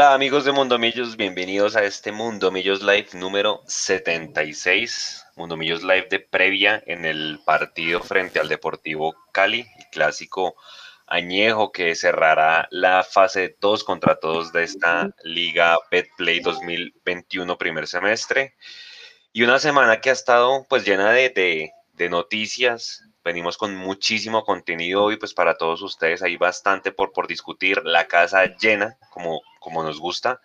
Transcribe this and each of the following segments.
Hola amigos de Mundo Millos, bienvenidos a este Mundo Millos Live número 76. Mundo Millos Live de previa en el partido frente al Deportivo Cali, clásico añejo que cerrará la fase 2 contra todos de esta Liga Betplay 2021 primer semestre. Y una semana que ha estado pues llena de, de noticias, venimos con muchísimo contenido hoy, pues para todos ustedes hay bastante por, por discutir, la casa llena, como, como nos gusta.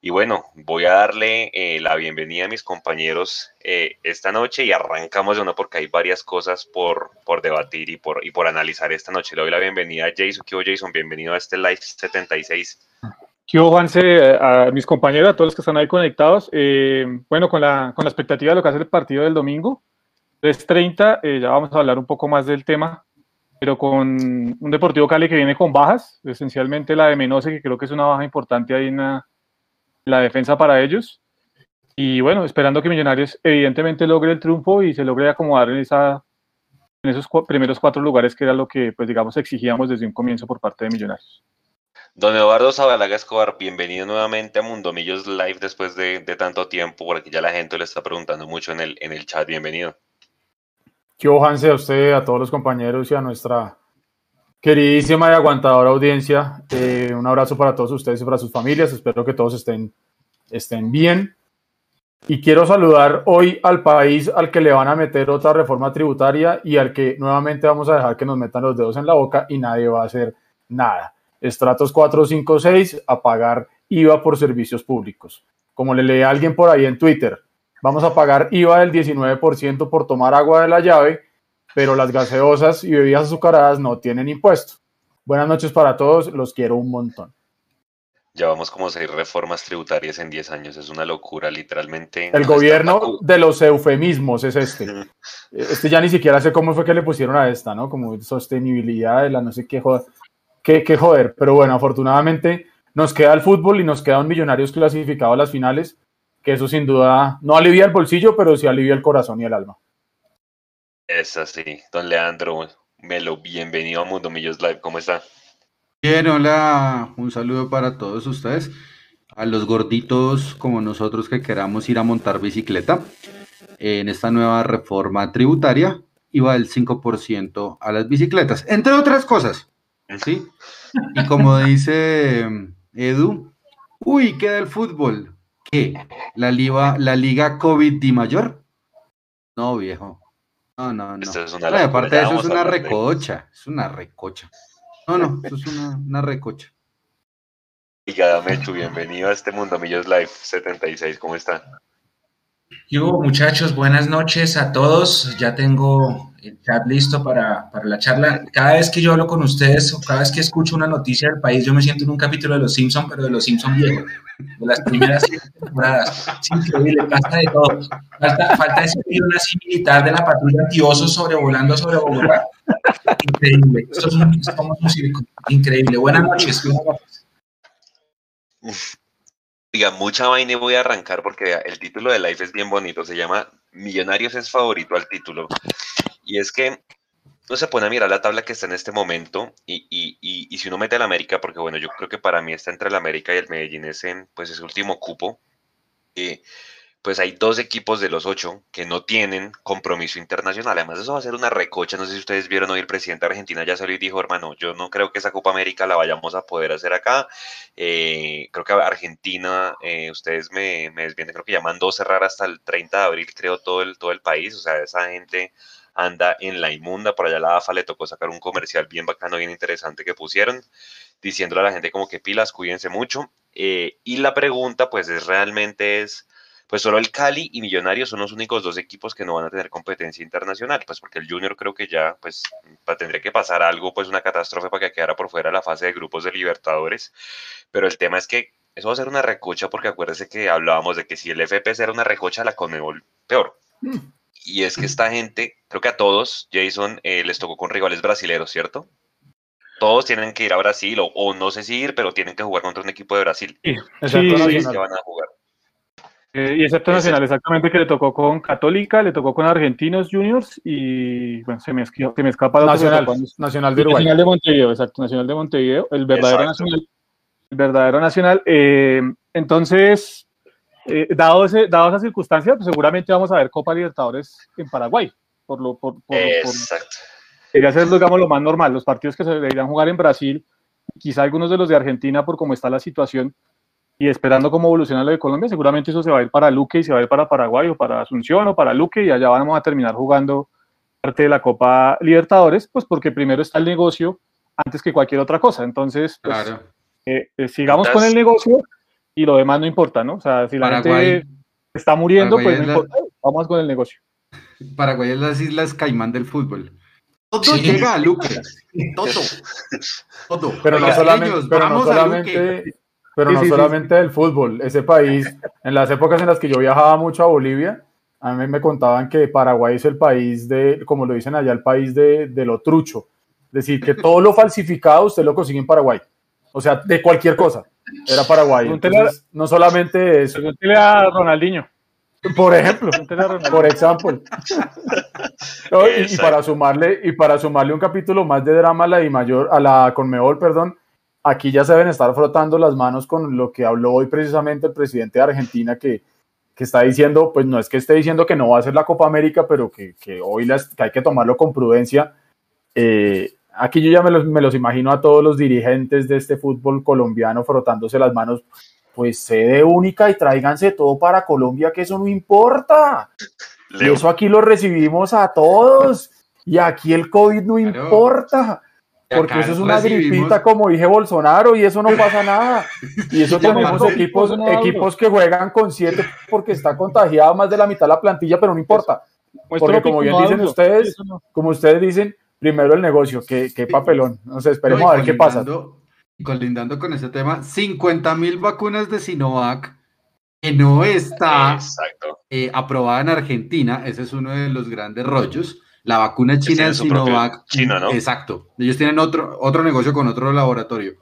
Y bueno, voy a darle eh, la bienvenida a mis compañeros eh, esta noche y arrancamos de uno porque hay varias cosas por, por debatir y por, y por analizar esta noche. Le doy la bienvenida a Jason. ¿Qué Jason? Bienvenido a este Live 76. ¿Qué Juanse? A mis compañeros, a todos los que están ahí conectados. Eh, bueno, con la, con la expectativa de lo que hace el partido del domingo, 3.30, eh, ya vamos a hablar un poco más del tema, pero con un Deportivo Cali que viene con bajas, esencialmente la de Menose, que creo que es una baja importante ahí en la, defensa para ellos. Y bueno, esperando que Millonarios evidentemente logre el triunfo y se logre acomodar en, esa, en esos primeros cuatro lugares que era lo que, pues digamos, exigíamos desde un comienzo por parte de Millonarios. Don Eduardo Zabalaga Escobar, bienvenido nuevamente a Mundo Millos Live después de, de, tanto tiempo, porque ya la gente le está preguntando mucho en el, en el chat. Bienvenido. Yo, Hanse, a usted, a todos los compañeros y a nuestra queridísima y aguantadora audiencia. Eh, un abrazo para todos ustedes y para sus familias. Espero que todos estén, estén bien. Y quiero saludar hoy al país al que le van a meter otra reforma tributaria y al que nuevamente vamos a dejar que nos metan los dedos en la boca y nadie va a hacer nada. Estratos 4, 5, 6 a pagar IVA por servicios públicos. Como le lee alguien por ahí en Twitter, vamos a pagar IVA del 19% por tomar agua de la llave, pero las gaseosas y bebidas azucaradas no tienen impuesto. Buenas noches para todos, los quiero un montón. Llevamos como seis reformas tributarias en 10 años, es una locura, literalmente. El gobierno de los eufemismos es este. Este ya ni siquiera sé cómo fue que le pusieron a esta, ¿no? Como sostenibilidad de la no sé qué joder. Qué, qué joder, pero bueno, afortunadamente nos queda el fútbol y nos queda un Millonarios clasificado a las finales que eso sin duda no alivia el bolsillo, pero sí alivia el corazón y el alma. Es así. Don Leandro Melo, bienvenido a Mundo Millos Live. ¿Cómo está? Bien, hola. Un saludo para todos ustedes. A los gorditos como nosotros que queramos ir a montar bicicleta. En esta nueva reforma tributaria iba el 5% a las bicicletas, entre otras cosas. ¿sí? Y como dice Edu, uy, queda el fútbol. ¿Qué? ¿La liga, la liga COVID Di Mayor? No, viejo. No, no, no. aparte de eso es una recocha. Es una recocha. No, no, eso es una, una recocha. Y Mechu, bienvenido a este Mundo Millos Live 76. ¿Cómo está? Yo, muchachos, buenas noches a todos. Ya tengo el chat listo para, para, la charla. Cada vez que yo hablo con ustedes o cada vez que escucho una noticia del país, yo me siento en un capítulo de Los Simpsons, pero de Los Simpsons viejos, de las primeras temporadas. Es increíble, pasa de todo. Falta, falta ese video así militar de la patrulla antiosos sobrevolando sobre Bogotá. Increíble. Esto es un, un circo. Increíble. Buenas noches. Diga, mucha vaina y voy a arrancar porque el título de Life es bien bonito. Se llama Millonarios es favorito al título. Y es que no se pone a mirar la tabla que está en este momento y, y, y, si uno mete al América, porque bueno, yo creo que para mí está entre el América y el Medellín es en pues ese último cupo. Eh, pues hay dos equipos de los ocho que no tienen compromiso internacional. Además, eso va a ser una recocha. No sé si ustedes vieron hoy, el presidente de Argentina ya salió y dijo, hermano, yo no creo que esa Copa América la vayamos a poder hacer acá. Eh, creo que Argentina, eh, ustedes me, me desvienen, creo que ya mandó cerrar hasta el 30 de abril, creo, todo el, todo el país. O sea, esa gente anda en la inmunda. Por allá la AFA le tocó sacar un comercial bien bacano, bien interesante que pusieron, diciéndole a la gente como que pilas, cuídense mucho. Eh, y la pregunta, pues, es realmente es pues solo el Cali y Millonarios son los únicos dos equipos que no van a tener competencia internacional, pues porque el Junior creo que ya, pues tendría que pasar algo, pues una catástrofe para que quedara por fuera la fase de grupos de Libertadores, pero el tema es que eso va a ser una recocha porque acuérdese que hablábamos de que si el FPS era una recocha, la Conmebol peor. Mm. Y es que esta gente, creo que a todos, Jason, eh, les tocó con rivales brasileños, ¿cierto? Todos tienen que ir a Brasil, o, no sé si ir, pero tienen que jugar contra un equipo de Brasil. Sí, sí, van a jugar. Eh, y excepto Nacional, exactamente, que le tocó con Católica, le tocó con Argentinos Juniors y, bueno, se me, se me escapa Nacional, Nacional de Uruguay. Nacional de Montevideo, exacto, Nacional de Montevideo, el verdadero Nacional. el verdadero nacional. Eh, entonces, eh, dado, ese, dado esa circunstancia, pues seguramente vamos a ver Copa Libertadores en Paraguay. Por lo, por, por, Exacto. Debería ser, digamos, lo más normal. Los partidos que se deberían jugar en Brasil, quizá algunos de los de Argentina, por cómo está la situación, y esperando cómo evoluciona lo de Colombia, seguramente eso se va a ir para Luque y se va a ir para Paraguay o para Asunción o para Luque y allá vamos a terminar jugando parte de la Copa Libertadores, pues porque primero está el negocio antes que cualquier otra cosa. Entonces, pues, Claro. eh, eh, sigamos con el negocio y lo demás no importa, ¿no? O sea, si la Paraguay- gente está muriendo, Paraguay pues no la- importa, vamos con el negocio. Paraguay es las islas Caimán del fútbol. Todo Sí. llega a Luque. Todo. Todo. Pero no Oiga, solamente, niños, pero no vamos a Luque. solamente, pero Sí, no sí, sí, solamente del fútbol. Ese país, en las épocas en las que yo viajaba mucho a Bolivia, a mí me contaban que Paraguay es el país de, como lo dicen allá, el país de, de lo trucho. Es decir, que todo lo falsificado usted lo consigue en Paraguay. O sea, de cualquier cosa. Era Paraguay. Entonces, no solamente eso, Pregúntele a Ronaldinho. por ejemplo, por ejemplo. No, y, para sumarle y para sumarle un capítulo más de drama a la Di mayor a la Conmebol, perdón, aquí ya se deben estar frotando las manos con lo que habló hoy precisamente el presidente de Argentina que, que está diciendo, pues no es que esté diciendo que no va a ser la Copa América, pero que, que hoy las, que hay que tomarlo con prudencia. Eh, aquí yo ya me los, me los imagino a todos los dirigentes de este fútbol colombiano frotándose las manos, pues sede única y tráiganse todo para Colombia, que eso no importa. Y Leo, eso aquí lo recibimos a todos. Y aquí el COVID no Claro. importa. Porque acá eso es una recibimos- gripita, como dije Bolsonaro, y eso no pasa nada. Y eso tenemos equipos, equipos que juegan con siete porque está contagiada más de la mitad de la plantilla, pero no importa. Porque como bien dicen ustedes, como ustedes dicen, primero el negocio, qué, qué papelón. No sé, esperemos No, a ver qué pasa. colindando- con ese tema, 50 mil vacunas de Sinovac que no está eh, aprobada en Argentina. Ese es uno de los grandes rollos. La vacuna china propio Sinovac. chino, ¿no? Exacto. Ellos tienen otro, otro negocio con otro laboratorio.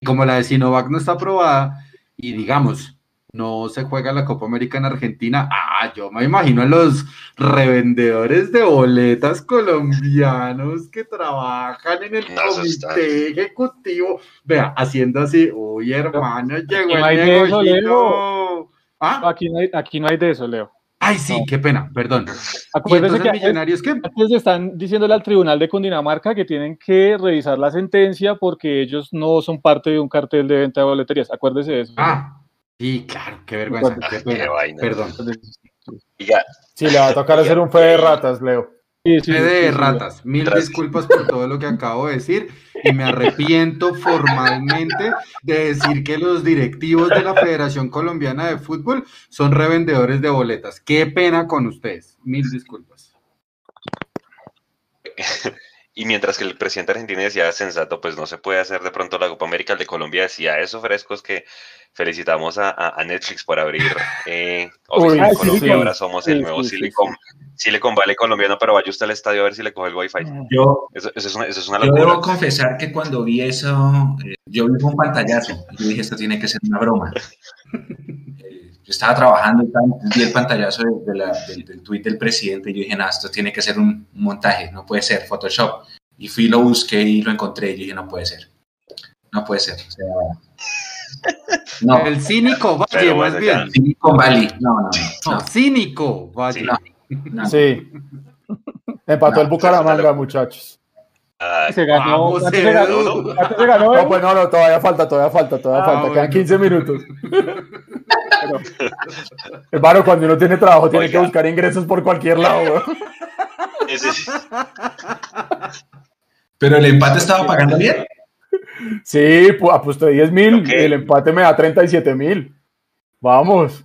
Y como la de Sinovac no está aprobada, y digamos, no se juega la Copa América en Argentina, ah, yo me imagino a los revendedores de boletas colombianos que trabajan en el No, eso está- comité ejecutivo. Vea, haciendo así, uy, hermano, llegó no hay el de eso, negocito. ¿Ah? Aquí no, hay, aquí no hay de eso, Leo. Ay, sí, No. qué pena, perdón. Acuérdense entonces que antes, Millonarios, ¿qué? antes están diciéndole al tribunal de Cundinamarca que tienen que revisar la sentencia porque ellos no son parte de un cartel de venta de boleterías. Acuérdese de eso. Ah, sí, claro, qué vergüenza, Ah, qué qué vaina. Perdón. Y ya, Sí, le va a tocar hacer un fe de ratas, Leo. Sí, sí, Fe sí, de sí. ratas. Mil disculpas por todo lo que acabo de decir y me arrepiento formalmente de decir que los directivos de la Federación Colombiana de Fútbol son revendedores de boletas. Qué pena con ustedes. Mil disculpas. y mientras que el presidente argentino decía sensato, pues no se puede hacer de pronto la Copa América, el de Colombia decía eso frescos que felicitamos a, Netflix por abrir eh, oficina Uy, en Colombia, sí. ahora somos el nuevo sí, sí, Silicon, Silicon Valley colombiano, pero vaya usted al estadio a ver si le coge el wifi. Yo, Eso, eso es una, eso es una yo locura. debo confesar que cuando vi eso, eh, yo vi un pantallazo. y Yo dije, esto tiene que ser una broma. Yo estaba trabajando y tal, vi el pantallazo de- de la- del, del tweet del presidente y yo dije, no, esto tiene que ser un, un montaje, no puede ser Photoshop. Y fui, lo busqué y lo encontré y dije, no puede ser. No puede ser. O sea, no, El cínico, Valle, Pero más bien. Silicon Valley. No, no, no. No, cínico, Valle. Sí. no, no. Sí. Empató No, el Bucaramanga, muchachos. Se ganó. Vamos, se ganó, antes se ganó, No, pues no, no, todavía falta, todavía falta, todavía Ah, falta. bueno. Quedan 15 minutos. Hermano, cuando uno tiene trabajo, tiene Oiga. que buscar ingresos por cualquier lado. Pero el empate estaba pagando bien. Sí, aposté 10 mil el empate me da 37 mil. Vamos,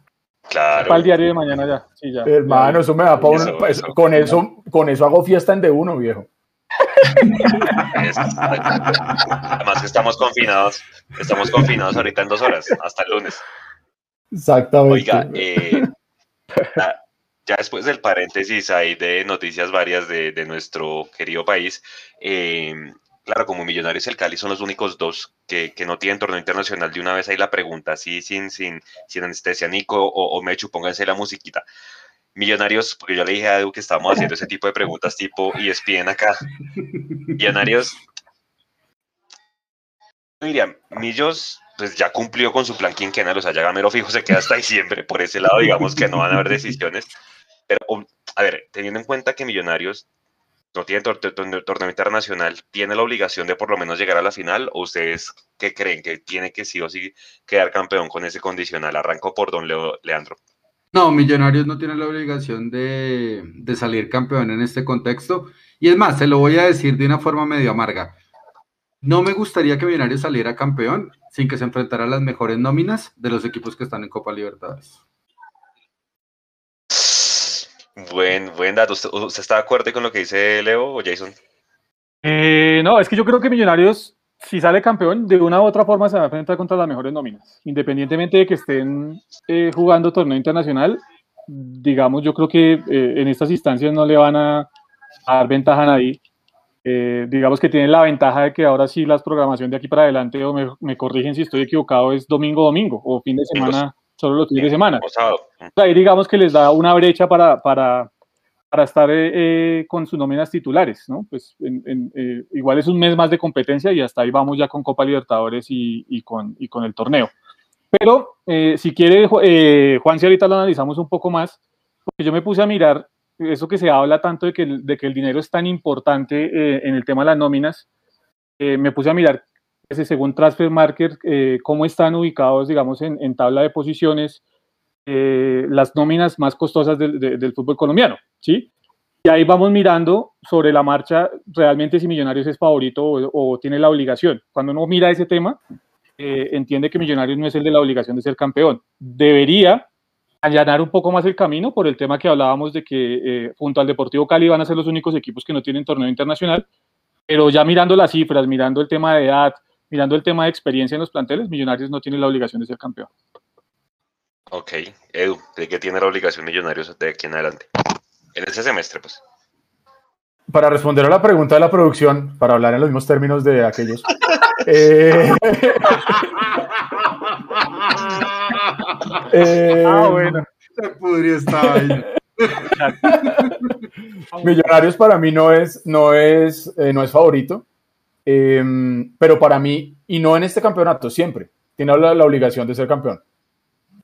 claro. Para el diario de mañana ya. Sí, ya. hermano, eso me da para eso. Con eso, con eso hago fiesta en de uno, viejo. Además que estamos confinados, estamos confinados ahorita en dos horas, hasta el lunes. Exactamente. Oiga, eh, ya, ya después del paréntesis ahí de noticias varias de, de nuestro querido país, eh, claro, como Millonarios y el Cali son los únicos dos que, que no tienen torneo internacional, de una vez ahí la pregunta, así sin, sin, sin anestesia, Nico o, o Mechu, pónganse la musiquita. Millonarios, porque yo le dije a Edu que estábamos haciendo ese tipo de preguntas tipo E ESPN acá. Millonarios, yo diría, Millos pues ya cumplió con su plan quinquenal, o sea, ya Gamero fijo se queda hasta diciembre, por ese lado digamos que no van a haber decisiones, pero a ver, teniendo en cuenta que Millonarios no tiene torneo internacional, ¿tiene la obligación de por lo menos llegar a la final? ¿O ustedes qué creen? ¿Que tiene que sí o sí quedar campeón con ese condicional? Arranco por don Leandro. No, Millonarios no tiene la obligación de, de, salir campeón en este contexto. Y es más, se lo voy a decir de una forma medio amarga. No me gustaría que Millonarios saliera campeón sin que se enfrentara a las mejores nóminas de los equipos que están en Copa Libertadores. Buen, buen dato. ¿Usted, está de acuerdo con lo que dice Leo o Jason? Eh, no, es que yo creo que Millonarios, si sale campeón, de una u otra forma se va a enfrentar contra las mejores nóminas. Independientemente de que estén eh, jugando torneo internacional, digamos, yo creo que eh, en estas instancias no le van a, dar ventaja a nadie. digamos que tienen la ventaja de que ahora sí las programación de aquí para adelante, o me, corrigen si estoy equivocado, es domingo-domingo o fin de semana solo los fines de semana. Ahí digamos que les da una brecha para, para, para estar eh, eh, con sus nóminas titulares, ¿no? Pues eh, igual es un mes más de competencia y hasta ahí vamos ya con Copa Libertadores y, y con, y con el torneo. Pero si quiere, Juan, si ahorita lo analizamos un poco más, porque yo me puse a mirar eso que se habla tanto de que, de que el dinero es tan importante en el tema de las nóminas, me puse a mirar según Transfer Market, eh, cómo están ubicados, digamos, en, tabla de posiciones eh, las nóminas más costosas del, fútbol colombiano, ¿sí? Y ahí vamos mirando sobre la marcha realmente si Millonarios es favorito o, tiene la obligación. Cuando uno mira ese tema, eh, entiende que Millonarios no es el de la obligación de ser campeón. Debería allanar un poco más el camino por el tema que hablábamos de que junto al Deportivo Cali van a ser los únicos equipos que no tienen torneo internacional, pero ya mirando las cifras, mirando el tema de edad, mirando el tema de experiencia en los planteles, Millonarios no tiene la obligación de ser campeón. Ok, Edu, ¿de qué tiene la obligación Millonarios de aquí en adelante? En ese semestre, pues. Para responder a la pregunta de la producción, para hablar en los mismos términos de aquellos. eh, eh, ah, bueno. Se podría estar ahí. Millonarios para mí no es, no es, eh, no es favorito. Em, pero para mí, y no en este campeonato, siempre, tiene la, obligación de ser campeón.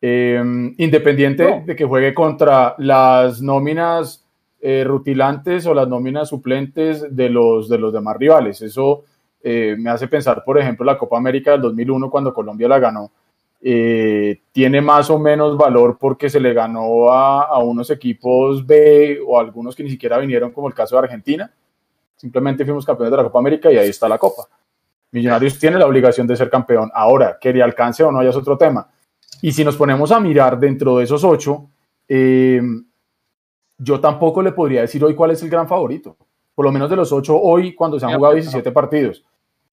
Em, independiente de que juegue contra las nóminas eh, rutilantes o las nóminas suplentes de los, de los demás rivales. Eso eh, me hace pensar, por ejemplo, la Copa América del 2001 cuando Colombia la ganó. Eh, tiene más o menos valor porque se le ganó a, a, unos equipos B o algunos que ni siquiera vinieron, como el caso de Argentina, Simplemente fuimos campeones de la Copa América y ahí está la Copa. Millonarios tiene la obligación de ser campeón. Ahora, que le alcance o no ya es otro tema. Y si nos ponemos a mirar dentro de esos ocho, eh, yo tampoco le podría decir hoy cuál es el gran favorito. Por lo menos de los ocho hoy, cuando se han jugado 17 partidos.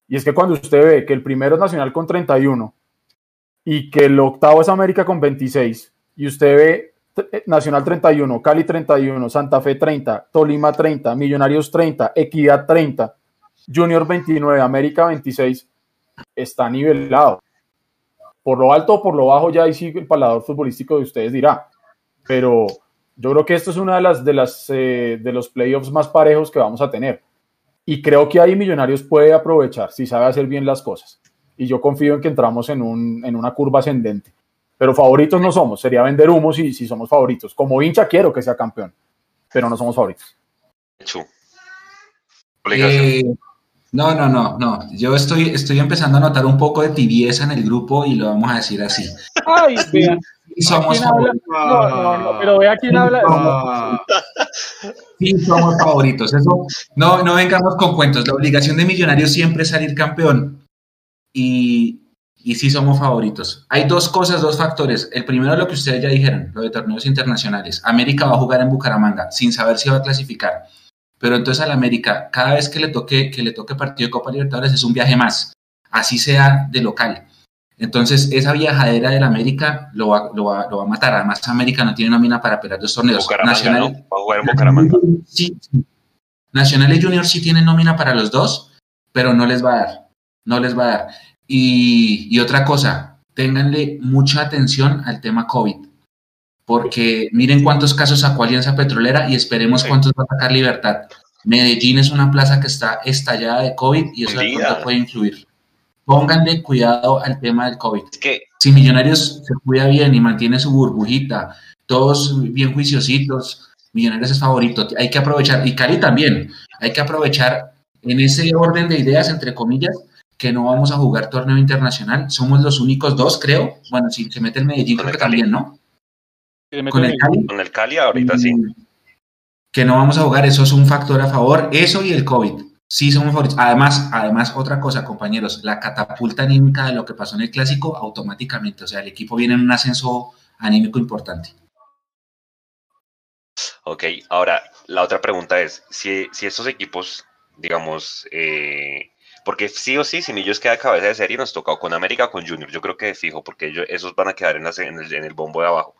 Y es que cuando usted ve que el primero es Nacional con 31 y que el octavo es América con 26, y usted ve eh, Nacional 31, Cali 31, Santa Fe 30, Tolima 30, Millonarios 30, Equidad 30, Junior 29, América 26, está nivelado. Por lo alto o por lo bajo ya ahí sí el palador futbolístico de ustedes dirá. Pero yo creo que esto es una de las de las eh, de los playoffs más parejos que vamos a tener. Y creo que ahí Millonarios puede aprovechar si sabe hacer bien las cosas. Y yo confío en que entramos en, un, en una curva ascendente pero favoritos no somos. Sería vender humo si, si somos favoritos. Como hincha quiero que sea campeón, pero no somos favoritos. Eh, no, no, no, no. Yo estoy, estoy empezando a notar un poco de tibieza en el grupo y lo vamos a decir así. Ay, vean. somos favoritos. No, no, pero vea quién habla. Sí, somos favoritos. Eso, no, no vengamos con cuentos. La obligación de Millonarios siempre es salir campeón. Y, y sí somos favoritos. Hay dos cosas, dos factores. El primero, lo que ustedes ya dijeron, lo de torneos internacionales. América va a jugar en Bucaramanga sin saber si va a clasificar. Pero entonces al América, cada vez que le toque, que le toque partido de Copa Libertadores es un viaje más, así sea de local. Entonces, esa viajadera del América lo va, lo, va, lo va a matar. Además, América no tiene nómina para pelear dos torneos. Nacional, Va a jugar en Bucaramanga. Sí, Nacional y Junior sí tienen nómina para los dos, pero no les va a dar. No les va a dar. Y, otra cosa, ténganle mucha atención al tema COVID, porque miren cuántos casos sacó Alianza Petrolera y esperemos cuántos va a sacar Libertad. Medellín es una plaza que está estallada de COVID y eso puede influir. pónganle cuidado al tema del COVID. Es que Si Millonarios se cuida bien y mantiene su burbujita, todos bien juiciositos, Millonarios es favorito. Hay que aprovechar, y Cali también, hay que aprovechar en ese orden de ideas, entre comillas, que no vamos a jugar torneo internacional. Somos los únicos dos, creo. Bueno, si se mete el Medellín, creo que también, ¿no? Con el Cali. con el Cali ahorita sí. Mm, Que no vamos a jugar, eso es un factor a favor. Eso y el COVID. Sí, somos favoritos. Además, además, otra cosa, compañeros, la catapulta anímica de lo que pasó en el clásico automáticamente. O sea, el equipo viene en un ascenso anímico importante. Ok, ahora la otra pregunta es, si, si estos equipos, digamos, eh, porque sí o sí, si Millos queda cabeza de serie, nos toca o con América o con Junior, yo creo que fijo, porque ellos, esos van a quedar en, la se- en el, en el bombo de abajo.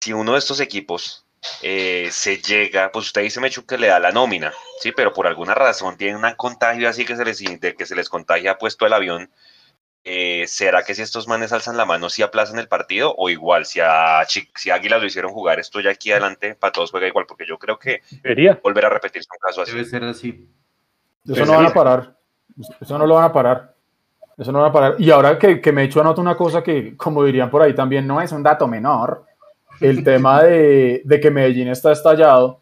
Si uno de estos equipos eh, se llega, pues usted dice, Mechu, que le da la nómina, sí, pero por alguna razón tiene un contagio así que se les, de que se les contagia puesto el avión, eh, ¿será que si estos manes alzan la mano si aplazan el partido o igual si a, si a Águilas lo hicieron jugar esto ya aquí adelante para todos juega igual porque yo creo que Debería. volver a repetirse un caso así Debe ser así. Eso no van a parar. Eso no lo van a parar. Eso no van a parar. Y ahora que, que me he hecho anoto una cosa que, como dirían por ahí también, no es un dato menor. El tema de, de que Medellín está estallado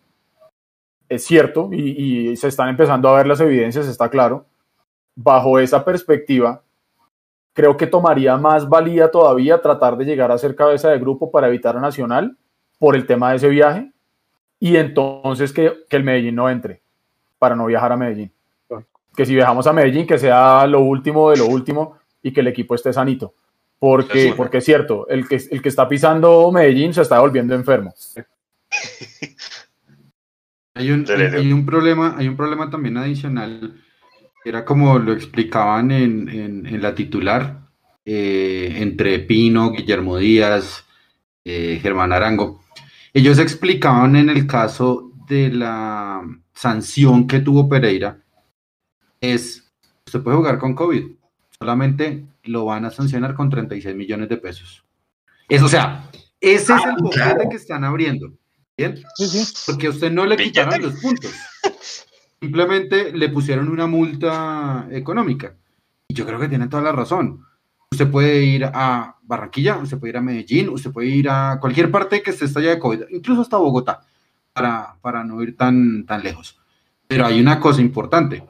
es cierto y, y se están empezando a ver las evidencias, está claro. Bajo esa perspectiva, creo que tomaría más valía todavía tratar de llegar a ser cabeza de grupo para evitar a Nacional por el tema de ese viaje y entonces que, que el Medellín no entre para no viajar a Medellín que si viajamos a Medellín, que sea lo último de lo último y que el equipo esté sanito. Porque, porque es cierto, el que, el que está pisando Medellín se está volviendo enfermo. Hay un, hay problema, hay un problema también adicional, que era como lo explicaban en, en- en la titular, eh, entre Pino, Guillermo Díaz, eh, Germán Arango. Ellos explicaban en el caso de la sanción que tuvo Pereira, es, usted puede jugar con COVID, solamente lo van a sancionar con 36 millones de pesos. Eso, o sea, ese es el boquete que están abriendo. ¿Bien? Sí, sí. Porque a usted no le Billete. quitaron los puntos. Simplemente le pusieron una multa económica. Y yo creo que tiene toda la razón. Usted puede ir a Barranquilla, usted puede ir a Medellín, usted puede ir a cualquier parte que esté estallada de COVID, incluso hasta Bogotá, para, para no ir tan, tan lejos. Pero hay una cosa importante.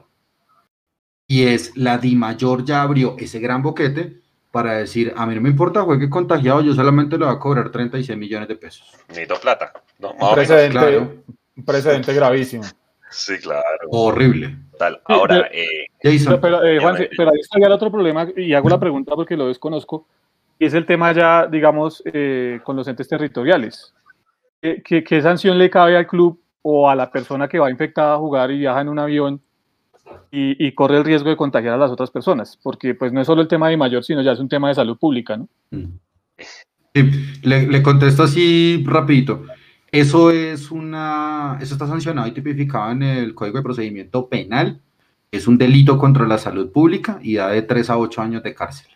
Y es la Di Mayor ya abrió ese gran boquete para decir, a mí no me importa, juegue contagiado, yo solamente le voy a cobrar 36 millones de pesos. necesito plata no Un precedente, claro. un precedente gravísimo. sí claro Horrible. Tal. ahora eh, Jason. Pero, eh, Bueno. pero ahí está ya el otro problema, y hago la pregunta porque lo desconozco, y es el tema ya, digamos, eh, con los entes territoriales. ¿Qué, qué, qué sanción le cabe al club o a la persona que va infectada a jugar y viaja en un avión y, y corre el riesgo de contagiar a las otras personas? Porque pues no es solo el tema de mayor, sino ya es un tema de salud pública, ¿no? Sí, le, le contesto así rapidito. Eso es una, eso está sancionado y tipificado en el Código de Procedimiento Penal. Es un delito contra la salud pública y da de 3 a 8 años de cárcel.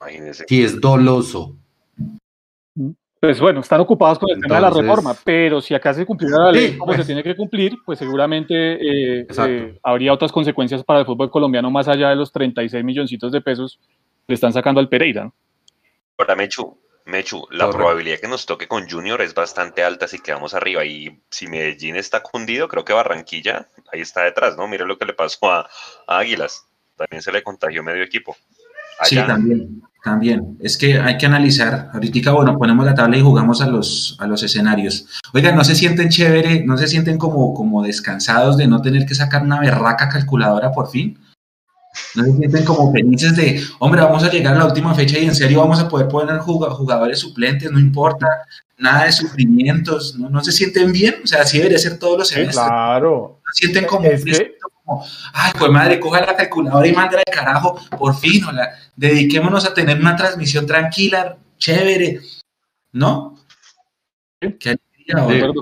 imagínense Si es doloso. Pues bueno, están ocupados con el tema de la reforma, pero si acá se cumpliera la ley Sí, como se pues. tiene que cumplir, pues seguramente eh, eh, habría otras consecuencias para el fútbol colombiano más allá de los 36 milloncitos de pesos que le están sacando al Pereira. ¿no? Ahora, Mechu, Mechu, la Correcto. probabilidad que nos toque con Junior es bastante alta si quedamos arriba. Y si Medellín está cundido, creo que Barranquilla ahí está detrás, ¿no? Mire lo que le pasó a, a Águilas. También se le contagió medio equipo. Sí, también, también. Es que hay que analizar. Ahorita, bueno, ponemos la tabla y jugamos a los, a los escenarios. Oigan, ¿no se sienten chévere, no se sienten como, como descansados de no tener que sacar una berraca calculadora por fin? ¿No se sienten como felices de, hombre, vamos a llegar a la última fecha y en serio vamos a poder poner juga- jugadores suplentes, no importa, nada de sufrimientos, ¿no, no se sienten bien? O sea, así debería ser todos los Sí, semestres. claro. ¿No sienten como Es un que- espíritu como, ay, pues madre, coja la calculadora y mándala al carajo, por fin, o la, dediquémonos a tener una transmisión tranquila, chévere, ¿no? Qué alegría.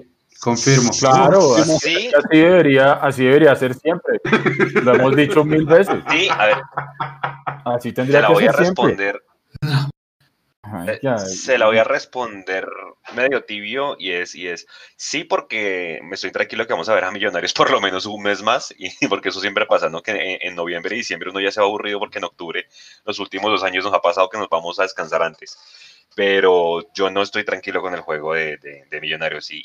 Confirmo. Claro, así, Sí, así debería, así debería ser siempre. Lo hemos dicho mil veces. sí, a ver, Así te tendría la que voy a ser siempre. Eh, se la voy a responder medio tibio y es, y es sí porque me estoy tranquilo que vamos a ver a Millonarios por lo menos un mes más y porque eso siempre pasa, ¿no? Que en, noviembre y diciembre uno ya se va aburrido porque en octubre los últimos dos años nos ha pasado que nos vamos a descansar antes. Pero yo no estoy tranquilo con el juego de, Millonarios y,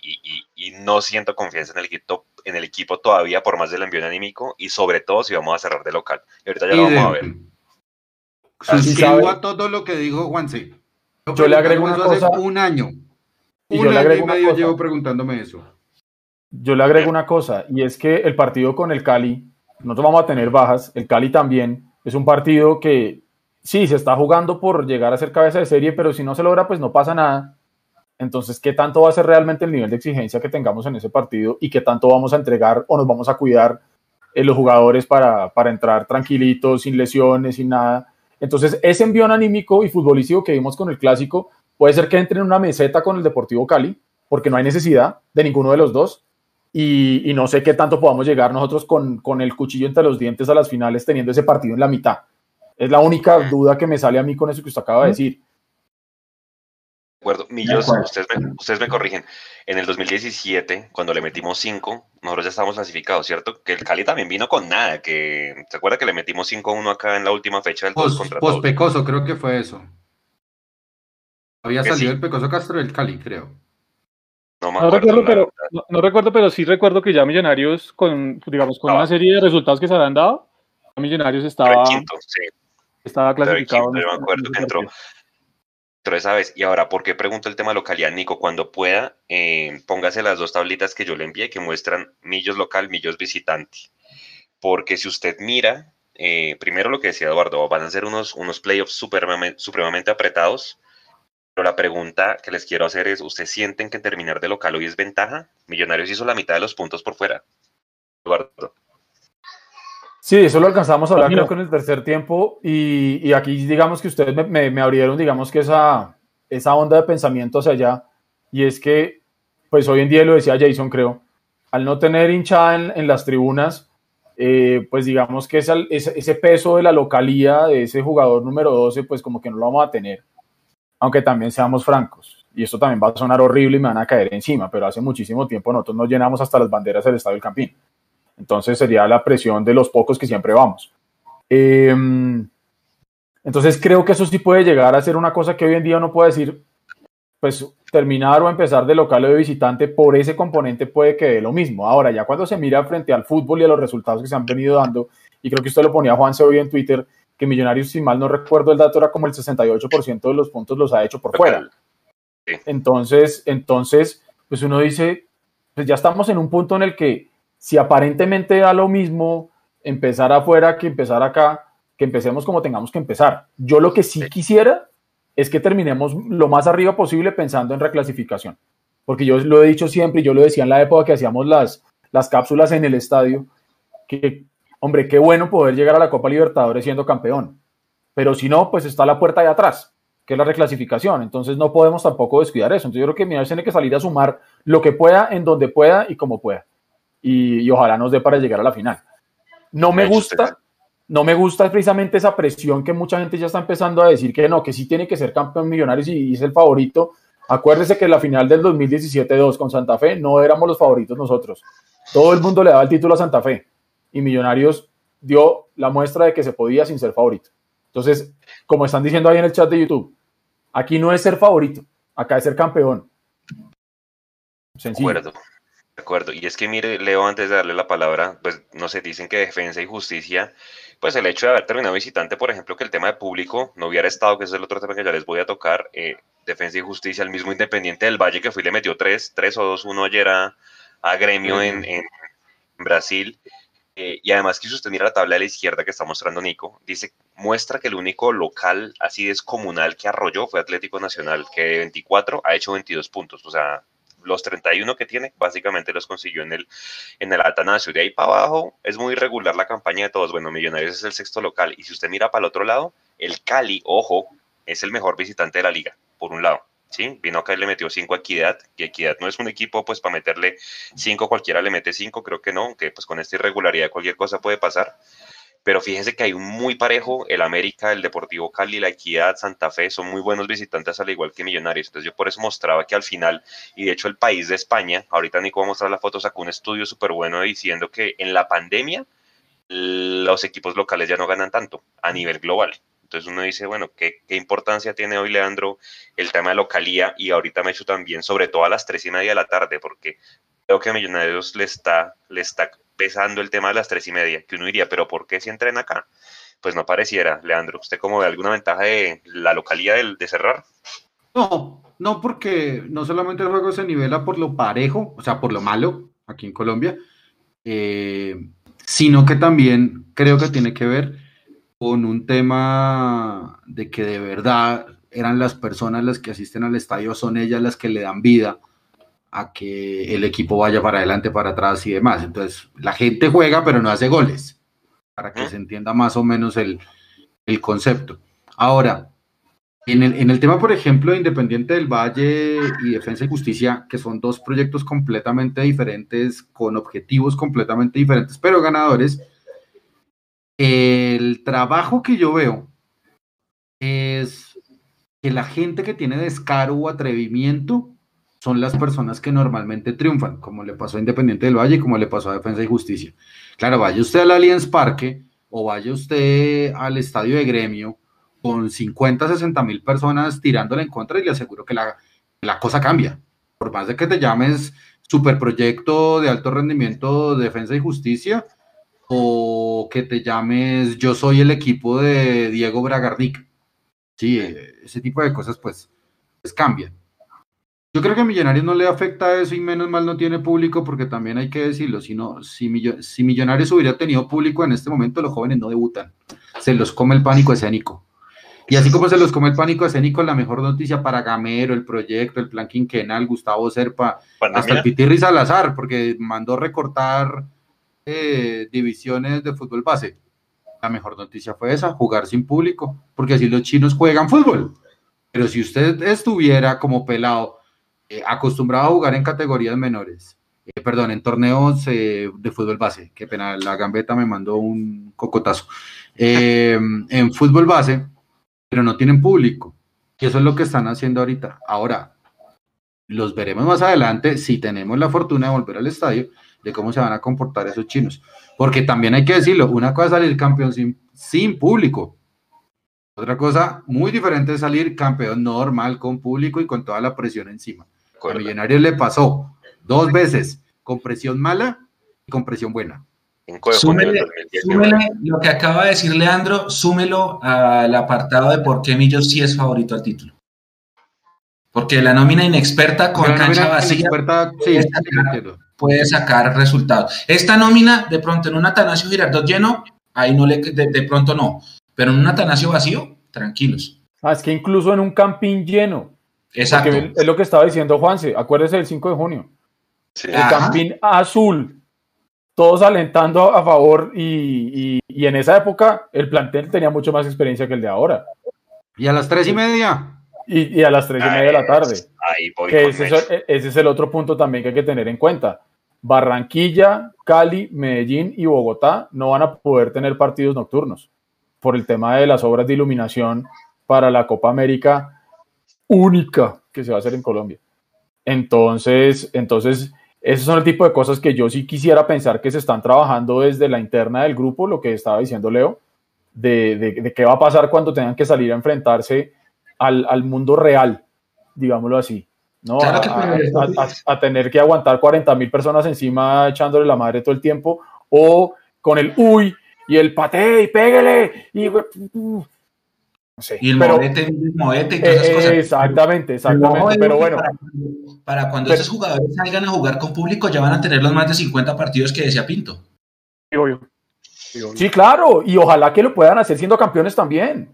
y, no siento confianza en el, equipo, en el equipo todavía por más del envío anímico y sobre todo si vamos a cerrar de local. Y ahorita ya lo vamos a ver. Suscribo a todo lo que dijo Juanse. Yo, le agrego una cosa. un año. Y un yo le agrego y medio llevo preguntándome eso. Yo le agrego una cosa, y es que el partido con el Cali, nosotros vamos a tener bajas, el Cali también, es un partido que sí, se está jugando por llegar a ser cabeza de serie, pero si no se logra, pues no pasa nada. Entonces, ¿qué tanto va a ser realmente el nivel de exigencia que tengamos en ese partido y qué tanto vamos a entregar o nos vamos a cuidar en los jugadores para, para entrar tranquilitos, sin lesiones, sin nada? Entonces, ese envión anímico y futbolístico que vimos con el clásico puede ser que entre en una meseta con el Deportivo Cali, porque no hay necesidad de ninguno de los dos. Y, no sé qué tanto podamos llegar nosotros con, con, el cuchillo entre los dientes a las finales teniendo ese partido en la mitad. Es la única duda que me sale a mí con eso que usted acaba de decir acuerdo. Millos, ustedes me, ustedes me corrigen. En el 2017, cuando le metimos 5, nosotros ya estábamos clasificados, ¿cierto? Que el Cali también vino con nada. que ¿Se acuerda que le metimos 5-1 acá en la última fecha del 2 contra Post Pecoso, creo que fue eso. Había salido el Pecoso Castro del Cali, creo. No, recuerdo, pero, no, recuerdo, pero sí recuerdo que ya Millonarios, con, digamos, con una serie de resultados que se habían dado, Millonarios estaba, estaba clasificado. me acuerdo que entró. Esa vez, y ahora, ¿por qué pregunto el tema localidad, Nico? Cuando pueda, eh, póngase las dos tablitas que yo le envié que muestran millos local, millos visitante. Porque si usted mira, eh, primero lo que decía Eduardo, van a ser unos, unos playoffs supremamente, apretados. Pero la pregunta que les quiero hacer es, ¿ustedes sienten que terminar de local hoy es ventaja? Millonarios hizo la mitad de los puntos por fuera. Eduardo. Sí, eso lo alcanzamos a hablar creo que en el tercer tiempo y, aquí digamos que ustedes me, abrieron digamos que esa, esa onda de pensamiento hacia allá y es que pues hoy en día lo decía Jason creo, al no tener hinchada en, las tribunas, eh, pues digamos que ese, ese, peso de la localía de ese jugador número 12 pues como que no lo vamos a tener, aunque también seamos francos y esto también va a sonar horrible y me van a caer encima, pero hace muchísimo tiempo nosotros nos llenamos hasta las banderas del Estadio del Campín. Entonces sería la presión de los pocos que siempre vamos. Em, entonces creo que eso sí puede llegar a ser una cosa que hoy en día uno puede decir, pues terminar o empezar de local o de visitante por ese componente puede que dé lo mismo. Ahora, ya cuando se mira frente al fútbol y a los resultados que se han venido dando, y creo que usted lo ponía Juanse hoy en Twitter, que Millonarios, si mal no recuerdo el dato, era como el 68% de los puntos los ha hecho por fuera. Entonces, entonces, pues uno dice, pues ya estamos en un punto en el que si aparentemente da lo mismo empezar afuera que empezar acá, que empecemos como tengamos que empezar. Yo lo que sí quisiera es que terminemos lo más arriba posible pensando en reclasificación. Porque yo lo he dicho siempre y yo lo decía en la época que hacíamos las, las cápsulas en el estadio, que, hombre, qué bueno poder llegar a la Copa Libertadores siendo campeón. Pero si no, pues está la puerta de atrás, que es la reclasificación. Entonces no podemos tampoco descuidar eso. Entonces yo creo que Millonarios tiene que salir a sumar lo que pueda, en donde pueda y como pueda y, ojalá nos dé para llegar a la final. No me gusta, no me gusta precisamente esa presión que mucha gente ya está empezando a decir que no, que sí tiene que ser campeón millonario y es el favorito. Acuérdese que en la final del 2017-2 con Santa Fe no éramos los favoritos nosotros. Todo el mundo le daba el título a Santa Fe y Millonarios dio la muestra de que se podía sin ser favorito. Entonces, como están diciendo ahí en el chat de YouTube, aquí no es ser favorito, acá es ser campeón. Sencillo. De acuerdo, y es que mire, Leo, antes de darle la palabra, pues no sé, dicen que defensa y justicia, pues el hecho de haber terminado visitante, por ejemplo, que el tema de público no hubiera estado, que es el otro tema que ya les voy a tocar, eh, defensa y justicia, el mismo Independiente del Valle que fue y le metió tres, tres o dos, uno ayer a, Gremio en, Brasil, eh, y además que si usted mira la tabla de la izquierda que está mostrando Nico, dice, muestra que el único local así descomunal que arrolló fue Atlético Nacional, que de 24 ha hecho 22 puntos, o sea, los 31 que tiene, básicamente los consiguió en el, en el Atanasio. De ahí para abajo es muy irregular la campaña de todos. Bueno, Millonarios es el sexto local. Y si usted mira para el otro lado, el Cali, ojo, es el mejor visitante de la liga, por un lado. ¿sí? Vino acá y le metió 5 a Equidad, y Equidad no es un equipo pues para meterle 5, cualquiera le mete 5, creo que no, que pues con esta irregularidad cualquier cosa puede pasar. Pero fíjense que hay un muy parejo, el América, el Deportivo Cali, la Equidad, Santa Fe, son muy buenos visitantes al igual que Millonarios. Entonces yo por eso mostraba que al final, y de hecho el país de España, ahorita Nico va a mostrar la foto, sacó un estudio súper bueno diciendo que en la pandemia los equipos locales ya no ganan tanto a nivel global. Entonces uno dice, bueno, ¿qué, qué importancia tiene hoy Leandro el tema de localía? Y ahorita me he hecho también, sobre todo a las tres y media de la tarde, porque que a Millonarios le está, le está pesando el tema de las tres y media, que uno diría, pero ¿por qué si entren acá? Pues no pareciera, Leandro. ¿Usted cómo ve alguna ventaja de la localidad de, de cerrar? No, no, porque no solamente el juego se nivela por lo parejo, o sea, por lo malo, aquí en Colombia, eh, sino que también creo que tiene que ver con un tema de que de verdad eran las personas las que asisten al estadio, son ellas las que le dan vida a que el equipo vaya para adelante, para atrás y demás. Entonces, la gente juega, pero no hace goles, para que se entienda más o menos el, el concepto. Ahora, en el, en el, tema, por ejemplo, de Independiente del Valle y Defensa y Justicia, que son dos proyectos completamente diferentes, con objetivos completamente diferentes, pero ganadores, el trabajo que yo veo es que la gente que tiene descaro o atrevimiento son las personas que normalmente triunfan, como le pasó a Independiente del Valle y como le pasó a Defensa y Justicia. Claro, vaya usted al Allianz Parque o vaya usted al estadio de gremio con 50, 60 mil personas tirándole en contra y le aseguro que la, la cosa cambia. Por más de que te llames superproyecto de alto rendimiento de defensa y justicia o que te llames yo soy el equipo de Diego Bragarnik. Sí, ese tipo de cosas pues, pues cambian. Yo creo que a Millonarios no le afecta eso y menos mal no tiene público porque también hay que decirlo, si, no, si, Millonarios hubiera tenido público en este momento, los jóvenes no debutan, se los come el pánico escénico. Y así como se los come el pánico escénico, la mejor noticia para Gamero, el proyecto, el plan quinquenal, Gustavo Serpa, hasta el Pitirri Salazar, porque mandó recortar eh, divisiones de fútbol base. La mejor noticia fue esa, jugar sin público, porque así los chinos juegan fútbol. Pero si usted estuviera como pelado acostumbrado a jugar en categorías menores, eh, perdón, en torneos eh, de fútbol base, qué pena, la gambeta me mandó un cocotazo, en fútbol base, pero no tienen público, y eso es lo que están haciendo ahorita. Ahora, los veremos más adelante si tenemos la fortuna de volver al estadio, de cómo se van a comportar esos chinos, porque también hay que decirlo, una cosa es salir campeón sin, sin público, otra cosa muy diferente es salir campeón normal con público y con toda la presión encima. A Millonarios le pasó dos veces, con presión mala y con presión buena. Súmele, lo que acaba de decir Leandro, súmelo al apartado de por qué Millos sí es favorito al título. Porque la nómina inexperta con cancha vacía puede, sacar, resultados. Esta nómina, de pronto en un Atanasio Girardot lleno, ahí no le, de, pronto no. Pero en un Atanasio vacío, tranquilos. Ah, es que incluso en un campín lleno, Exacto. es lo que estaba diciendo Juanse, acuérdese del 5 de junio. El campín azul, todos alentando a favor y, en esa época el plantel tenía mucho más experiencia que el de ahora. Y a las tres y media. Y, a las tres y media de la tarde. ese, es, el otro punto también que hay que tener en cuenta. Barranquilla, Cali, Medellín y Bogotá no van a poder tener partidos nocturnos por el tema de las obras de iluminación para la Copa América única que se va a hacer en Colombia. Entonces, entonces, esos son el tipo de cosas que yo sí quisiera pensar que se están trabajando desde la interna del grupo, lo que estaba diciendo Leo, de, qué va a pasar cuando tengan que salir a enfrentarse al, mundo real, digámoslo así. ¿no? a, tener que aguantar 40 mil personas encima echándole la madre todo el tiempo, o con el uy y el pate y pégale y y el pero, moete, y todas esas cosas. Exactamente, exactamente. pero bueno. Para, cuando esos jugadores salgan a jugar con público, ya van a tener los más de 50 partidos que decía Pinto. Sí, claro. Y ojalá que lo puedan hacer siendo campeones también.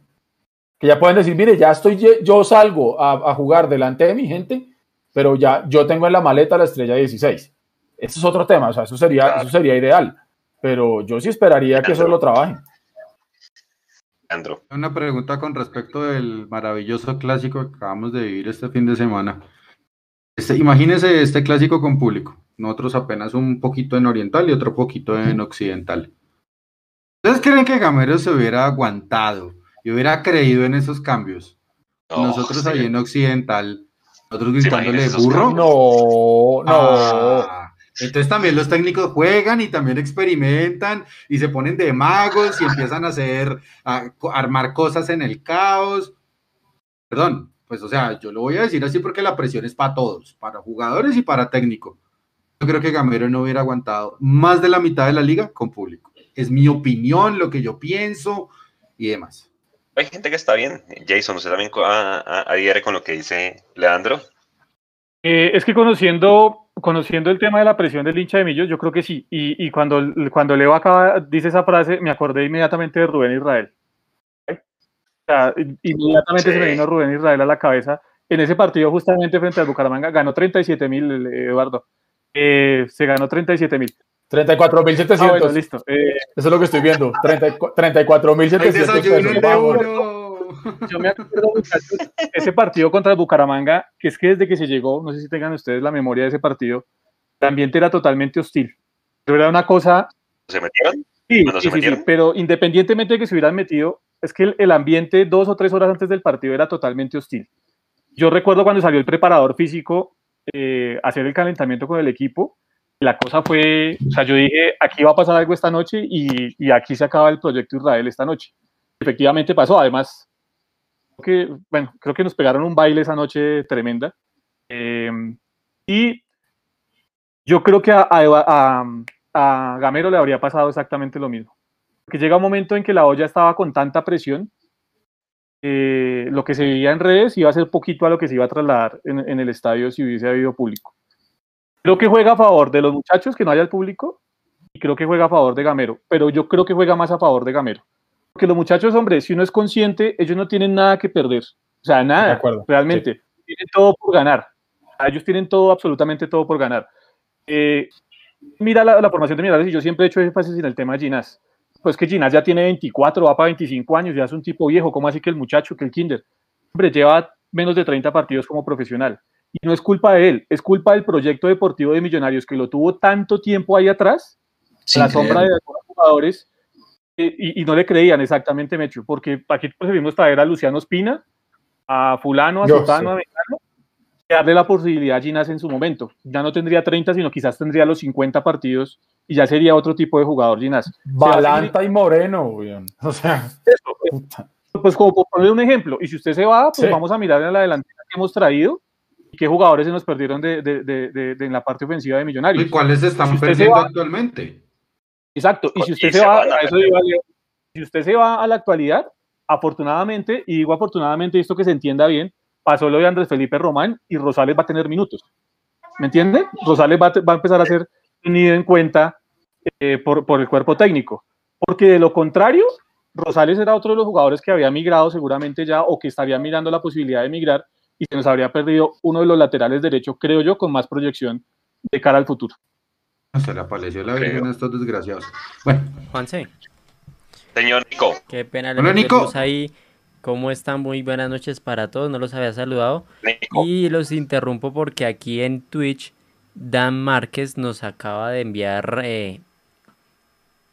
Que ya pueden decir, mire, ya estoy, yo salgo a, jugar delante de mi gente, pero ya yo tengo en la maleta la estrella 16. Eso es otro tema, o sea, eso sería, eso sería ideal. Pero yo sí esperaría que eso lo trabajen. Una pregunta con respecto del maravilloso clásico que acabamos de vivir este fin de semana. Este, imagínese este clásico con público. Nosotros apenas un poquito en oriental y otro poquito en occidental. ¿Ustedes creen que Gamero se hubiera aguantado y hubiera creído en esos cambios? nosotros ahí en Occidental, nosotros gritándole burro. No, no. Ah, entonces también los técnicos juegan y también experimentan y se ponen de magos y empiezan a hacer, a armar cosas en el caos. Perdón, pues o sea, yo lo voy a decir así porque la presión es para todos, para jugadores y para técnico. Yo creo que Gamero no hubiera aguantado más de la mitad de la liga con público. Es mi opinión, lo que yo pienso y demás. Hay gente que está bien. Jason, ¿usted también adhiere con lo que dice Leandro? Eh, es que conociendo, conociendo el tema de la presión del hincha de Millos, yo creo que sí. Y, cuando, cuando Leo acaba, dice esa frase, me acordé inmediatamente de Rubén Israel. O sea, inmediatamente se me vino Rubén Israel a la cabeza. En ese partido, justamente frente al Bucaramanga, ganó 37 mil, Eduardo. Eh, se ganó 37 mil. 34.700. Ah, bueno, listo. Eh, Eso es lo que estoy viendo. 34.700 Yo me acuerdo, ese partido contra el Bucaramanga, que es que desde que se llegó, no sé si tengan ustedes la memoria de ese partido, el ambiente era totalmente hostil. Pero era una cosa... ¿Se metieron? Sí, sí, sí, pero independientemente de que se hubieran metido, es que el, ambiente dos o tres horas antes del partido era totalmente hostil. Yo recuerdo cuando salió el preparador físico eh, hacer el calentamiento con el equipo, la cosa fue, o sea, yo dije, aquí va a pasar algo esta noche y, y aquí se acaba el proyecto Israel esta noche. Efectivamente pasó, además, que, bueno, creo que nos pegaron un baile esa noche tremenda. Eh, y yo creo que a, a, a, Gamero le habría pasado exactamente lo mismo. Que llega un momento en que la olla estaba con tanta presión, eh, lo que se veía en redes iba a ser poquito a lo que se iba a trasladar en, en el estadio si hubiese habido público. Creo que juega a favor de los muchachos que no haya el público y creo que juega a favor de Gamero, pero yo creo que juega más a favor de Gamero. Porque los muchachos, hombre, si uno es consciente, ellos no tienen nada que perder. O sea, nada, realmente. Tienen todo por ganar. Ellos tienen todo, absolutamente todo por ganar. Eh, mira la, formación de Mirales y yo siempre he hecho énfasis en el tema de Ginás. Pues que Ginás ya tiene 24, va para 25 años, ya es un tipo viejo. ¿Cómo así que el muchacho, que el Kinder? Hombre, lleva menos de 30 partidos como profesional. Y no es culpa de él, es culpa del proyecto deportivo de Millonarios que lo tuvo tanto tiempo ahí atrás, a la sombra de algunos jugadores, eh, y, no le creían exactamente, Mecho, porque aquí preferimos traer a Luciano Espina, a Fulano, a Sotano, a Mecano, y darle la posibilidad a Ginas en su momento. Ya no tendría 30, sino quizás tendría los 50 partidos y ya sería otro tipo de jugador, Ginas. Balanta y Moreno, O sea, pues como por ponerle un ejemplo, y si usted se va, pues vamos a mirar en la delantera que hemos traído qué jugadores se nos perdieron de, de, de, de en la parte ofensiva de Millonarios. ¿Y cuáles están perdiendo actualmente? Exacto, y si usted se, va, a eso si usted se va a la actualidad, afortunadamente, y digo afortunadamente esto que se entienda bien, pasó lo de Andrés Felipe Román y Rosales va a tener minutos. ¿Me entiende? Rosales va, va a empezar a ser tenido en cuenta eh, por, por, el cuerpo técnico. Porque de lo contrario, Rosales era otro de los jugadores que había migrado seguramente ya o que estaría mirando la posibilidad de migrar y se nos habría perdido uno de los laterales derecho, creo yo, con más proyección de cara al futuro. Se le apareció la virgen a estos desgraciados. Bueno. Juanse. Señor Nico. Qué pena. Hola, Nico. ahí. ¿Cómo están? Muy buenas noches para todos. No los había saludado. Y los interrumpo porque aquí en Twitch Dan Márquez nos acaba de enviar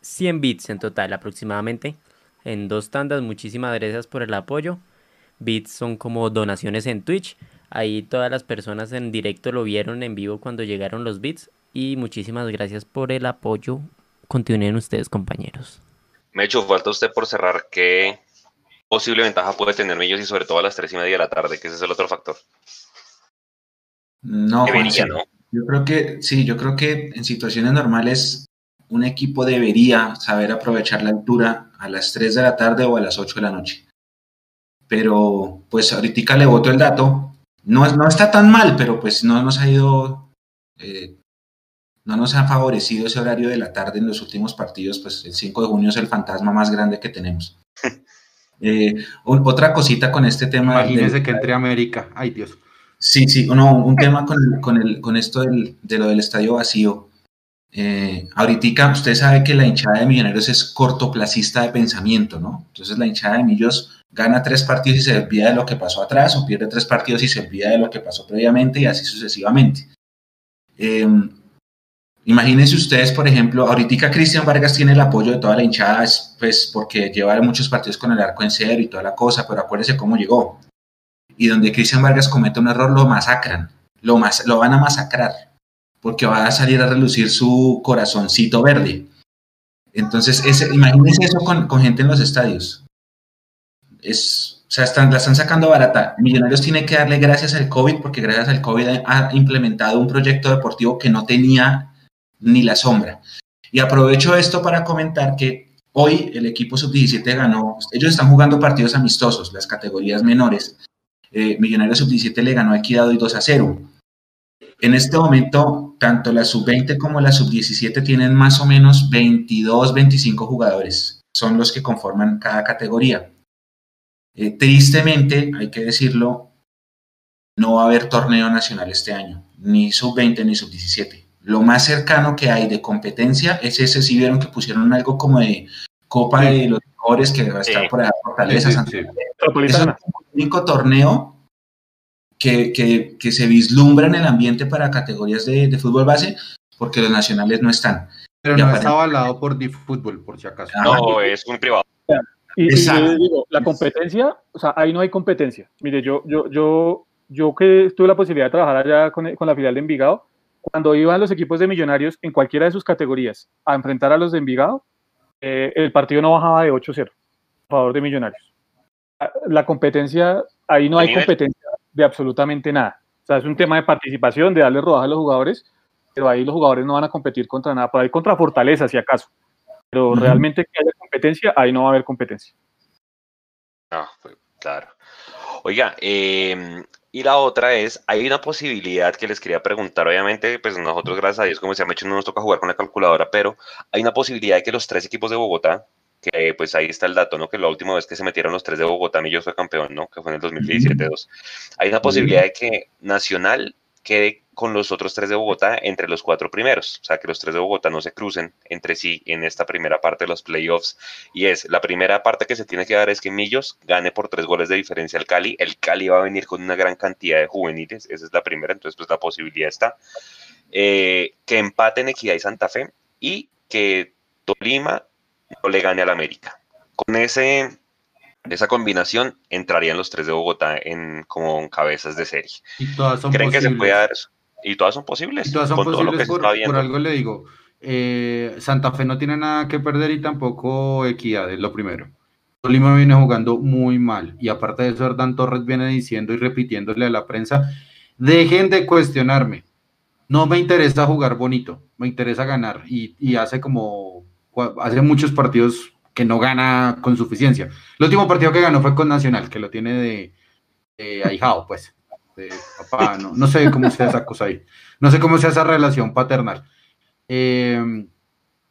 100 eh, bits en total aproximadamente. En dos tandas. Muchísimas gracias por el apoyo. Bits son como donaciones en Twitch. Ahí todas las personas en directo lo vieron en vivo cuando llegaron los bits. Y muchísimas gracias por el apoyo. Continúen ustedes, compañeros. Me hecho falta usted por cerrar qué posible ventaja puede tener Millos y sobre todo a las tres y media de la tarde, que ese es el otro factor. No, Yo creo que sí, yo creo que en situaciones normales un equipo debería saber aprovechar la altura a las 3 de la tarde o a las 8 de la noche pero pues ahorita le voto el dato. No, no está tan mal, pero pues no nos ha ido, eh, no nos ha favorecido ese horario de la tarde en los últimos partidos, pues el 5 de junio es el fantasma más grande que tenemos. Eh, otra cosita con este tema. Imagínese que entre América, ay Dios. Sí, sí, no, un tema con, con, el, con esto del, de lo del estadio vacío. Eh, ahorita usted sabe que la hinchada de Millonarios es cortoplacista de pensamiento, ¿no? Entonces la hinchada de Millos gana tres partidos y se olvida de lo que pasó atrás, o pierde tres partidos y se olvida de lo que pasó previamente, y así sucesivamente. Em, Imagínense ustedes, por ejemplo, ahorita Cristian Vargas tiene el apoyo de toda la hinchada, pues porque lleva muchos partidos con el arco en cero y toda la cosa, pero acuérdense cómo llegó. Y donde Cristian Vargas comete un error, lo masacran, lo, mas lo van a masacrar, porque va a salir a relucir su corazoncito verde. Entonces, ese, imagínense eso con, con, gente en los estadios. Es, o sea, están, la están sacando barata. Millonarios tiene que darle gracias al COVID, porque gracias al COVID ha implementado un proyecto deportivo que no tenía ni la sombra. Y aprovecho esto para comentar que hoy el equipo sub-17 ganó, ellos están jugando partidos amistosos, las categorías menores. Eh, Millonarios sub-17 le ganó a Equidad hoy 2 a 0. En este momento, tanto la sub-20 como la sub-17 tienen más o menos 22, 25 jugadores. Son los que conforman cada categoría. Eh, tristemente, hay que decirlo, no va a haber torneo nacional este año, ni sub-20 ni sub-17. Lo más cercano que hay de competencia es ese, si vieron que pusieron algo como de Copa de los Mejores que va a estar por Fortaleza, sí, Es el único torneo que, que, que, se vislumbra en el ambiente para categorías de, de, fútbol base, porque los nacionales no están. Pero no está avalado por fútbol por si acaso. No, es un privado. Y, y digo, la competencia, o sea, ahí no hay competencia. Mire, yo, yo, yo, yo que tuve la posibilidad de trabajar allá con, con la filial de Envigado, cuando iban los equipos de Millonarios en cualquiera de sus categorías a enfrentar a los de Envigado, eh, el partido no bajaba de 8-0 a favor de Millonarios. La competencia, ahí no hay competencia de absolutamente nada. O sea, es un tema de participación, de darle rodaje a los jugadores, pero ahí los jugadores no van a competir contra nada, por ahí contra Fortaleza, si acaso. Pero realmente que haya competencia, ahí no va a haber competencia. Ah, claro. Oiga, eh, y la otra es, hay una posibilidad que les quería preguntar, obviamente, pues nosotros gracias a Dios, como se ha hecho, no nos toca jugar con la calculadora, pero hay una posibilidad de que los tres equipos de Bogotá, que pues ahí está el dato, ¿no? Que la última vez que se metieron los tres de Bogotá, Millos fue campeón, ¿no? Que fue en el 2017-2. Hay una posibilidad de que Nacional quede con los otros tres de Bogotá entre los cuatro primeros. O sea, que los tres de Bogotá no se crucen entre sí en esta primera parte de los playoffs. Y es, la primera parte que se tiene que dar es que Millos gane por tres goles de diferencia al Cali. El Cali va a venir con una gran cantidad de juveniles. Esa es la primera, entonces pues la posibilidad está. Eh, que empaten Equidad y Santa Fe y que Tolima no le gane al América. Con ese esa combinación entrarían los tres de Bogotá en como cabezas de serie. Y todas son ¿Creen posibles. que se puede dar eso? Y todas son posibles. Y todas son con todo lo posibles que se por, está viendo. por algo le digo. eh, Santa Fe no tiene nada que perder y tampoco Equidad, es lo primero. Tolima viene jugando muy mal y aparte de eso, Hernán Torres viene diciendo y repitiéndole a la prensa, dejen de cuestionarme, no me interesa jugar bonito, me interesa ganar y, y hace como, hace muchos partidos que no gana con suficiencia. El último partido que ganó fue con Nacional, que lo tiene de, ahijado, pues, de papá, no, no sé cómo sea esa cosa ahí, no sé cómo sea esa relación paternal. Eh,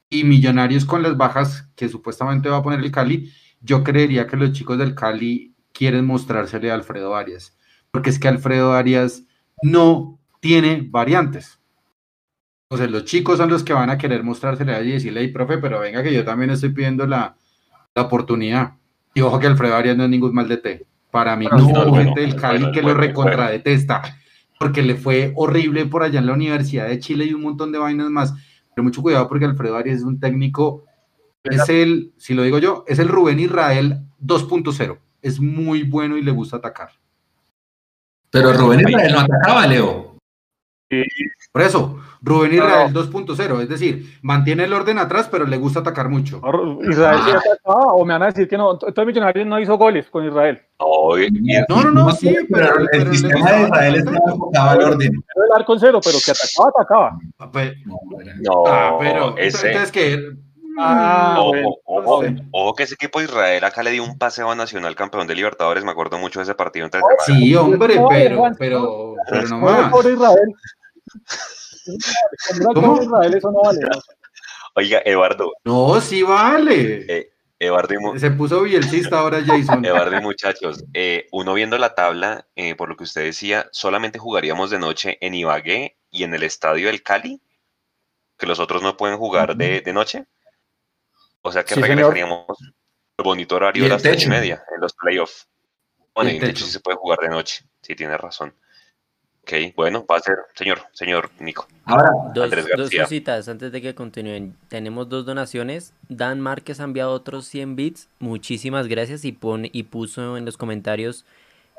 y Millonarios con las bajas que supuestamente va a poner el Cali, yo creería que los chicos del Cali quieren mostrársele a Alfredo Arias, porque es que Alfredo Arias no tiene variantes. O sea, los chicos son los que van a querer mostrársele a y decirle, hey, profe, pero venga que yo también estoy pidiendo la, la oportunidad. Y ojo que Alfredo Arias no es ningún mal de té. Para mí, No, no, no, gente del Cali que lo no, no, recontra detesta, porque le fue horrible por allá en la Universidad de Chile y un montón de vainas más. Pero mucho cuidado porque Alfredo Arias es un técnico, es el, si lo digo yo, es el Rubén Israel 2.0. Es muy bueno y le gusta atacar. Pero Rubén Israel no atacaba, Leo. Por eso, Rubén Israel 2.0, es decir, mantiene el orden atrás, pero le gusta atacar mucho. Israel sí atacaba, o me van a decir que no, entonces Millonarios no hizo goles con Israel. No, No, no, no, sí, pero, el pero sistema de Israel estaba enfocado al orden. El arco en cero, pero que atacaba, atacaba. Ah, pues, no, ah, pero ese, entonces que Ah, ojo, bueno, ojo, no sé. ojo que ese equipo de Israel acá le dio un paseo a Nacional campeón de Libertadores, me acuerdo mucho de ese partido entre sí, hombre, pero, Juan, pero, pero no No, más. Israel. Como una ¿Cómo? pobre Israel, eso no vale. ¿no? Oiga, Eduardo, No, sí vale. eh, Eduardo y, Se puso bielcista ahora Jason. Eduardo y muchachos, eh, uno viendo la tabla, eh, por lo que usted decía, solamente jugaríamos de noche en Ibagué y en el estadio del Cali, que los otros no pueden jugar de, de noche. O sea que Sí, señor. regresaríamos al bonito horario de las tres y media en los playoffs. Bueno, Y el de hecho techo. sí se puede jugar de noche, sí tiene razón. Ok, bueno, va a ser, señor, señor Nico. Ahora, dos, dos, cositas antes de que continúen. Tenemos dos donaciones. Dan Márquez ha enviado otros 100 bits. Muchísimas gracias y, pone, y puso en los comentarios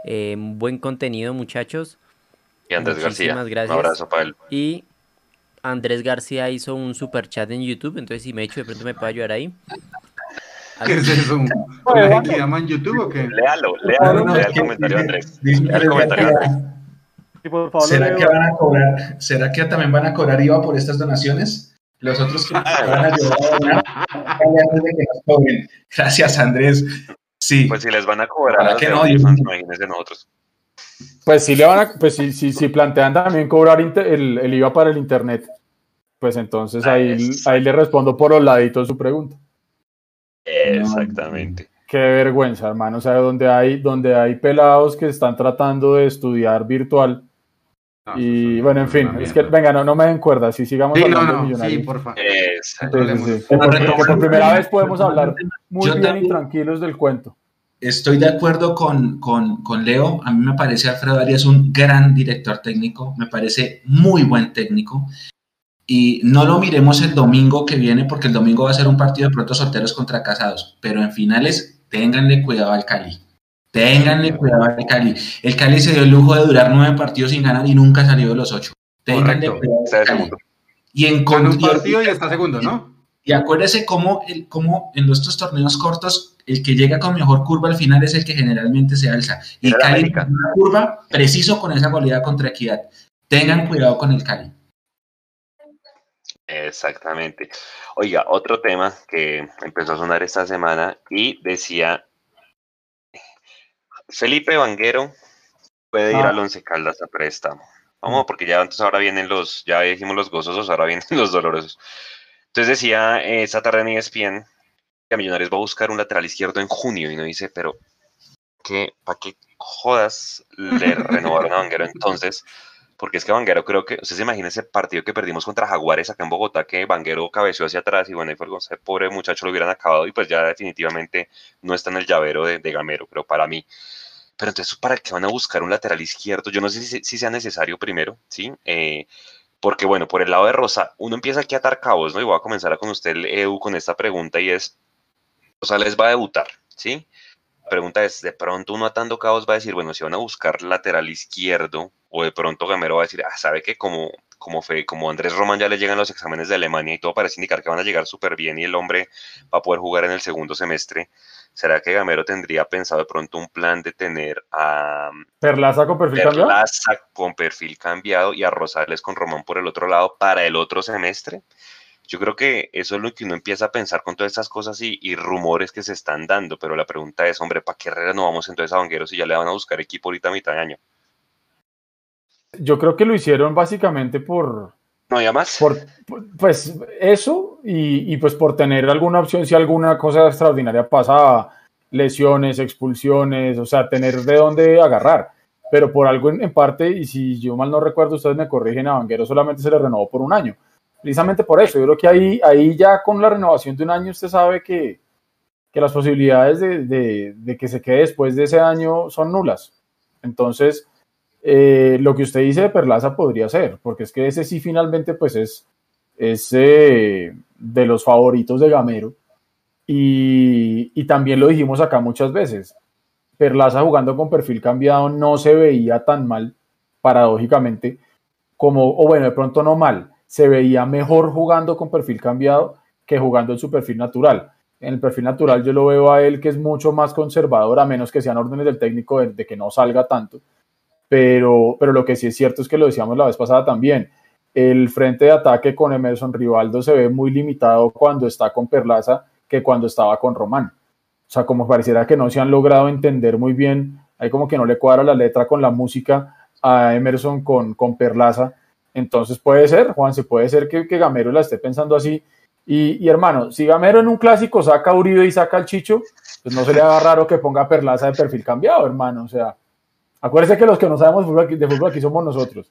eh, buen contenido, muchachos. Y Andrés García. Gracias. Un abrazo para él. Y Andrés García hizo un super chat en YouTube, entonces si me echo de pronto me puede ayudar ahí. ¿Qué es eso? ¿Cómo le llaman YouTube o qué? Léalo, léalo, lea el comentario Andrés. Lea el comentario Andrés. ¿Será, que van a cobrar, ¿Será que también van a cobrar IVA por estas donaciones? Los otros que van a ayudar a donar antes de que nos cobren. Gracias, Andrés. Sí. Pues si les van a cobrar, que no, imagínense nosotros. Pues si le van a, pues si, si, si plantean también cobrar el, el, IVA para el internet, pues entonces ahí, ahí le respondo por los laditos su pregunta. Exactamente. Qué vergüenza, hermano. O sea, donde hay, donde hay pelados que están tratando de estudiar virtual y bueno, en fin, es que venga, no, no me den cuerda, si sigamos hablando de millonarios. Sí, por favor. por primera vez podemos hablar muy bien y tranquilos del cuento. Estoy de acuerdo con, con, con, Leo. A mí me parece Alfredo Arias un gran director técnico, me parece muy buen técnico. Y no lo miremos el domingo que viene, porque el domingo va a ser un partido de pronto solteros contra casados, pero en finales, ténganle cuidado al Cali. Ténganle cuidado al Cali. El Cali se dio el lujo de durar nueve partidos sin ganar y nunca salió de los ocho. Ténganle cuidado al Cali. Y en con un partido y está segundo, ¿no? Y acuérdese cómo, el, cómo en nuestros torneos cortos el que llega con mejor curva al final es el que generalmente se alza. Y el Cali una curva preciso con esa goleada contra Equidad. Tengan cuidado con el Cali. Exactamente. Oiga, otro tema que empezó a sonar esta semana y decía Felipe Vanguero puede ir ah. al Once Caldas a préstamo. Vamos, porque ya antes ahora vienen los, ya dijimos los gozosos, ahora vienen los dolorosos. Entonces decía eh, esta tarde en ESPN que a Millonarios va a buscar un lateral izquierdo en junio y no dice, pero ¿qué, ¿para qué jodas le renovaron a Vanguero entonces? Porque es que Vanguero creo que, usted se imagina ese partido que perdimos contra Jaguares acá en Bogotá, que Vanguero cabeció hacia atrás y bueno, y fue ese pobre muchacho lo hubieran acabado y pues ya definitivamente no está en el llavero de, de Gamero, pero para mí. Pero entonces, ¿para qué van a buscar un lateral izquierdo? Yo no sé si, sea necesario primero, ¿sí? Eh, porque bueno, por el lado de Rosa, uno empieza aquí a atar cabos, ¿no? Y voy a comenzar con usted, EU, con esta pregunta y es, Rosa les va a debutar, ¿sí? Pregunta es, de pronto uno atando cabos va a decir, bueno, si van a buscar lateral izquierdo, o de pronto Gamero va a decir, ah, sabe que como, como, fue, como Andrés Román ya le llegan los exámenes de Alemania y todo parece indicar que van a llegar súper bien y el hombre va a poder jugar en el segundo semestre, ¿Será que Gamero tendría pensado de pronto un plan de tener a Perlaza con perfil Perlaza cambiado? con perfil cambiado y a Rosales con Román por el otro lado para el otro semestre? Yo creo que eso es lo que uno empieza a pensar con todas estas cosas y, rumores que se están dando, pero la pregunta es, hombre, ¿para qué vamos entonces a Vanguero si ya le van a buscar equipo ahorita a mitad de año? Yo creo que lo hicieron básicamente por, no había más. Por, pues eso y, pues por tener alguna opción si alguna cosa extraordinaria pasaba, lesiones, expulsiones, o sea, tener de dónde agarrar. Pero por algo en, parte, y si yo mal no recuerdo, ustedes me corrigen, a Vanguero solamente se le renovó por un año. Precisamente por eso, yo creo que ahí, ahí ya con la renovación de un año usted sabe que, que las posibilidades de, de, de que se quede después de ese año son nulas. Entonces, eh, lo que usted dice de Perlaza podría ser, porque es que ese sí finalmente pues es, es eh, de los favoritos de Gamero. Y, y, también lo dijimos acá muchas veces, Perlaza jugando con perfil cambiado no se veía tan mal, paradójicamente, como, o bueno, de pronto no mal, se veía mejor jugando con perfil cambiado que jugando en su perfil natural. En el perfil natural yo lo veo a él que es mucho más conservador, a menos que sean órdenes del técnico de que no salga tanto pero, pero lo que sí es cierto es que lo decíamos la vez pasada también, el frente de ataque con Emerson Rivaldo se ve muy limitado cuando está con Perlaza que cuando estaba con Román. O sea, como pareciera que no se han logrado entender muy bien, hay como que no le cuadra la letra con la música a Emerson con, con Perlaza. Entonces puede ser, Juan, se puede ser que, que Gamero la esté pensando así. Y, y, hermano, si Gamero en un clásico saca a Uribe y saca al Chicho, pues no se le haga raro que ponga Perlaza de perfil cambiado, hermano. O sea, Acuérdese que los que no sabemos de fútbol aquí, somos nosotros.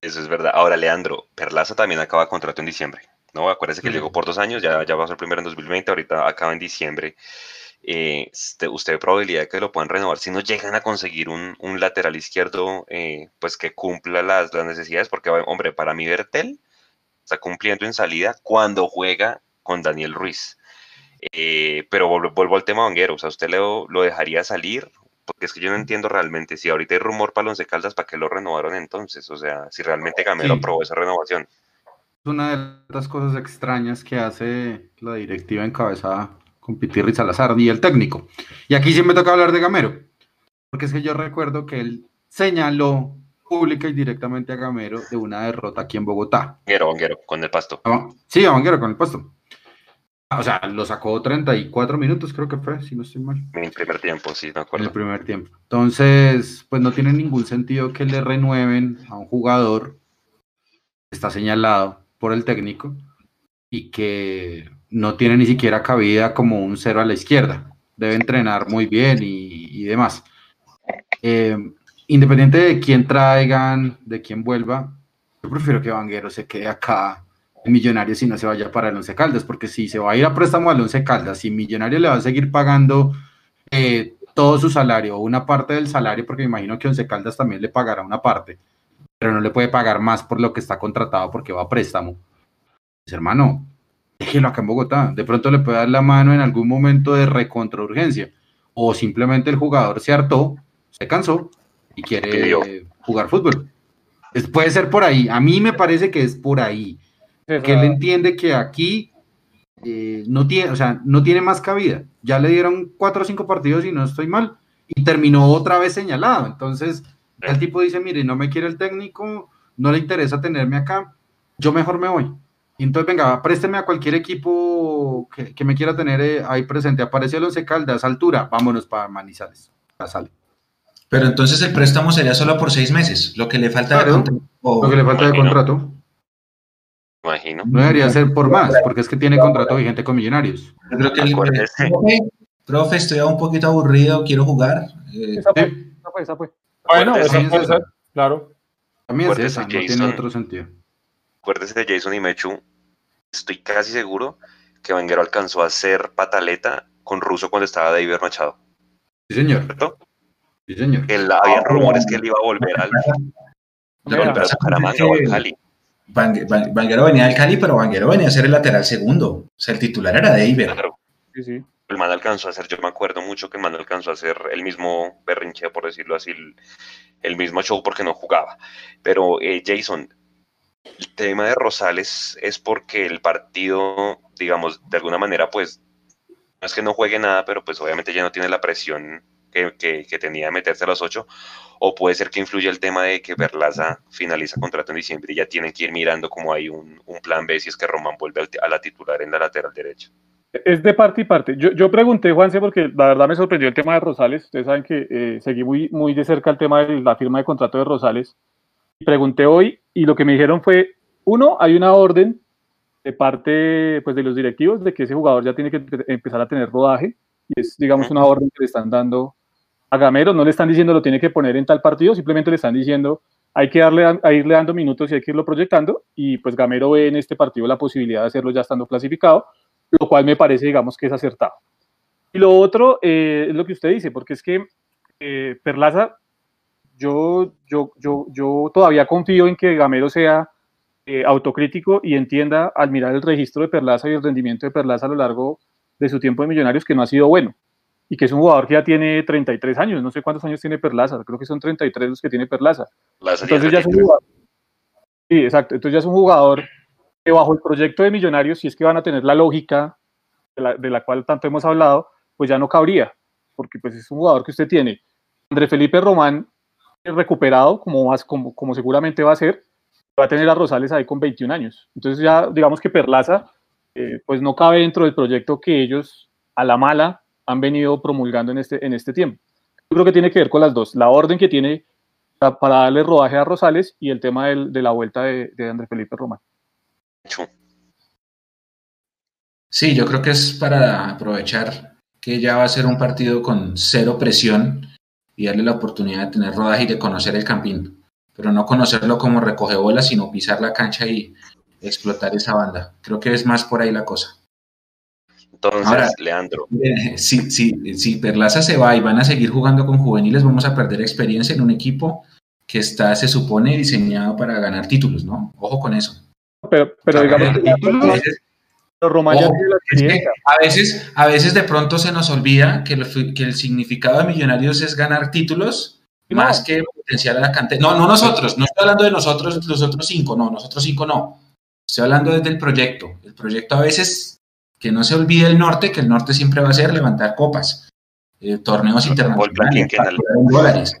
Eso es verdad. Ahora, Leandro, Perlaza también acaba contrato en diciembre. ¿no? Acuérdese que llegó por dos años, ya, ya va a ser primero en 2020, ahorita acaba en diciembre. Eh, usted ve probabilidad de que lo puedan renovar si no llegan a conseguir un, lateral izquierdo eh, pues que cumpla las, necesidades, porque hombre, para mí Bertel está cumpliendo en salida cuando juega con Daniel Ruiz. Eh, pero vuelvo, al tema Vanguero, o sea, ¿usted lo, lo dejaría salir? Porque es que yo no entiendo realmente si ahorita hay rumor para Once Caldas, ¿para qué lo renovaron entonces? O sea, si realmente Gamero aprobó esa renovación. Es una de las cosas extrañas que hace la directiva encabezada con Pitirri Salazar y el técnico. Y aquí sí me toca hablar de Gamero, porque es que yo recuerdo que él señaló pública y directamente a Gamero de una derrota aquí en Bogotá. Vanguero, Vanguero, con el pasto. Ah, sí, Vanguero con el pasto. O sea, lo sacó 34 minutos, creo que fue, si no estoy mal. En el primer tiempo, sí, me acuerdo. En el primer tiempo. Entonces, pues no tiene ningún sentido que le renueven a un jugador que está señalado por el técnico y que no tiene ni siquiera cabida como un cero a la izquierda. Debe entrenar muy bien y, demás. Eh, independiente de quién traigan, de quién vuelva, yo prefiero que Vanguero se quede acá en Millonarios y no se vaya para el Once Caldas, porque si se va a ir a préstamo al Once Caldas y Millonario le va a seguir pagando eh, todo su salario o una parte del salario, porque me imagino que Once Caldas también le pagará una parte, pero no le puede pagar más por lo que está contratado porque va a préstamo. Pues, hermano, déjelo acá en Bogotá. De pronto le puede dar la mano en algún momento de recontraurgencia. O simplemente el jugador se hartó, se cansó y quiere jugar fútbol. puede ser por ahí. A mí me parece que es por ahí. Que él entiende que aquí eh, no, tiene, o sea, no tiene más cabida. Ya le dieron cuatro o cinco partidos y no estoy mal. Y terminó otra vez señalado. Entonces, el tipo dice, mire, no me quiere el técnico, no le interesa tenerme acá, yo mejor me voy. Entonces, venga, présteme a cualquier equipo que, me quiera tener eh, ahí presente. Aparece el Once Caldas, altura, vámonos para Manizales. Sale. Pero entonces el préstamo sería solo por seis meses, lo que le falta de contrato. Lo que le falta de contrato. Imagino. No debería ser por más, porque es que tiene contrato vigente con Millonarios. Yo creo que el, profe, estoy un poquito aburrido, quiero jugar. Eh, esa fue, esa fue, Bueno, esa puede ser, claro. También es esa, no tiene otro sentido. Acuérdese de Jason y Mechu estoy casi seguro que Vanguero alcanzó a hacer pataleta con Russo cuando estaba David Machado. Sí, señor. ¿Cierto? Sí, señor. Que había ah, rumores que él iba a volver al, volver a Bucaramanga o al Cali. Vanguero venía al Cali, pero Vanguero venía a ser el lateral segundo. O sea, el titular era David. Sí, sí. El man alcanzó a hacer, yo me acuerdo mucho que el man alcanzó a hacer el mismo berrinche, por decirlo así, el, mismo show porque no jugaba. Pero eh, Jason, el tema de Rosales es porque el partido, digamos, de alguna manera, pues, no es que no juegue nada, pero pues obviamente ya no tiene la presión que, tenía de meterse a los ocho, o puede ser que influya el tema de que Berlaza finaliza contrato en diciembre y ya tienen que ir mirando como hay un, plan B si es que Román vuelve a la titular en la lateral derecha. Es de parte y parte. Yo, pregunté, Juanse, porque la verdad me sorprendió el tema de Rosales. Ustedes saben que eh, seguí muy de cerca el tema de la firma de contrato de Rosales pregunté hoy y lo que me dijeron fue, uno, hay una orden de parte pues, de los directivos de que ese jugador ya tiene que empezar a tener rodaje y es, digamos, una orden que le están dando a Gamero, no le están diciendo lo tiene que poner en tal partido, simplemente le están diciendo hay que darle a irle dando minutos y hay que irlo proyectando y pues Gamero ve en este partido la posibilidad de hacerlo ya estando clasificado, lo cual me parece, digamos, que es acertado. Y lo otro eh, es lo que usted dice, porque es que eh, Perlaza yo, yo, yo, yo todavía confío en que Gamero sea eh, autocrítico y entienda al mirar el registro de Perlaza y el rendimiento de Perlaza a lo largo de su tiempo de Millonarios que no ha sido bueno y que es un jugador que ya tiene 33 años, no sé cuántos años tiene Perlaza, creo que son 33 los que tiene Perlaza. Entonces ya es un jugador, sí, exacto, entonces ya es un jugador que bajo el proyecto de Millonarios, si es que van a tener la lógica de la, de la cual tanto hemos hablado, pues ya no cabría, porque pues es un jugador que usted tiene. André Felipe Román recuperado, como, más, como, como seguramente va a ser, va a tener a Rosales ahí con 21 años. Entonces ya digamos que Perlaza eh, pues no cabe dentro del proyecto que ellos a la mala han venido promulgando en este, en este tiempo. Yo creo que tiene que ver con las dos, la orden que tiene para darle rodaje a Rosales y el tema de la vuelta de, de Andrés Felipe Román. Sí, yo creo que es para aprovechar que ya va a ser un partido con cero presión y darle la oportunidad de tener rodaje y de conocer el campín, pero no conocerlo como recoge bolas, sino pisar la cancha y explotar esa banda. Creo que es más por ahí la cosa. Entonces, Ahora, Leandro, Eh, Si, si, si Perlaza se va y van a seguir jugando con juveniles, vamos a perder experiencia en un equipo que está, se supone, diseñado para ganar títulos, ¿no? Ojo con eso. Pero, pero digamos que A veces- ya tiene la experiencia. a veces, a veces de pronto se nos olvida que, lo- que el significado de millonarios es ganar títulos No. más que potenciar a la cantera. No, no nosotros, no estoy hablando de nosotros, los otros cinco, no, nosotros cinco no. Estoy hablando desde el proyecto. El proyecto a veces, que no se olvide el norte, que el norte siempre va a ser levantar copas, eh, torneos internacionales, dólares.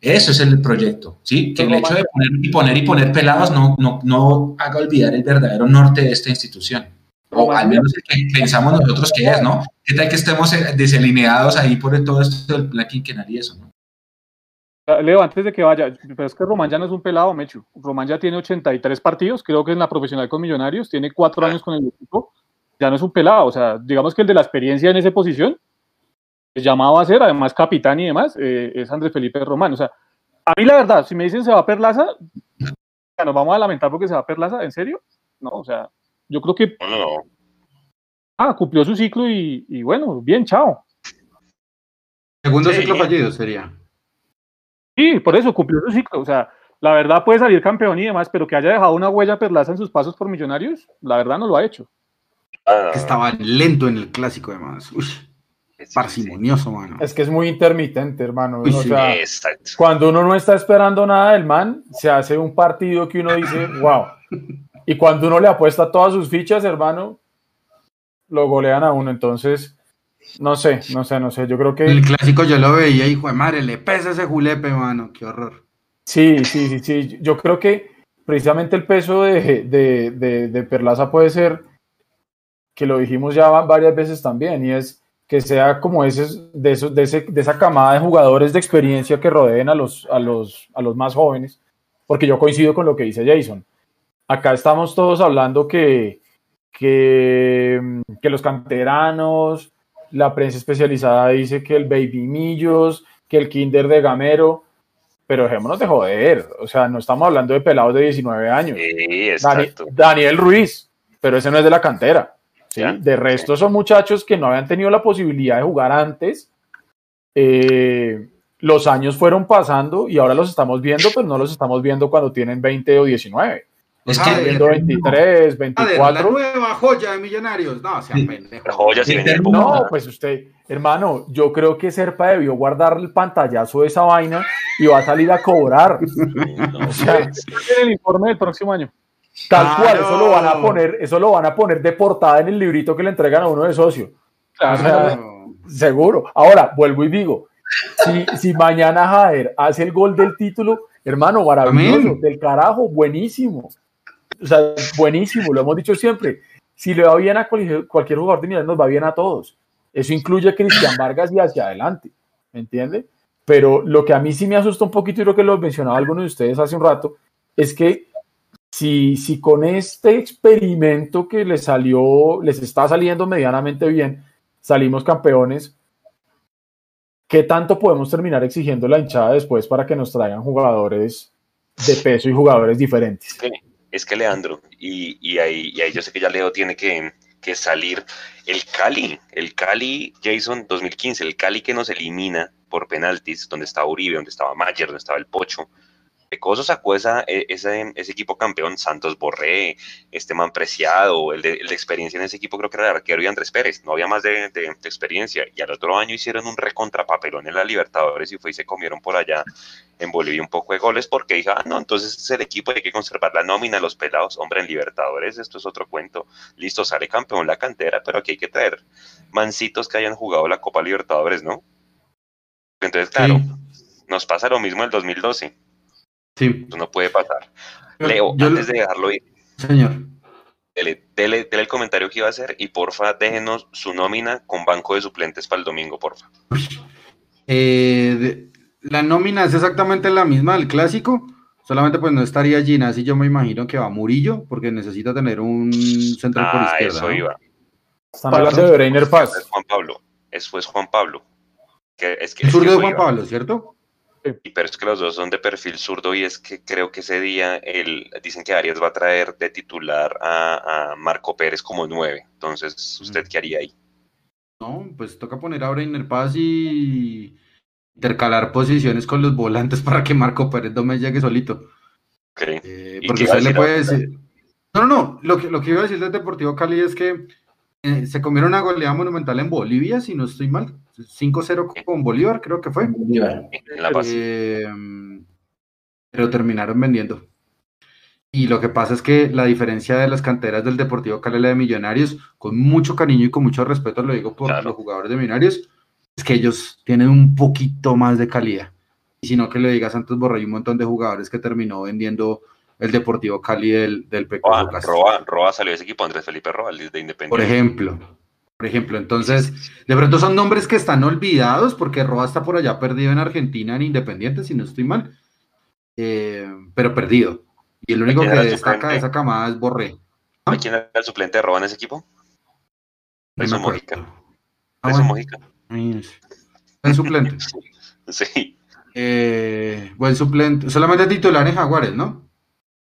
Eso es el proyecto, ¿sí? Que el hecho de poner y poner y poner pelados no, no, no haga olvidar el verdadero norte de esta institución. O al menos el que pensamos nosotros que es, ¿no? ¿Qué tal que estemos eh, desalineados ahí por todo esto del plan quinquenal y eso, ¿no? Leo, antes de que vaya, pero es que Román ya no es un pelado, Mechu. Román ya tiene 83 partidos, creo que en la profesional con Millonarios, tiene cuatro años con el equipo, ya no es un pelado, o sea, digamos que el de la experiencia en esa posición, es llamado a ser, además capitán y demás, eh, es Andrés Felipe Román. O sea, a mí la verdad, si me dicen se va a Perlaza, ya nos vamos a lamentar porque se va a Perlaza, ¿en serio? No, o sea, yo creo que no, no, ah, cumplió su ciclo y, y bueno, bien, chao. Segundo Sí. ciclo fallido sería. Sí, por eso cumplió su ciclo. O sea, la verdad puede salir campeón y demás, pero que haya dejado una huella Perlaza en sus pasos por millonarios, la verdad no lo ha hecho. Ah, Que estaba lento en el clásico además. Uy, parsimonioso, mano. Es que es muy intermitente, hermano. Uy, o sí. sea, cuando uno no está esperando nada del man, se hace un partido que uno dice, wow. Y cuando uno le apuesta todas sus fichas, hermano, lo golean a uno. Entonces, no sé, no sé, no sé. Yo creo que El clásico yo lo veía, hijo de madre, le pesa ese julepe, mano. Qué horror. sí, sí, sí, sí. Yo creo que precisamente el peso de, de, de, de Perlaza puede ser, que lo dijimos ya varias veces también, y es que sea como ese, de, esos, de, ese, de esa camada de jugadores de experiencia que rodeen a los, a, los, a los más jóvenes, porque yo coincido con lo que dice Jason. Acá estamos todos hablando que, que, que los canteranos, la prensa especializada dice que el Baby Millos, que el Kinder de Gamero, pero dejémonos de joder, o sea, no estamos hablando de pelados de 19 años. Sí, Dani-. Daniel Ruiz, pero ese no es de la cantera. De resto son muchachos que no habían tenido la posibilidad de jugar antes. Eh, los años fueron pasando y ahora los estamos viendo, pero no los estamos viendo cuando tienen 20 o 19. Es que Estamos viendo 23, Madre, la 24. nueva joya de millonarios. No, sea Sí. pendejo. Joyas y venía el No, pues usted, hermano, yo creo que Serpa debió guardar el pantallazo de esa vaina y va a salir a cobrar. No, O sea, En el informe del próximo año. Tal Claro. cual, eso lo van a poner, eso lo van a poner de portada en el librito que le entregan a uno de socio. Claro. O sea, seguro. Ahora, vuelvo y digo, si, si mañana Jader hace el gol del título, hermano, maravilloso, Amén. del carajo, buenísimo. O sea, buenísimo, lo hemos dicho siempre. Si le va bien a cualquier, jugador de nivel, nos va bien a todos. Eso incluye a Cristian Vargas y hacia adelante, ¿me entiende? Pero lo que a mí sí me asusta un poquito, y creo que lo mencionaba alguno de ustedes hace un rato, es que si, si con este experimento que les salió, les está saliendo medianamente bien, salimos campeones, ¿qué tanto podemos terminar exigiendo la hinchada después para que nos traigan jugadores de peso y jugadores diferentes? Es que Leandro, y, y ahí, y ahí yo sé que ya Leo tiene que, que salir. El Cali, el Cali Jason 2015, el Cali que nos elimina por penaltis, donde estaba Uribe, donde estaba Mayer, donde estaba el Pocho. Pecoso sacó esa, e- ese, ese equipo campeón, Santos Borré, este man preciado, el de, el de experiencia en ese equipo creo que era el arquero y Andrés Pérez, no había más de, de- de experiencia. Y al otro año hicieron un recontrapapelón en la Libertadores y fue y se comieron por allá en Bolivia un poco de goles porque dije, ah, no, entonces es el equipo, hay que conservar la nómina, los pelados, hombre, en Libertadores, esto es otro cuento. Listo, sale campeón la cantera, pero aquí hay que traer mancitos que hayan jugado la Copa Libertadores, ¿no? Entonces, claro, nos pasa lo mismo el 2012, Sí. eso no puede pasar. Yo- Leo, yo- antes de dejarlo ir, Señor. dele, dele- dele el comentario que iba a hacer y porfa, déjenos su nómina con banco de suplentes para el domingo, porfa. Eh, de- la nómina es exactamente la misma del clásico, solamente pues no estaría Ginás y yo me imagino que va Murillo, porque necesita tener un central por Ah, izquierda. eso ¿no? iba. Están hablando de Breiner Es Paz. Juan Pablo, eso es Juan Pablo. Que, es que, El es que zurdo de Juan iba. Pablo, ¿cierto? Y pero es que los dos son de perfil zurdo y es que creo que ese día el, dicen que Arias va a traer de titular a, a Marco Pérez como nueve. Entonces, ¿usted qué haría ahí? No, pues toca poner a Brainer Paz y intercalar posiciones con los volantes para que Marco Pérez no me llegue solito. Ok. Eh, ¿Y porque usted le puede decir. No, no, no. Lo que, lo que iba a decir del Deportivo Cali es que eh, se comieron una goleada monumental en Bolivia, si no estoy mal. 5-0 con Bolívar, creo que fue. Bolívar. En La Paz. Eh, pero terminaron vendiendo. Y lo que pasa es que la diferencia de las canteras del Deportivo Cali y la de Millonarios, con mucho cariño y con mucho respeto, lo digo por Claro. los jugadores de Millonarios, es que ellos tienen un poquito más de calidad. Y si no, que le diga a Santos Borrell un montón de jugadores que terminó vendiendo el Deportivo Cali del, del Roa. Roa, Roa salió de ese equipo, Andrés Felipe Roa, el de Independiente. Por ejemplo. Por ejemplo, entonces, de pronto son nombres que están olvidados porque Roa está por allá perdido en Argentina, en Independiente, si no estoy mal. Eh, pero perdido. Y el único ¿Quién que destaca suplente? de esa camada es Borré. ¿Sabe ¿Quién era el suplente de Roa en ese equipo? No Nelson acuerdo. Mojica. Ah, bueno. Mojica. Buen suplente. Sí, Eh, buen suplente. Solamente titular en Jaguares, ¿no?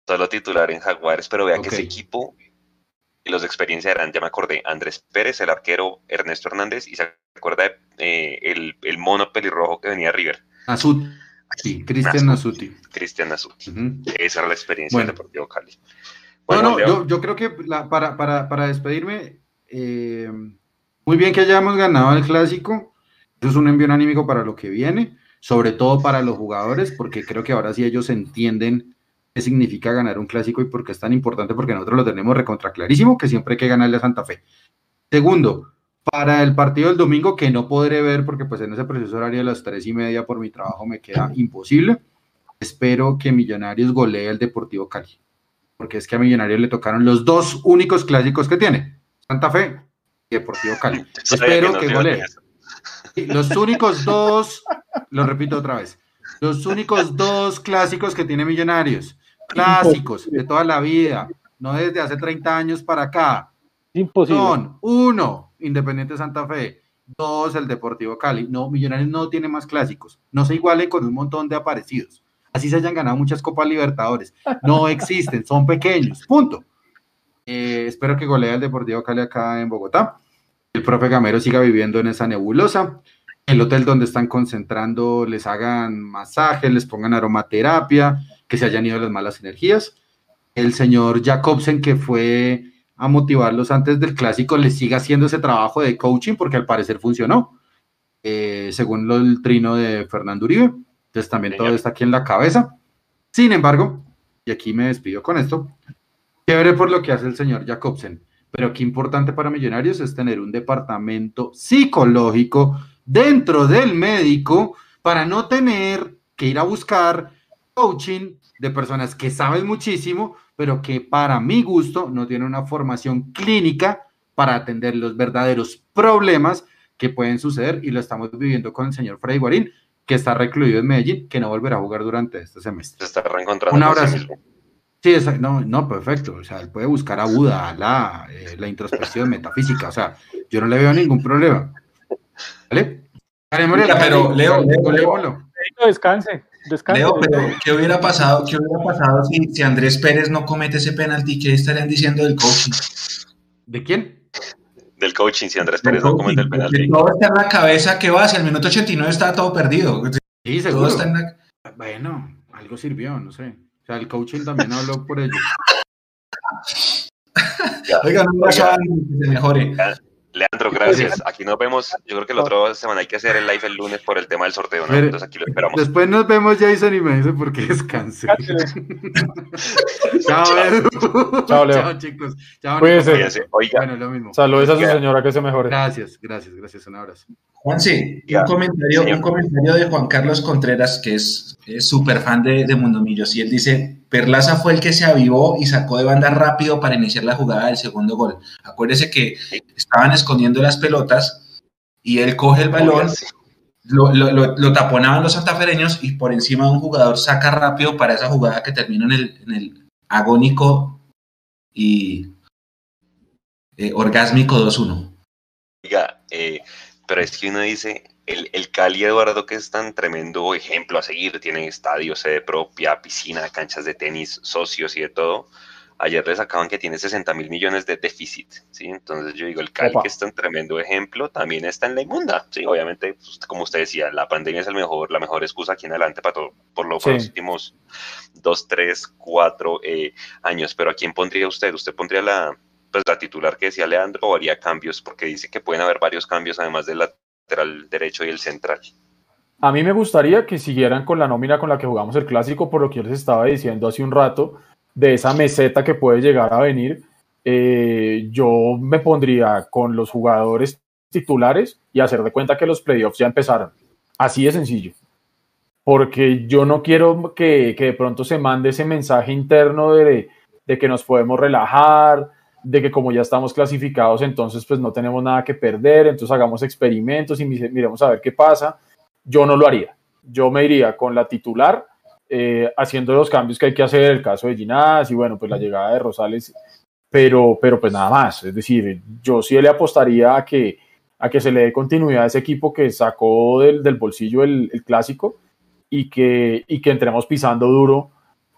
Solo titular en Jaguares, pero vea que ese equipo y los de experiencia eran, ya me acordé, Andrés Pérez, el arquero Ernesto Hernández, y se acuerda de, eh, el, el mono pelirrojo que venía a River, Nasuti. Sí, Cristian Nasuti. Cristian. Ujú. Esa era la experiencia Bueno. del Deportivo Cali. No, Bueno, no, yo, yo creo que la- para, para, para despedirme, eh, muy bien que hayamos ganado el clásico. Eso es un envío anímico para lo que viene, sobre todo para los jugadores, porque creo que ahora sí ellos entienden qué significa ganar un clásico y por qué es tan importante, porque nosotros lo tenemos recontra clarísimo, que siempre hay que ganarle a Santa Fe. Segundo, para el partido del domingo, que no podré ver porque pues en ese proceso horario de las tres y media por mi trabajo me queda imposible, espero que Millonarios golee al Deportivo Cali porque es que a Millonarios le tocaron los dos únicos clásicos que tiene, Santa Fe y Deportivo Cali. Espero que a golee. Los únicos dos, lo repito otra vez, los únicos dos clásicos que tiene Millonarios, clásicos de toda la vida, no desde hace 30 años para acá, Imposible. son uno, Independiente Santa Fe, dos, el Deportivo Cali. No, Millonarios no tiene más clásicos, no se igualen con un montón de aparecidos. Así se hayan ganado muchas Copas Libertadores. No existen, son pequeños, punto. Eh, espero que golee el Deportivo Cali acá en Bogotá. El profe Gamero siga viviendo en esa nebulosa. El hotel donde están concentrando les hagan masajes, les pongan aromaterapia, que se hayan ido las malas energías. El señor Jacobsen, que fue a motivarlos antes del clásico, les siga haciendo ese trabajo de coaching, porque al parecer funcionó, eh, según lo, el trino de Fernando Uribe. Entonces también todo está aquí en la cabeza. Sin embargo, y aquí me despido con esto, chévere por lo que hace el señor Jacobsen, pero qué importante para Millonarios es tener un departamento psicológico dentro del médico para no tener que ir a buscar coaching de personas que saben muchísimo, pero que para mi gusto no tienen una formación clínica para atender los verdaderos problemas que pueden suceder y lo estamos viviendo con el señor Freddy Guarín, que está recluido en Medellín, que no volverá a jugar durante este semestre. Se está reencontrando Un sí abrazo. Sí, esa- no, no, perfecto. O sea, él puede buscar a Buda, la, eh, la introspección metafísica. O sea, yo no le veo ningún problema. ¿Vale? Pero, Cali, Leo, Leo, Descanse, descanse. Leo, pero ¿qué hubiera pasado, qué hubiera pasado si, si Andrés Pérez no comete ese penalti? ¿Qué estarían diciendo del coaching? ¿De quién? Del coaching, si Andrés Pérez no comete el penalti. Todo está en la cabeza que va, si al minuto 89 está todo perdido. Sí, Todo seguro. está en la... Bueno, algo sirvió, no sé. O sea, el coaching también habló por ello. Oiga, no pasa que se mejore. Leandro, gracias. Aquí nos vemos. Yo creo que la otra semana hay que hacer el live el lunes por el tema del sorteo, ¿no? Entonces aquí lo esperamos. Después nos vemos, Jason, y me dice por qué descanse. Chao, Edu. Chao, Leo. Chao, chicos. Chao. Fíjense, Oiga, Bueno, lo mismo. Saludos a su señora que se mejore. Gracias, gracias, gracias. Un abrazo. Juanse, Ya, un comentario, un comentario de Juan Carlos Contreras, que es es súper fan de, de Mundo Millos, y él dice, Perlaza fue el que se avivó y sacó de banda rápido para iniciar la jugada del segundo gol. Acuérdese que estaban escondiendo las pelotas y él coge el balón, lo, lo, lo- lo taponaban los santafereños y por encima de un jugador saca rápido para esa jugada que termina en el, en el agónico y eh, orgásmico 2-1. Oiga, eh, pero es que uno dice, el, el Cali Eduardo, que es tan tremendo ejemplo a seguir, tiene estadio, sede propia, piscina, canchas de tenis, socios y de todo. ayer le sacaban que tiene 60 mil millones de déficit, ¿sí? Entonces yo digo, el Cali Opa. que está en tremendo ejemplo, también está en la inmunda, ¿sí? Obviamente, pues, como usted decía, la pandemia es el mejor, la mejor excusa aquí en adelante para todo, por lo- por los últimos dos, tres, cuatro eh, años, pero ¿a quién pondría usted? ¿Usted pondría la, pues, la titular que decía Leandro o haría cambios? Porque dice que pueden haber varios cambios además del lateral derecho y el central. A mí me gustaría que siguieran con la nómina con la que jugamos el clásico, por lo que yo les estaba diciendo hace un rato, de esa meseta que puede llegar a venir. Eh, yo me pondría con los jugadores titulares y hacer de cuenta que los playoffs ya empezaron. Así de sencillo. Porque yo no quiero que, de pronto se mande ese mensaje interno de que nos podemos relajar, de que como ya estamos clasificados, entonces pues no tenemos nada que perder, entonces hagamos experimentos y mi- miremos a ver qué pasa yo no lo haría. Yo me iría con la titular, eh, haciendo los cambios que hay que hacer, el caso de Ginás y bueno, pues la llegada de Rosales, pero, pero pues nada más. Es decir, yo sí le apostaría a que, a que se le dé continuidad a ese equipo que sacó del, del bolsillo el, el clásico y que, y que entremos pisando duro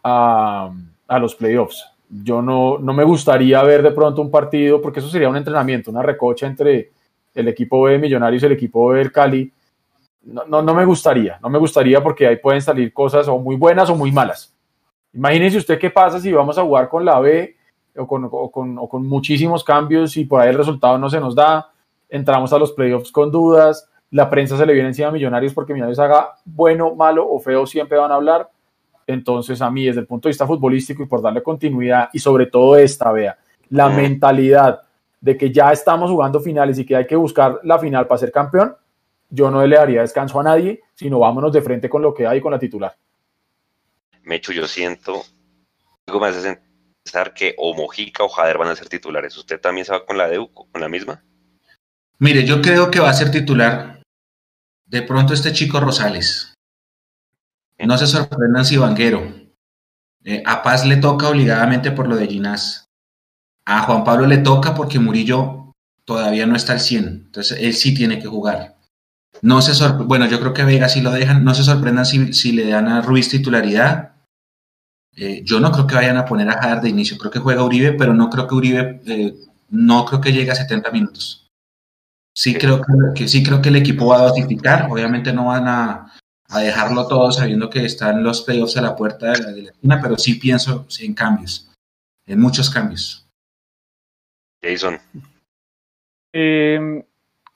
a, a los playoffs. Yo no, no me gustaría ver de pronto un partido, porque eso sería un entrenamiento, una recocha entre el equipo B de Millonarios y el equipo B del Cali, no, no, no me gustaría, no me gustaría porque ahí pueden salir cosas o muy buenas o muy malas. Imagínense usted qué pasa si vamos a jugar con la B o con, con, o con muchísimos cambios y por ahí el resultado no se nos da, entramos a los playoffs con dudas, la prensa se le viene encima a Millonarios porque Millonarios haga bueno, malo o feo, siempre van a hablar. Entonces a mí desde el punto de vista futbolístico y por darle continuidad y sobre todo esta, vea, la Mm. mentalidad de que ya estamos jugando finales y que hay que buscar la final para ser campeón, yo no le daría descanso a nadie, sino vámonos de frente con lo que hay con la titular. Mecho, yo siento, algo me hace pensar que o Mojica o Jader van a ser titulares. ¿Usted también se va con la de Uco, con la misma? Mire, yo creo que va a ser titular de pronto este chico Rosales. No se sorprendan si Vanguero. Eh, a Paz le toca obligadamente por lo de Ginás. A Juan Pablo le toca porque Murillo todavía no está al 100. Entonces él sí tiene que jugar. No se sorpre- bueno, yo creo que Vega sí lo dejan. No se sorprendan si, si le dan a Ruiz titularidad. Eh, yo no creo que vayan a poner a Jader de inicio. Creo que juega Uribe, pero no creo que Uribe, eh, no creo que llegue a 70 minutos. Sí creo que, que sí creo que el equipo va a dosificar. Obviamente no van a, a dejarlo todo sabiendo que están los playoffs a la puerta de la, de la esquina, pero sí pienso en cambios, en muchos cambios. Jason, Eh,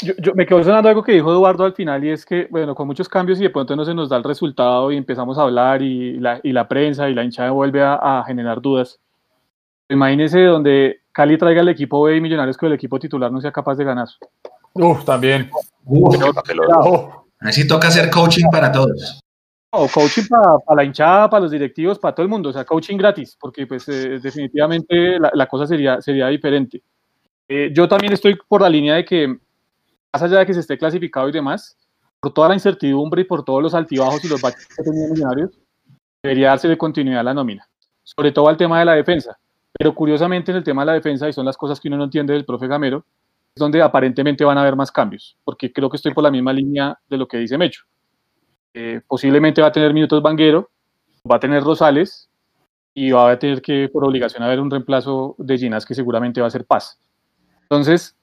yo, yo- me quedó sonando algo que dijo Eduardo al final y es que, bueno, con muchos cambios y de pronto no se nos da el resultado y empezamos a hablar y la, y la prensa y la hinchada vuelve a, a generar dudas. Imagínense donde Cali traiga el equipo B y Millonarios que el equipo titular no sea capaz de ganar. Uf, también. Uf, Bravo. Así toca hacer coaching para todos. O coaching para la hinchada, para los directivos, para todo el mundo, o sea, coaching gratis, porque pues eh, definitivamente la, la cosa sería, sería diferente. Eh, yo también estoy por la línea de que, más allá de que se esté clasificado y demás, por toda la incertidumbre y por todos los altibajos y los baches que tenido Millonarios, debería darse de continuidad a la nómina, sobre todo al tema de la defensa. Pero curiosamente en el tema de la defensa, y son las cosas que uno no entiende del profe Gamero, donde aparentemente van a haber más cambios, porque creo que estoy por la misma línea de lo que dice Mecho. Eh, posiblemente va a tener minutos Vanguero, va a tener Rosales y va a tener que, por obligación, haber un reemplazo de Ginás que seguramente va a ser Paz. Entonces,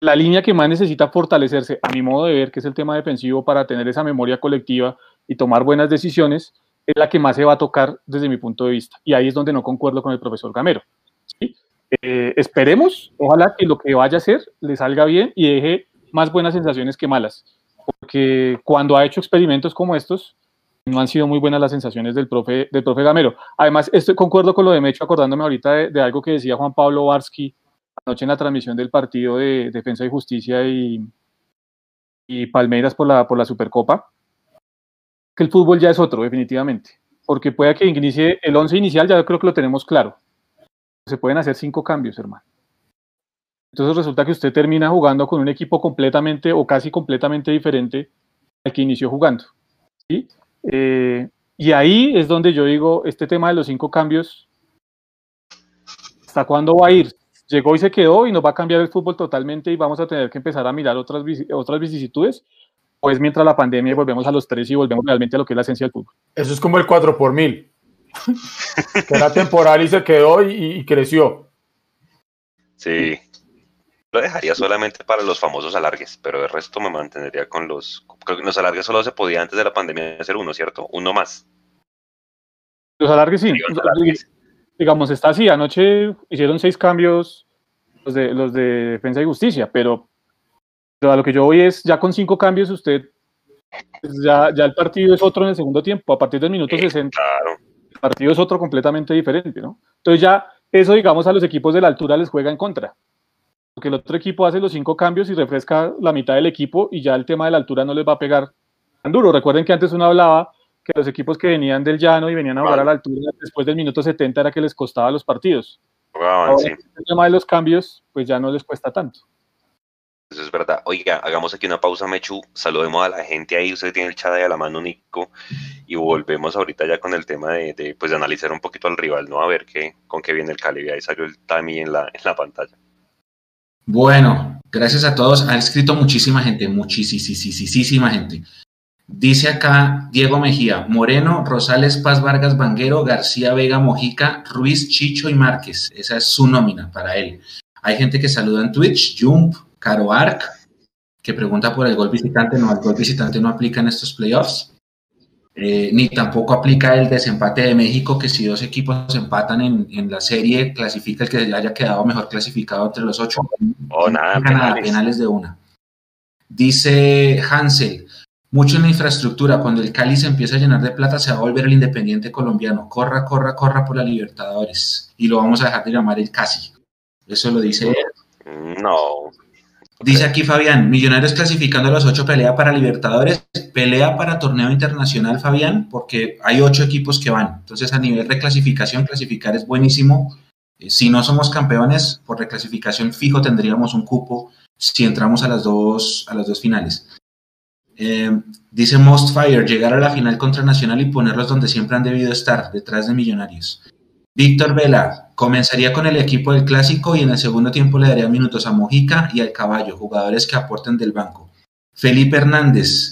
la línea que más necesita fortalecerse, a mi modo de ver, que es el tema defensivo para tener esa memoria colectiva y tomar buenas decisiones, es la que más se va a tocar desde mi punto de vista. Y ahí es donde no concuerdo con el profesor Gamero. ¿sí? Eh, esperemos, ojalá que lo que vaya a hacer le salga bien y deje más buenas sensaciones que malas porque cuando ha hecho experimentos como estos, no han sido muy buenas las sensaciones del profe, del profe Gamero. Además, estoy, concuerdo con lo de Mecho, acordándome ahorita de, de algo que decía Juan Pablo Barsky anoche en la transmisión del partido de Defensa y Justicia y, y Palmeiras por la, por la Supercopa, que el fútbol ya es otro, definitivamente. Porque puede que inicie el 11 inicial, ya creo que lo tenemos claro. Se pueden hacer cinco cambios, hermano. Entonces resulta que usted termina jugando con un equipo completamente o casi completamente diferente al que inició jugando. Eh, y ahí es donde yo digo, este tema de los cinco cambios, ¿hasta cuándo va a ir? Llegó y se quedó y nos va a cambiar el fútbol totalmente y vamos a tener que empezar a mirar otras, otras vicisitudes. Pues mientras la pandemia volvemos a los tres y volvemos realmente a lo que es la esencia del fútbol. Eso es como el 4 por mil. Que era temporal y se quedó y, y creció. Sí. Lo dejaría solamente para los famosos alargues, pero el resto me mantendría con los. Creo que los alargues solo se podía antes de la pandemia hacer uno, ¿cierto? Uno más. Los alargues sí. Sí, los alargues. Digamos, está así. Anoche hicieron seis cambios los de, los de Defensa y Justicia, pero, pero a lo que yo voy es, ya con cinco cambios usted, pues ya, ya el partido es otro en el segundo tiempo. A partir del minuto Sí, 60, Claro. Partido es otro completamente diferente, ¿no? Entonces ya eso, digamos, a los equipos de la altura les juega en contra. Porque el otro equipo hace los cinco cambios y refresca la mitad del equipo y ya el tema de la altura no les va a pegar tan duro. Recuerden que antes uno hablaba que los equipos que venían del llano y venían a jugar a la altura después del minuto 70 era que les costaba los partidos. Jugaban, Ahora, sí. el tema de los cambios, pues ya no les cuesta tanto. Eso es verdad. Oiga, hagamos aquí una pausa, Mechu. Saludemos a la gente ahí. Usted tiene el chat ahí a la mano, Nico. Y volvemos ahorita ya con el tema de, de, pues, de analizar un poquito al rival, ¿no? A ver qué, con qué viene el Cali. Ahí salió el Tami en la, en la pantalla. Bueno, gracias a todos. Ha escrito muchísima gente, muchísima gente. Dice acá Diego Mejía, Moreno, Rosales, Paz Vargas, Vanguero, García Vega, Mojica, Ruiz, Chicho y Márquez. Esa es su nómina para él. Hay gente que saluda en Twitch, Jump, Caro Arc, que pregunta por el gol visitante. No, el gol visitante no aplica en estos playoffs. Eh, ni tampoco aplica el desempate de México, que si dos equipos empatan en, en la serie, clasifica el que haya quedado mejor clasificado entre los ocho. Oh, nada, penales. penales de una. Dice Hansel, mucho en la infraestructura, cuando el Cali se empieza a llenar de plata, se va a volver el independiente colombiano. Corra, corra, corra por la Libertadores. Y lo vamos a dejar de llamar el casi. Eso lo dice él. No. Dice aquí Fabián, Millonarios clasificando a los ocho pelea para Libertadores, pelea para torneo internacional, Fabián, porque hay ocho equipos que van. Entonces, a nivel de clasificación, clasificar es buenísimo. Eh, Si no somos campeones, por reclasificación fijo tendríamos un cupo si entramos a las dos, a las dos finales. Eh, dice Most Fire, llegar a la final contra Nacional y ponerlos donde siempre han debido estar, detrás de Millonarios. Víctor Vela, comenzaría con el equipo del clásico y en el segundo tiempo le daría minutos a Mojica y al Caballo, jugadores que aporten del banco. Felipe Hernández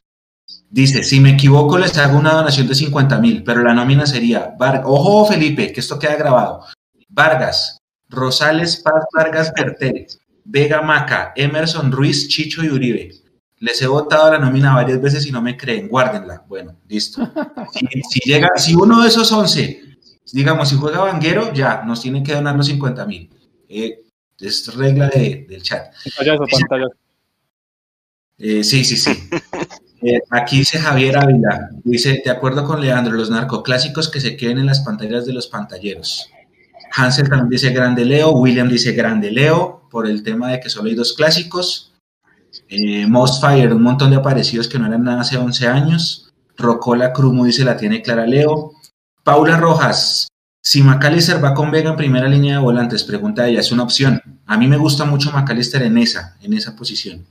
dice, si me equivoco les hago una donación de 50 mil, pero la nómina sería, ojo Felipe, que esto queda grabado, Vargas, Rosales, Paz, Vargas, Bertel, Vega Maca, Emerson, Ruiz, Chicho y Uribe. Les he votado la nómina varias veces y no me creen, guárdenla. Bueno, listo. Si, si llega, si uno de esos 11 digamos, si juega Vanguero, ya, nos tienen que donar los 50 mil. Eh, es regla de- del chat. Pantallazo, pantallazo. Eh, sí, sí, sí. Eh, aquí dice Javier Ávila, dice, de acuerdo con Leandro, los narcoclásicos que se queden en las pantallas de los pantalleros. Hansel también dice grande Leo, William dice grande Leo, por el tema de que solo hay dos clásicos. Eh, Most Fire, un montón de aparecidos que no eran nada hace 11 años. Rocola Crumo dice la tiene clara Leo. Paula Rojas, si McAllister va con Vega en primera línea de volantes, pregunta ella, es una opción. A mí me gusta mucho McAllister en esa, en esa posición.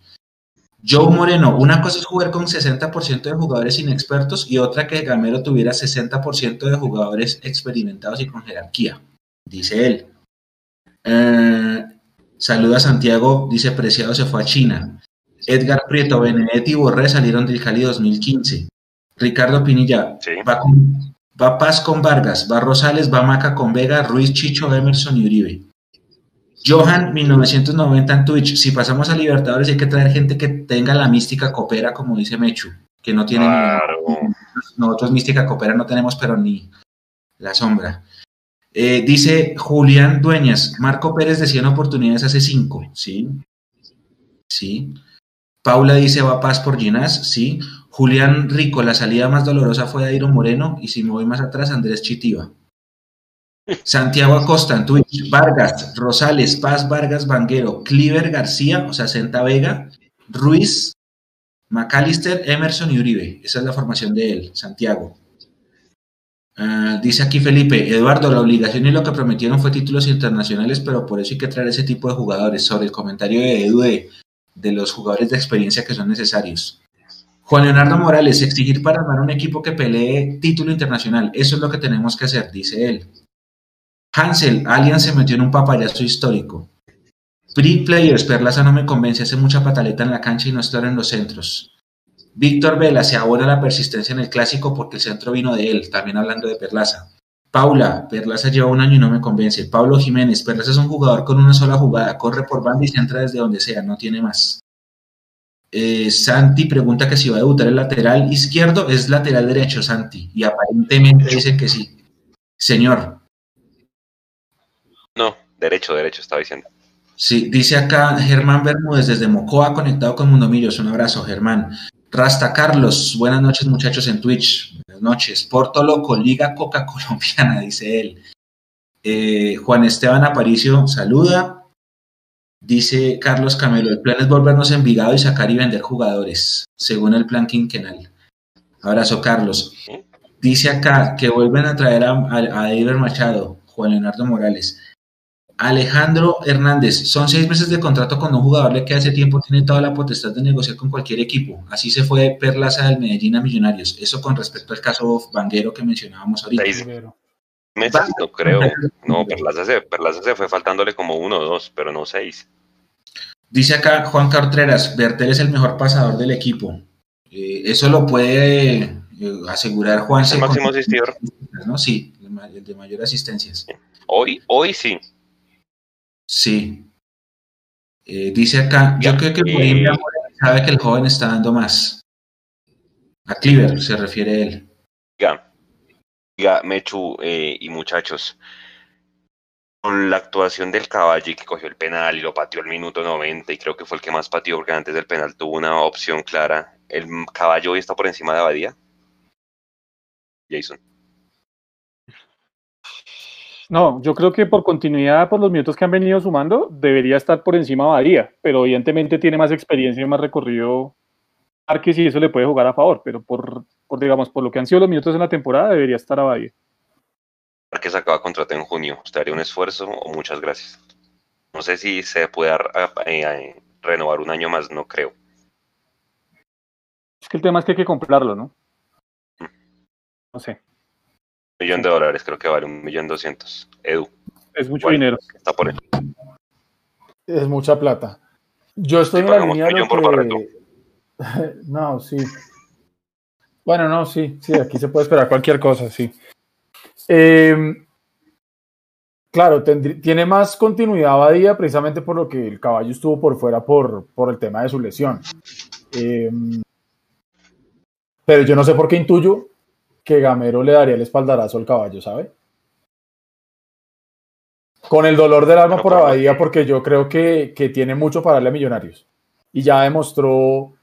Joe Moreno, una cosa es jugar con 60% de jugadores inexpertos y otra que Gamero tuviera 60% de jugadores experimentados y con jerarquía, dice él. Eh, saluda a Santiago, dice Preciado se fue a China. Edgar Prieto, Benedetti y Borré salieron del Cali 2015. Ricardo Pinilla, Sí. va, con- va Paz con Vargas, va Rosales, va Maca con Vega, Ruiz, Chicho, Emerson y Uribe. Johan 1990 en Twitch. Si pasamos a Libertadores hay que traer gente que tenga la mística copera, como dice Mechu, que no tiene Claro. ni- nosotros mística copera no tenemos, pero ni la sombra. Eh, dice Julián Dueñas, Marco Pérez decía en oportunidades hace cinco, ¿sí? Sí. Paula dice va paz por Ginás, sí. Julián Rico, la salida más dolorosa fue de Airo Moreno y si me voy más atrás, Andrés Chitiva. Santiago Acosta en Twitch, Vargas, Rosales, Paz, Vargas, Vanguero, Cliver García, o sea, Senta Vega, Ruiz, McAllister, Emerson y Uribe. Esa es la formación de él, Santiago. Ah, dice aquí Felipe, Eduardo, la obligación y lo que prometieron fue títulos internacionales, pero por eso hay que traer ese tipo de jugadores. Sobre el comentario de Edu de, de los jugadores de experiencia que son necesarios. Juan Leonardo Morales, exigir para armar un equipo que pelee título internacional. Eso es lo que tenemos que hacer, dice él. Hansel, Allianz se metió en un papayazo histórico. Free Players, Perlaza no me convence, hace mucha pataleta en la cancha y no estar en los centros. Víctor Vela se abona la persistencia en el clásico porque el centro vino de él, también hablando de Perlaza. Paula, Perlaza lleva un año y no me convence. Pablo Jiménez, Perlaza es un jugador con una sola jugada, corre por banda y se entra desde donde sea, no tiene más. Eh, Santi pregunta que si va a debutar el lateral izquierdo, es lateral derecho, Santi, y aparentemente dice que sí. Señor. No, derecho, derecho, estaba diciendo. Sí, dice acá Germán Bermúdez desde Mocoa, conectado con Mundomillos. Un abrazo, Germán. Rasta Carlos, buenas noches, muchachos en Twitch. Buenas noches. Porto Loco, Liga Coca Colombiana, dice él. Eh, Juan Esteban Aparicio, saluda. Dice Carlos Camelo, el plan es volvernos Envigado y sacar y vender jugadores, según el plan quinquenal. Abrazo, Carlos. Dice acá que vuelven a traer a, a, Machado, Juan Leonardo Morales. Alejandro Hernández, son seis meses de contrato con un jugador que hace tiempo tiene toda la potestad de negociar con cualquier equipo. Así se fue Perlaza del Medellín a Millonarios. Eso con respecto al caso Vanguero que mencionábamos ahorita. Seis meses, no creo. No, Perlaza se, Perlaza se fue faltándole como uno o dos, pero no seis. Dice acá Juan Cartreras, Bertel es el mejor pasador del equipo. Eh, eso lo puede eh, asegurar Juan. El máximo asistidor. ¿no? Sí, el de mayor asistencias. Hoy, hoy sí. Sí. Eh, dice acá, yo creo que sabe que el joven está dando más. A Cleaver se refiere él. Ya, Mechu y muchachos, con la actuación del caballo que cogió el penal y lo pateó al minuto 90 y creo que fue el que más pateó porque antes del penal tuvo una opción clara. ¿El caballo hoy está por encima de Abadía? Jason. No, yo creo que por continuidad, por los minutos que han venido sumando, debería estar por encima de Abadía, pero evidentemente tiene más experiencia y más recorrido Márquez y eso le puede jugar a favor, pero por, por, digamos, por lo que han sido los minutos en la temporada, debería estar Abadía que se acaba contrato en junio. ¿Usted haría un esfuerzo o muchas gracias? No sé si se puede eh, renovar un año más, no creo. Es que el tema es que hay que comprarlo, ¿no? Mm. No sé. Un millón de dólares, creo que vale un millón doscientos. Edu. Es mucho dinero. Está por él. Es mucha plata. Yo estoy en la línea de que... No, sí. Bueno, no, sí, sí, aquí se puede esperar cualquier cosa, sí. Eh, claro, tiene más continuidad Badía precisamente por lo que el caballo estuvo por fuera por, por el tema de su lesión. Eh, pero yo no sé por qué intuyo que Gamero le daría el espaldarazo al caballo, ¿sabe? Con el dolor del alma por Abadía, porque yo creo que, que tiene mucho para darle a Millonarios. Y ya demostró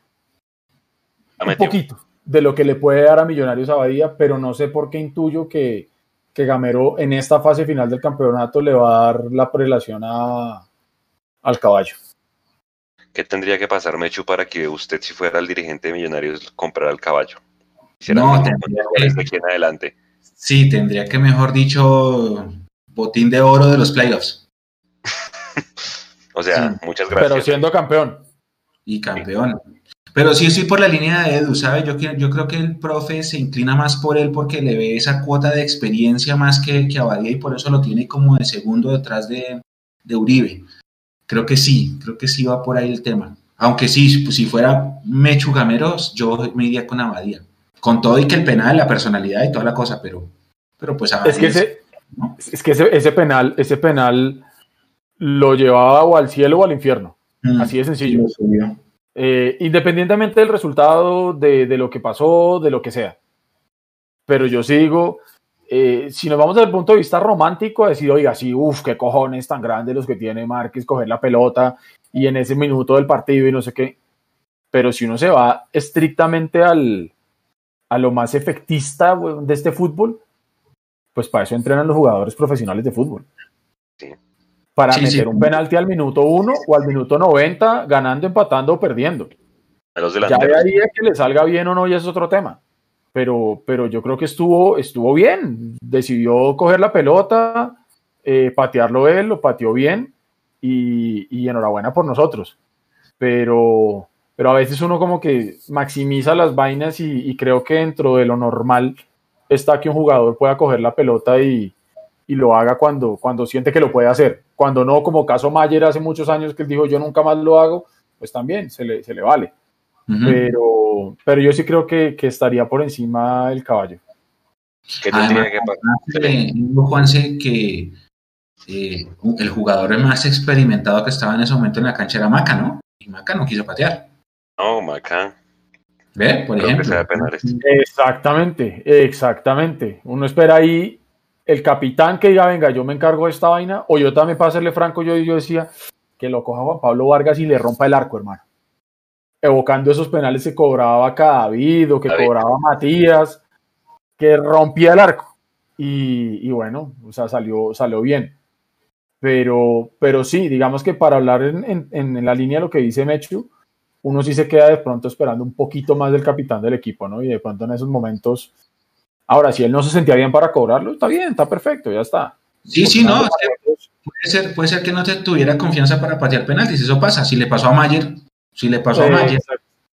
un poquito de lo que le puede dar a Millonarios Abadía, pero no sé por qué intuyo que, que Gamero en esta fase final del campeonato le va a dar la prelación a, al caballo. ¿Qué tendría que pasar, Mechu, para que usted, si fuera el dirigente de Millonarios, comprara el caballo? no, tendría que, aquí en adelante. Sí, tendría que, mejor dicho, botín de oro de los playoffs. o sea, muchas gracias. Pero siendo campeón. Y campeón. Pero sí estoy por la línea de Edu, ¿sabes? Yo, yo creo que el profe se inclina más por él porque le ve esa cuota de experiencia más que, que Abadía y por eso lo tiene como de segundo detrás de, de Uribe. Creo que sí, creo que sí va por ahí el tema. Aunque sí, pues si fuera Mechu Gameros, yo me iría con Abadía. Con todo y que el penal, la personalidad y toda la cosa, pero, pero pues Abadía, Es que, ese, es que ese, ese, penal, ese penal lo llevaba o al cielo o al infierno. Mm. Así de sencillo. Eh, independientemente del resultado, de, lo que pasó, de lo que sea. Pero yo sigo, eh, si nos vamos desde el punto de vista romántico, decir, oiga, sí, uff, qué cojones tan grandes los que tiene Márquez, coger la pelota y en ese minuto del partido y no sé qué. Pero si uno se va estrictamente al, a lo más efectista de este fútbol, pues para eso entrenan los jugadores profesionales de fútbol. Sí para meter un penalti al minuto 1 o al minuto 90, ganando, empatando o perdiendo. Ya de ahí que le salga bien o no, ya es otro tema. Pero, pero yo creo que estuvo, estuvo bien. Decidió coger la pelota, eh, patearlo él, lo pateó bien y, y, enhorabuena por nosotros. Pero, pero a veces uno como que maximiza las vainas y, y creo que dentro de lo normal está que un jugador pueda coger la pelota y, y lo haga cuando, cuando siente que lo puede hacer. Cuando no, como caso Mayer hace muchos años que él dijo yo nunca más lo hago, pues también se le, se le vale. pero, pero yo sí creo que, que, estaría por encima el caballo. ¿Qué tendría que pasar? Juanse, que eh, el jugador más experimentado que estaba en ese momento en la cancha era Maca, ¿no? Y Maca no quiso patear. No, Maca. ¿Ve? Por ejemplo. Exactamente, exactamente. Uno espera ahí el capitán que diga, venga, yo me encargo de esta vaina, o yo también para serle franco, yo, yo decía que lo coja Juan Pablo Vargas y le rompa el arco, hermano. Evocando esos penales que cobraba David o que cobraba Matías, que rompía el arco. Y, bueno, o sea, salió, salió bien. Pero, pero sí, digamos que para hablar en, en, la línea de lo que dice Mechu, uno sí se queda de pronto esperando un poquito más del capitán del equipo, ¿no? Y de pronto en esos momentos, ahora, si él no se sentía bien para cobrarlo, está bien, está perfecto, ya está. Sí, sí, no. Puede ser, puede ser que no te tuviera confianza para patear penaltis, eso pasa. Si le pasó a Mayer, si le pasó a Mayer.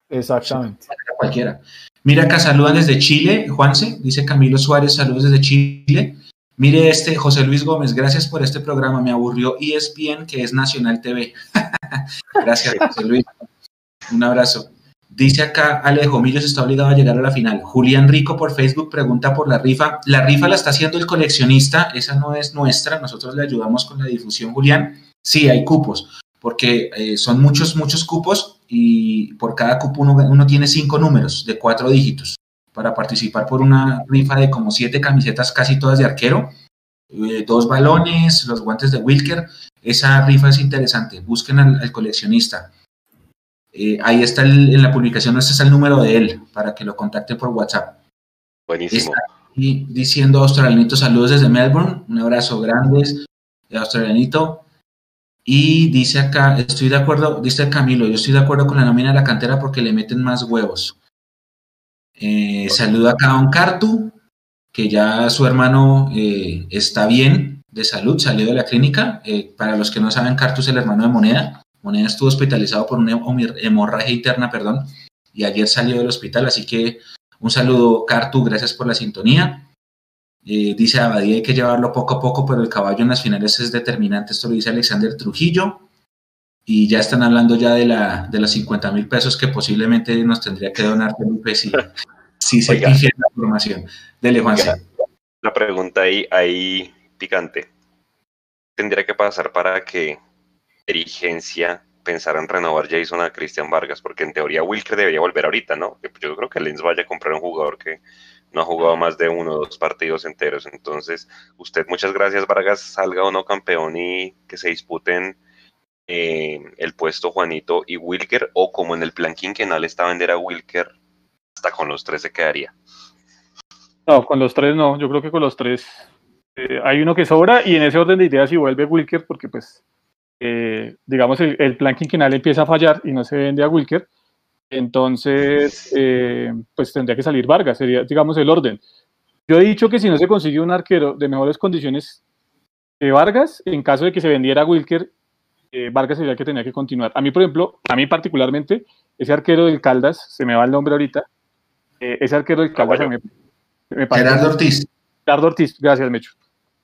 Exactamente. cualquiera. Mira acá, saludan desde Chile, Juanse, dice Camilo Suárez, saludos desde Chile. Mire este, José Luis Gómez, gracias por este programa, me aburrió ESPN, que es Nacional TV. gracias, José Luis. Un abrazo. Dice acá Alejo, Millos está obligado a llegar a la final. Julián Rico por Facebook pregunta por la rifa. La rifa la está haciendo el coleccionista, esa no es nuestra, nosotros le ayudamos con la difusión, Julián. Sí, hay cupos, porque eh, son muchos, muchos cupos y por cada cupo uno, tiene cinco números de cuatro dígitos para participar por una rifa de como siete camisetas, casi todas de arquero, eh, dos balones, los guantes de Wilker. Esa rifa es interesante, busquen al coleccionista. Eh, ahí está en la publicación, ese es el número de él, para que lo contacte por WhatsApp. Buenísimo. y diciendo australianito, saludos desde Melbourne, un abrazo grande, australianito. Y dice acá, estoy de acuerdo, dice Camilo, yo estoy de acuerdo con la nómina de la cantera porque le meten más huevos. Eh, saludo acá a Don Cartu, que ya su hermano eh, está bien de salud, salió de la clínica. para los que no saben, Cartu es el hermano de Moneda. Moneda estuvo hospitalizado por una hemorragia interna, perdón, y ayer salió del hospital, así que un saludo, Cartu, gracias por la sintonía. Eh, dice Abadía, hay que llevarlo poco a poco, pero el caballo en las finales es determinante, esto lo dice Alexander Trujillo. Y ya están hablando ya de, la, de los 50 mil pesos que posiblemente nos tendría que donar Felipe si, si se pifiera la formación. Dele, Juan. La pregunta ahí, ahí picante. ¿Tendría que pasar para que dirigencia pensar en renovar Jason a Cristian Vargas, porque en teoría Wilker debería volver ahorita, ¿no? Yo creo que Lens vaya a comprar un jugador que no ha jugado más de uno o dos partidos enteros. Entonces, usted, muchas gracias, Vargas, salga o no campeón y que se disputen eh, el puesto Juanito y Wilker, o como en el plan quinquenal está vender a Wilker, hasta con los tres se quedaría. No, con los tres no, yo creo que con los tres eh, hay uno que sobra y en ese orden de ideas si vuelve Wilker, porque pues eh, digamos, el, plan quinquenal empieza a fallar y no se vende a Wilker, entonces, eh, pues tendría que salir Vargas, sería, digamos, el orden. Yo he dicho que si no se consigue un arquero de mejores condiciones que Vargas, en caso de que se vendiera a Wilker, eh, Vargas sería el que tenía que continuar. A mí, por ejemplo, a mí particularmente, ese arquero del Caldas, se me va el nombre ahorita, ese arquero del Caldas me, me parece... Gerardo Ortiz. Gerardo Ortiz, gracias, Mecho.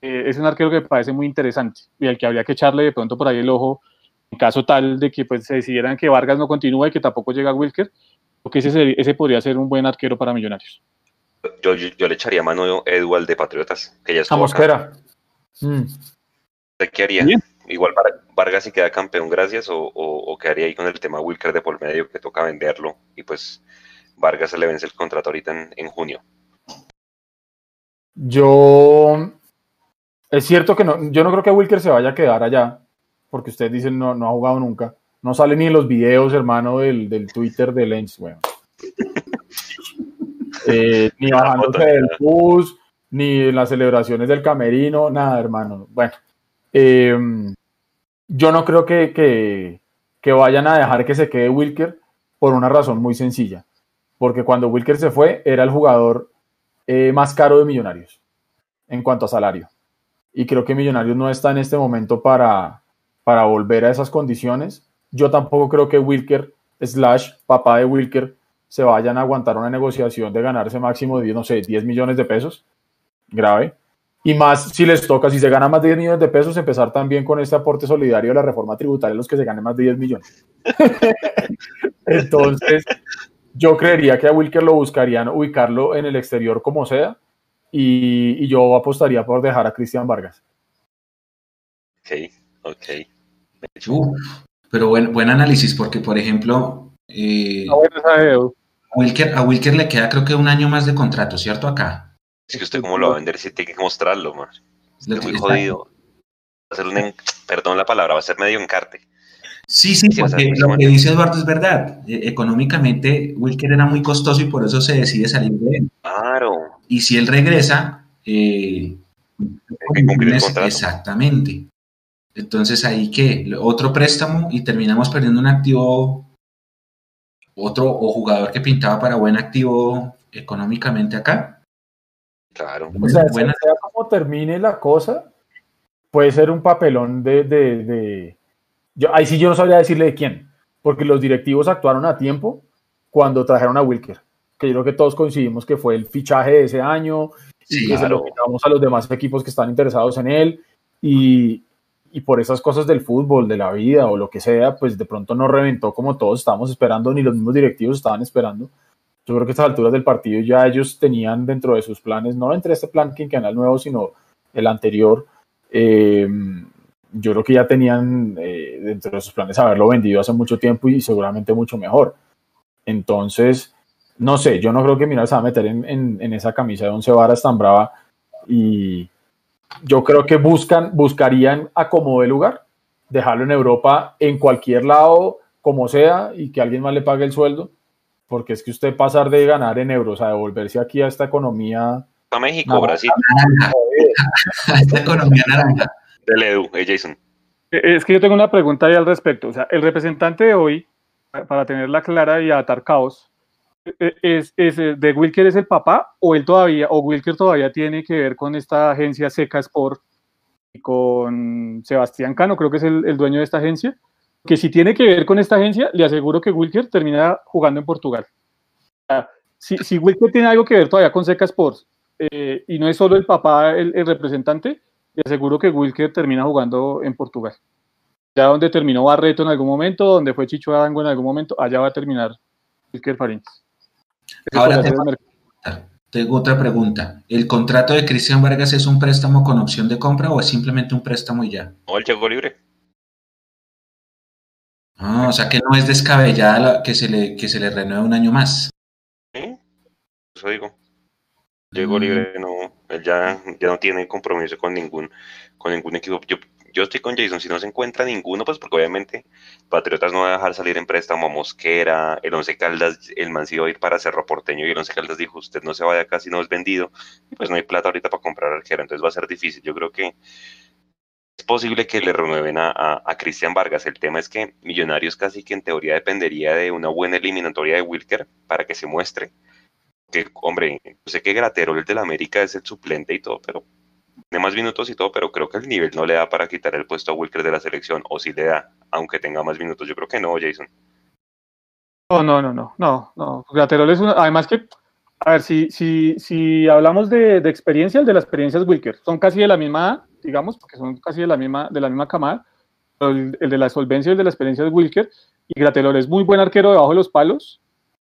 Eh, es un arquero que me parece muy interesante y al que habría que echarle de pronto por ahí el ojo en caso tal de que pues, se decidieran que Vargas no continúe y que tampoco llega Wilker, porque ese, ese podría ser un buen arquero para Millonarios. Yo, yo, le echaría mano a Eduard de Patriotas, que ya está. Mosquera. Mm. ¿Qué haría? Igual Vargas si queda campeón, gracias, o, o, quedaría ahí con el tema Wilker de por medio que toca venderlo y pues Vargas se le vence el contrato ahorita en, en junio. Yo es cierto que no, yo no creo que Wilker se vaya a quedar allá, porque ustedes dicen no, no ha jugado nunca. No sale ni en los videos, hermano, del, del Twitter de Lens, bueno. Eh, ni bajándose del bus, ni en las celebraciones del camerino, nada, hermano. Bueno, em, yo no creo que, que, que, vayan a dejar que se quede Wilker por una razón muy sencilla. Porque cuando Wilker se fue, era el jugador eh, más caro de Millonarios en cuanto a salario y creo que Millonarios no está en este momento para, para volver a esas condiciones. Yo tampoco creo que Wilker, slash papá de Wilker, se vayan a aguantar una negociación de ganarse máximo de, no sé, 10 millones de pesos. Grave. Y más si les toca, si se gana más de 10 millones de pesos, empezar también con este aporte solidario de la reforma tributaria los que se ganen más de 10 millones. Entonces, yo creería que a Wilker lo buscarían ubicarlo en el exterior como sea y, y yo apostaría por dejar a Cristian Vargas. Ok, ok. Pero buen, buen análisis, porque por ejemplo, eh, Ah, Edu. Wilker, a Wilker le queda creo que un año más de contrato, ¿cierto? Acá. Es que usted cómo lo va a vender si tiene que mostrarlo, man. Lo Es que muy está- jodido. Va a ser un, en- perdón la palabra, va a ser medio encarte. Sí, sí, porque pues, lo que dice Eduardo es verdad. Eh, económicamente, Wilker era muy costoso y por eso se decide salir de él. Claro. Y si él regresa, eh, que cumplir el contrato. exactamente. Entonces ahí que otro préstamo y terminamos perdiendo un activo, otro o jugador que pintaba para buen activo económicamente acá. Claro. O sea, Buena- sea como termine la cosa, puede ser un papelón de, de, de- Yo, ahí sí yo no sabría decirle de quién, porque los directivos actuaron a tiempo cuando trajeron a Wilker, que yo creo que todos coincidimos que fue el fichaje de ese año y Sí, que se lo claro. quitamos a los demás equipos que están interesados en él y, y por esas cosas del fútbol, de la vida o lo que sea, pues de pronto no reventó como todos estábamos esperando, ni los mismos directivos estaban esperando. Yo creo que a estas alturas del partido ya ellos tenían dentro de sus planes, no entre este plan quinquenal nuevo, sino el anterior, eh, yo creo que ya tenían eh, dentro de sus planes haberlo vendido hace mucho tiempo y seguramente mucho mejor. Entonces, no sé, yo no creo que Miral se va a meter en, en- en esa camisa de once varas tan brava y yo creo que buscan, buscarían acomodo de lugar, dejarlo en Europa en cualquier lado, como sea, y que alguien más le pague el sueldo, porque es que usted pasar de ganar en euros a devolverse aquí a esta economía, A México, No. Brasil. Esta economía naranja. Dele Edu, eh, Jason. Eh, Es que yo tengo una pregunta ahí al respecto. O sea, el representante de hoy, pa- para tenerla clara y atar caos, eh, es, es, eh, de Wilker es el papá o él todavía, o Wilker todavía tiene que ver con esta agencia Seca Sport y con Sebastián Cano, creo que es el, el dueño de esta agencia. Que si tiene que ver con esta agencia, le aseguro que Wilker termina jugando en Portugal. O sea, si, si Wilker tiene algo que ver todavía con Seca Sports eh, y no es solo el papá el, el representante, le aseguro que Wilker termina jugando en Portugal. Ya donde terminó Barreto en algún momento, donde fue Chicho Arango en algún momento, allá va a terminar Wilker Farins. Ahora tengo- otra pregunta. ¿El contrato de Cristian Vargas es un préstamo con opción de compra o es simplemente un préstamo y ya? O el llegó libre. Ah, o sea que no es descabellada la- que, se le, que se le renueve un año más. ¿Sí? Eso digo. Llegó Mm. libre, no. Él ya, ya no tiene compromiso con ningún, con ningún equipo. Yo, yo estoy con Jason. Si no se encuentra ninguno, pues porque obviamente Patriotas no va a dejar salir en préstamo a Mosquera, el Once Caldas, el man se iba a ir para Cerro Porteño y el Once Caldas dijo, usted no se vaya acá si no es vendido. Y pues no hay plata ahorita para comprar arquero, entonces va a ser difícil. Yo creo que es posible que le renueven a, a, a Cristian Vargas. El tema es que Millonarios casi que en teoría dependería de una buena eliminatoria de Wilker para que se muestre. Que, hombre, yo sé que Graterol, el del América, es el suplente y todo, pero tiene más minutos y todo, pero creo que el nivel no le da para quitar el puesto a Wilker de la selección, o si le da, aunque tenga más minutos. Yo creo que no, Jason. No, no, no, no, no, no. Graterol es una, además que, a ver, si, si, si hablamos de, experiencia, el de la experiencia es Wilker. Son casi de la misma, digamos, porque son casi de la misma, de la misma camada. El de la solvencia y el de la experiencia es Wilker. Y Graterol es muy buen arquero debajo de los palos,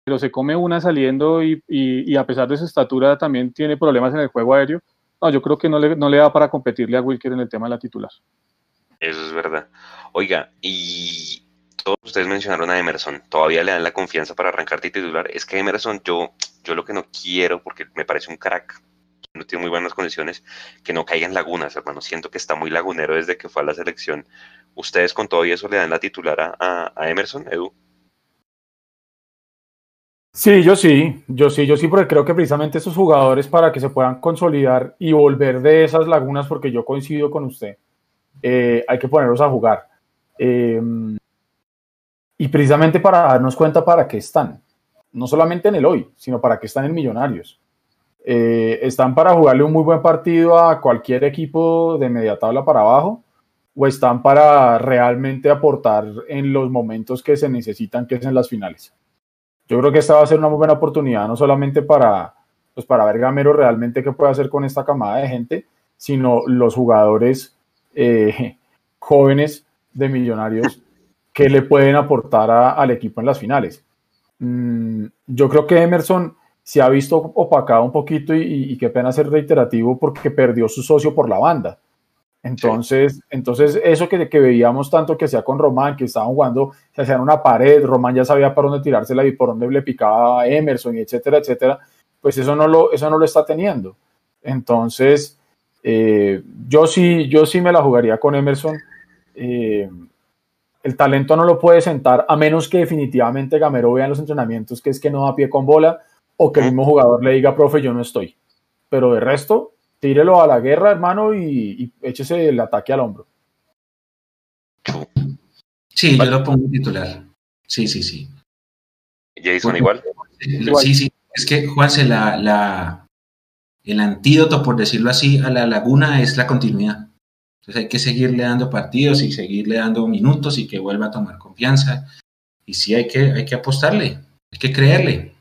pero se come una saliendo y, a pesar de su estatura también tiene problemas en el juego aéreo. No, yo creo que no le, no le da para competirle a Wilker en el tema de la titular. Eso es verdad. Oiga, y todos ustedes mencionaron a Emerson. ¿Todavía le dan la confianza para arrancar de titular? Es que Emerson, yo, yo lo que no quiero, porque me parece un crack, no tiene muy buenas condiciones, que no caiga en lagunas, hermano. Siento que está muy lagunero desde que fue a la selección. ¿Ustedes con todo eso le dan la titular a, a Emerson, Edu? Sí, yo sí, yo sí, yo sí, porque creo que precisamente esos jugadores para que se puedan consolidar y volver de esas lagunas, porque yo coincido con usted, eh, hay que ponerlos a jugar. Eh, y precisamente para darnos cuenta para qué están, no solamente en el hoy, sino para qué están en Millonarios. Eh, están para jugarle un muy buen partido a cualquier equipo de media tabla para abajo, o están para realmente aportar en los momentos que se necesitan, que es en las finales. Yo creo que esta va a ser una muy buena oportunidad, no solamente para, pues para ver Gamero realmente qué puede hacer con esta camada de gente, sino los jugadores eh, jóvenes de millonarios que le pueden aportar a, al equipo en las finales. Mm, yo creo que Emerson, se ha visto opacado un poquito y, qué pena ser reiterativo porque perdió su socio por la banda. Entonces, entonces eso que, que veíamos tanto que hacía con Román, que estaban jugando, se hacían una pared, Román ya sabía por dónde tirársela y por dónde le picaba a Emerson, y etcétera, etcétera, pues eso no lo, eso no lo está teniendo. Entonces, eh, yo, sí, yo sí me la jugaría con Emerson. Eh, el talento no lo puede sentar a menos que definitivamente Gamero vea en los entrenamientos que es que no da pie con bola o que el mismo jugador le diga, profe, yo no estoy. Pero de resto, tírelo a la guerra, hermano, y, échese el ataque al hombro. Sí, yo lo pongo titular. Sí, sí, sí. Jason igual. Sí, sí. Es que, Juanse, la, la, el antídoto, por decirlo así, a la laguna es la continuidad. Entonces hay que seguirle dando partidos y seguirle dando minutos y que vuelva a tomar confianza. Y sí hay que, hay que apostarle, hay que creerle.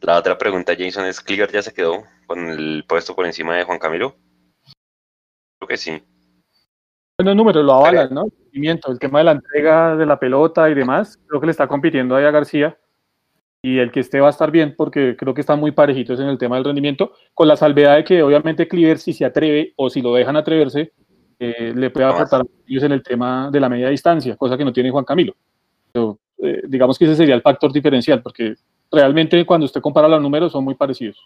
La otra pregunta, Jason, es, ¿Cliver ya se quedó con el puesto por encima de Juan Camilo? Creo que sí. Bueno, números lo avalan, ¿no? El tema de la entrega de la pelota y demás, creo que le está compitiendo ahí a García y el que esté va a estar bien porque creo que están muy parejitos en el tema del rendimiento, con la salvedad de que obviamente Cliver si se atreve o si lo dejan atreverse, eh, le puede aportar a ellos en el tema de la media distancia, cosa que no tiene Juan Camilo. Pero, eh, digamos que ese sería el factor diferencial, porque realmente cuando usted compara los números son muy parecidos.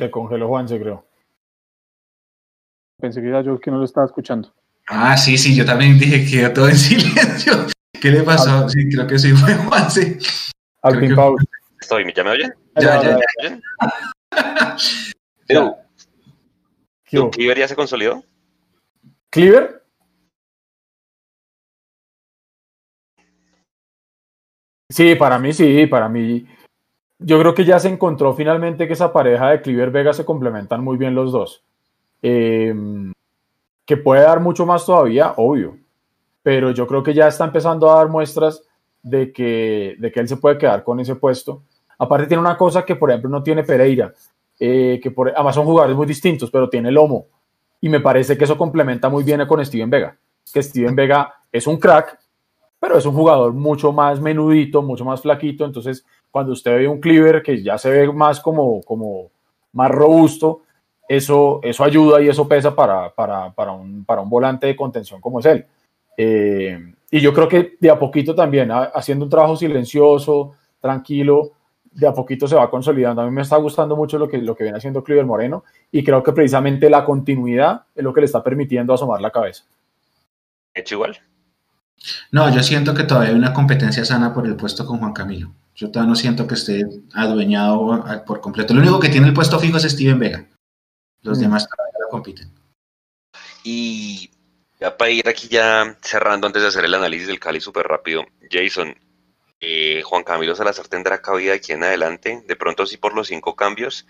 Se congeló Juan, se creo. Pensé que era yo que no lo estaba escuchando. Ah, sí, sí, yo también dije que todo en silencio. ¿Qué le pasó? Sí, creo que sí fue Juan, sí. Alvin Paul. Estoy, ¿ya me oyen? Ya, ya, ya. Pero, ¿Cleaver ya se consolidó? ¿Cleaver? Sí, para mí sí, para mí yo creo que ya se encontró finalmente que esa pareja de Cliver Vega se complementan muy bien los dos. Eh, que puede dar mucho más todavía, obvio, pero yo creo que ya está empezando a dar muestras de que, de que él se puede quedar con ese puesto. Aparte tiene una cosa que, por ejemplo, no tiene Pereira, eh, que por, además son jugadores muy distintos, pero tiene Lomo. Y me parece que eso complementa muy bien con Steven Vega. Que Steven Vega es un crack, pero es un jugador mucho más menudito, mucho más flaquito. Entonces, cuando usted ve un Cleaver que ya se ve más como, como más robusto, eso, eso ayuda y eso pesa para, para, para, un, para un volante de contención como es él. Eh, y yo creo que de a poquito también, haciendo un trabajo silencioso, tranquilo, de a poquito se va consolidando. A mí me está gustando mucho lo que, lo que viene haciendo Cleaver Moreno y creo que precisamente la continuidad es lo que le está permitiendo asomar la cabeza. ¿Hecho igual? No, yo siento que todavía hay una competencia sana por el puesto con Juan Camilo. Yo todavía no siento que esté adueñado por completo. Lo único que tiene el puesto fijo es Steven Vega. Los mm. demás todavía lo compiten. Y ya para ir aquí ya cerrando antes de hacer el análisis del Cali súper rápido, Jason, eh, Juan Camilo Salazar tendrá cabida aquí en adelante, de pronto sí por los cinco cambios.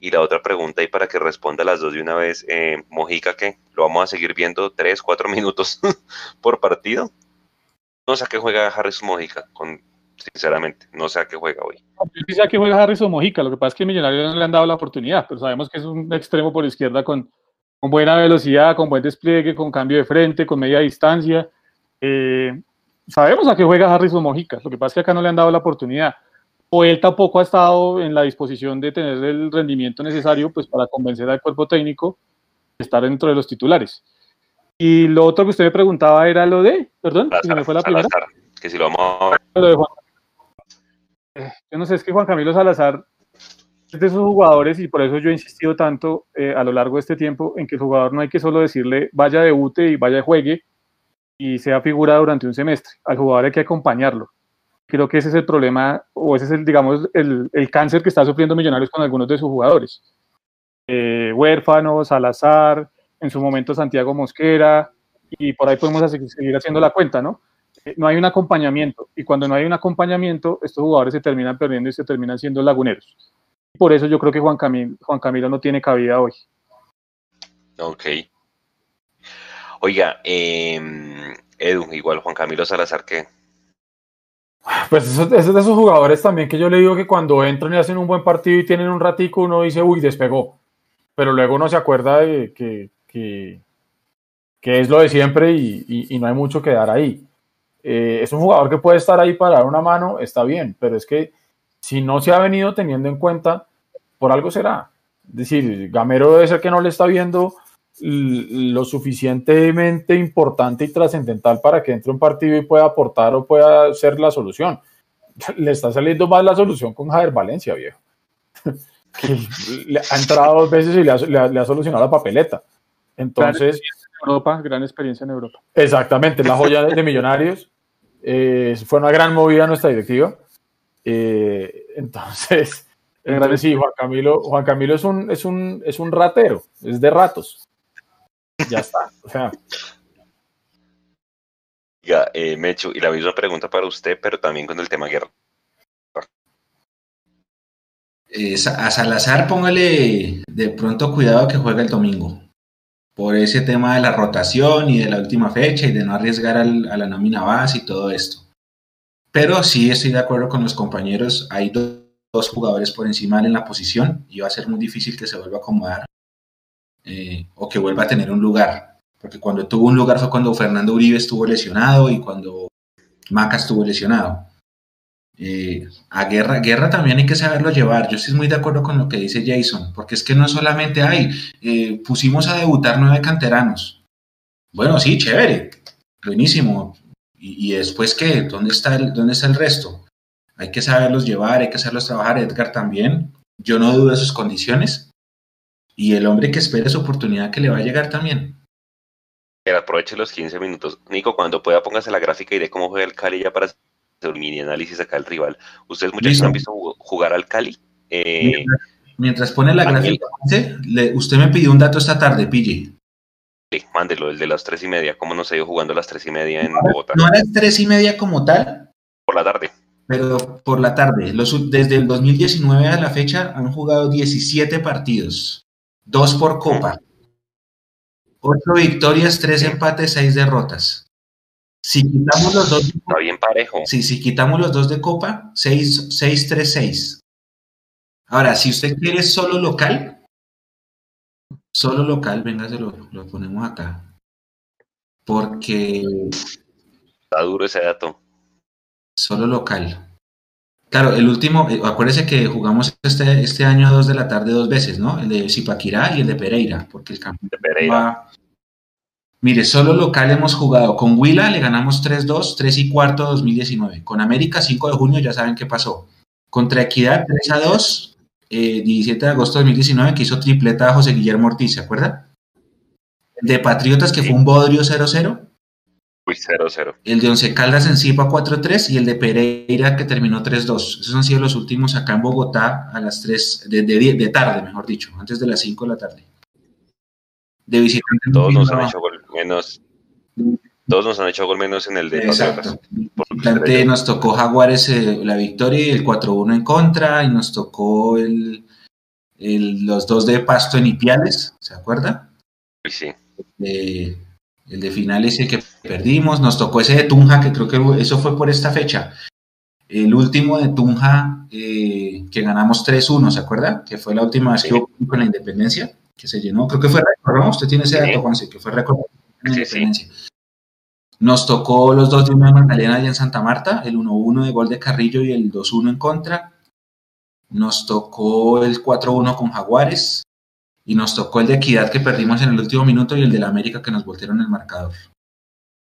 Y la otra pregunta, y para que responda las dos de una vez, eh, Mojica, ¿qué? ¿Lo vamos a seguir viendo tres, cuatro minutos por partido? No sé a qué juega Harrison Mojica, con, sinceramente, no sé a qué juega hoy. Yo sí sé a qué juega Harrison Mojica, lo que pasa es que Millonarios no le han dado la oportunidad, pero sabemos que es un extremo por izquierda con, con buena velocidad, con buen despliegue, con cambio de frente, con media distancia. Eh, sabemos a qué juega Harrison Mojica, lo que pasa es que acá no le han dado la oportunidad. O él tampoco ha estado en la disposición de tener el rendimiento necesario pues, para convencer al cuerpo técnico de estar dentro de los titulares. Y lo otro que usted me preguntaba era lo de, perdón, me fue la primera. que si lo vamos eh, Yo no sé, es que Juan Camilo Salazar es de esos jugadores y por eso yo he insistido tanto eh, a lo largo de este tiempo en que el jugador no hay que solo decirle vaya debute y vaya juegue y sea figura durante un semestre. Al jugador hay que acompañarlo. Creo que ese es el problema, o ese es el, digamos, el, cáncer que está sufriendo Millonarios con algunos de sus jugadores. Eh, huérfanos, Salazar, en su momento Santiago Mosquera, y por ahí podemos seguir haciendo la cuenta, ¿no? Eh, no hay un acompañamiento, y cuando no hay un acompañamiento, estos jugadores se terminan perdiendo y se terminan siendo laguneros. Por eso yo creo que Juan Camilo, Juan Camilo no tiene cabida hoy. Ok. Oiga, eh, Edu, igual Juan Camilo Salazar, ¿qué? Pues es de esos jugadores también que yo le digo que cuando entran y hacen un buen partido y tienen un ratico, uno dice, uy, despegó pero luego uno se acuerda de que, que, que es lo de siempre y, y, y, no hay mucho que dar ahí. Eh, es un jugador que puede estar ahí para dar una mano, está bien, pero es que si no se ha venido teniendo en cuenta, por algo será. Es decir, Gamero debe ser que no le está viendo lo suficientemente importante y trascendental para que entre un partido y pueda aportar o pueda ser la solución. Le está saliendo más la solución con Javier Valencia, viejo. ha entrado dos veces y le ha, le ha, le ha solucionado la papeleta. Entonces, gran Europa, gran experiencia en Europa. Exactamente, la joya de Millonarios. Eh, fue una gran movida nuestra directiva. Eh, entonces, entonces, sí, Juan Camilo, Juan Camilo es un, es un, es un ratero, es de ratos. Ya está. O sea. Oiga, eh, Mecho, y la misma pregunta para usted, pero también con el tema guerra. Eh, a Salazar póngale de pronto cuidado que juega el domingo por ese tema de la rotación y de la última fecha y de no arriesgar al, a la nómina base y todo esto. Pero sí estoy de acuerdo con los compañeros, hay dos, jugadores por encima en la posición y va a ser muy difícil que se vuelva a acomodar eh, o que vuelva a tener un lugar. Porque cuando tuvo un lugar fue cuando Fernando Uribe estuvo lesionado y cuando Maca estuvo lesionado. Eh, a guerra, guerra también hay que saberlo llevar. Yo estoy muy de acuerdo con lo que dice Jason, porque es que no solamente hay, eh, pusimos a debutar nueve canteranos. Bueno, sí, chévere, buenísimo. ¿Y, después qué? ¿Dónde está, el, ¿Dónde está el resto? Hay que saberlos llevar, hay que hacerlos trabajar. Edgar también. Yo no dudo de sus condiciones. Y el hombre que espera su oportunidad que le va a llegar también. Aproveche los 15 minutos. Nico, cuando pueda, póngase la gráfica y de cómo juega el Cali ya para un mini análisis acá del rival. ¿Ustedes muchachos Listo. han visto jugar al Cali? Eh, Mientras, mientras pone la gráfica, usted me pidió un dato esta tarde, pille. sí, mándelo, el de las tres y media. ¿Cómo nos ha ido jugando a las tres y media en Bogotá? No a las tres y media como tal, Por la tarde. pero por la tarde. Los, desde el 2019 a la fecha han jugado 17 partidos, dos por copa, ocho victorias, tres empates, seis derrotas. Si quitamos los dos, Está bien parejo. si, si quitamos los dos de copa, 6, 6, 3, 6. Ahora, si usted quiere solo local, solo local, venga, se lo, lo ponemos acá. Porque Está duro ese dato. Solo local. Claro, el último, eh, acuérdese que jugamos este, este año a dos de la tarde dos veces, ¿no? El de Zipaquirá y el de Pereira, porque el campeón De Pereira. va- Mire, solo local hemos jugado. Con Huila le ganamos 3-2, 3 y cuarto 2019. Con América 5 de junio ya saben qué pasó. Contra Equidad 3 a 2, eh, 17 de agosto de 2019, que hizo tripleta a José Guillermo Ortiz, ¿se acuerda? El de Patriotas, que Sí. fue un bodrio 0-0 Uy, 0-0. el de Once Caldas en Zipa 4-3 y el de Pereira que terminó 3-2. Esos han sido los últimos acá en Bogotá a las 3 de, de, de tarde, mejor dicho, antes de las 5 de la tarde. De visitante. Todos nos han hecho gol menos. Todos nos han hecho gol menos en el de Exacto. Nos tocó Jaguares eh, la victoria y el 4-1 en contra y nos tocó el, el- los dos de Pasto en Ipiales, ¿se acuerda? Sí. de- el de finales el que perdimos, nos tocó ese de Tunja, que creo que eso fue por esta fecha. El último de Tunja, eh, que ganamos 3-1, ¿se acuerda? Que fue la última vez que hubo en la independencia, que se llenó, creo que fue récord, ¿no? Usted tiene ese Sí. dato, Juanse, que fue récord Sí, sí. independencia. Nos tocó los dos de una Magdalena allá en Santa Marta, el 1-1 de gol de Carrillo y el 2-1 en contra. Nos tocó el 4-1 con Jaguares. Y nos tocó el de Equidad que perdimos en el último minuto y el de la América que nos voltearon el marcador.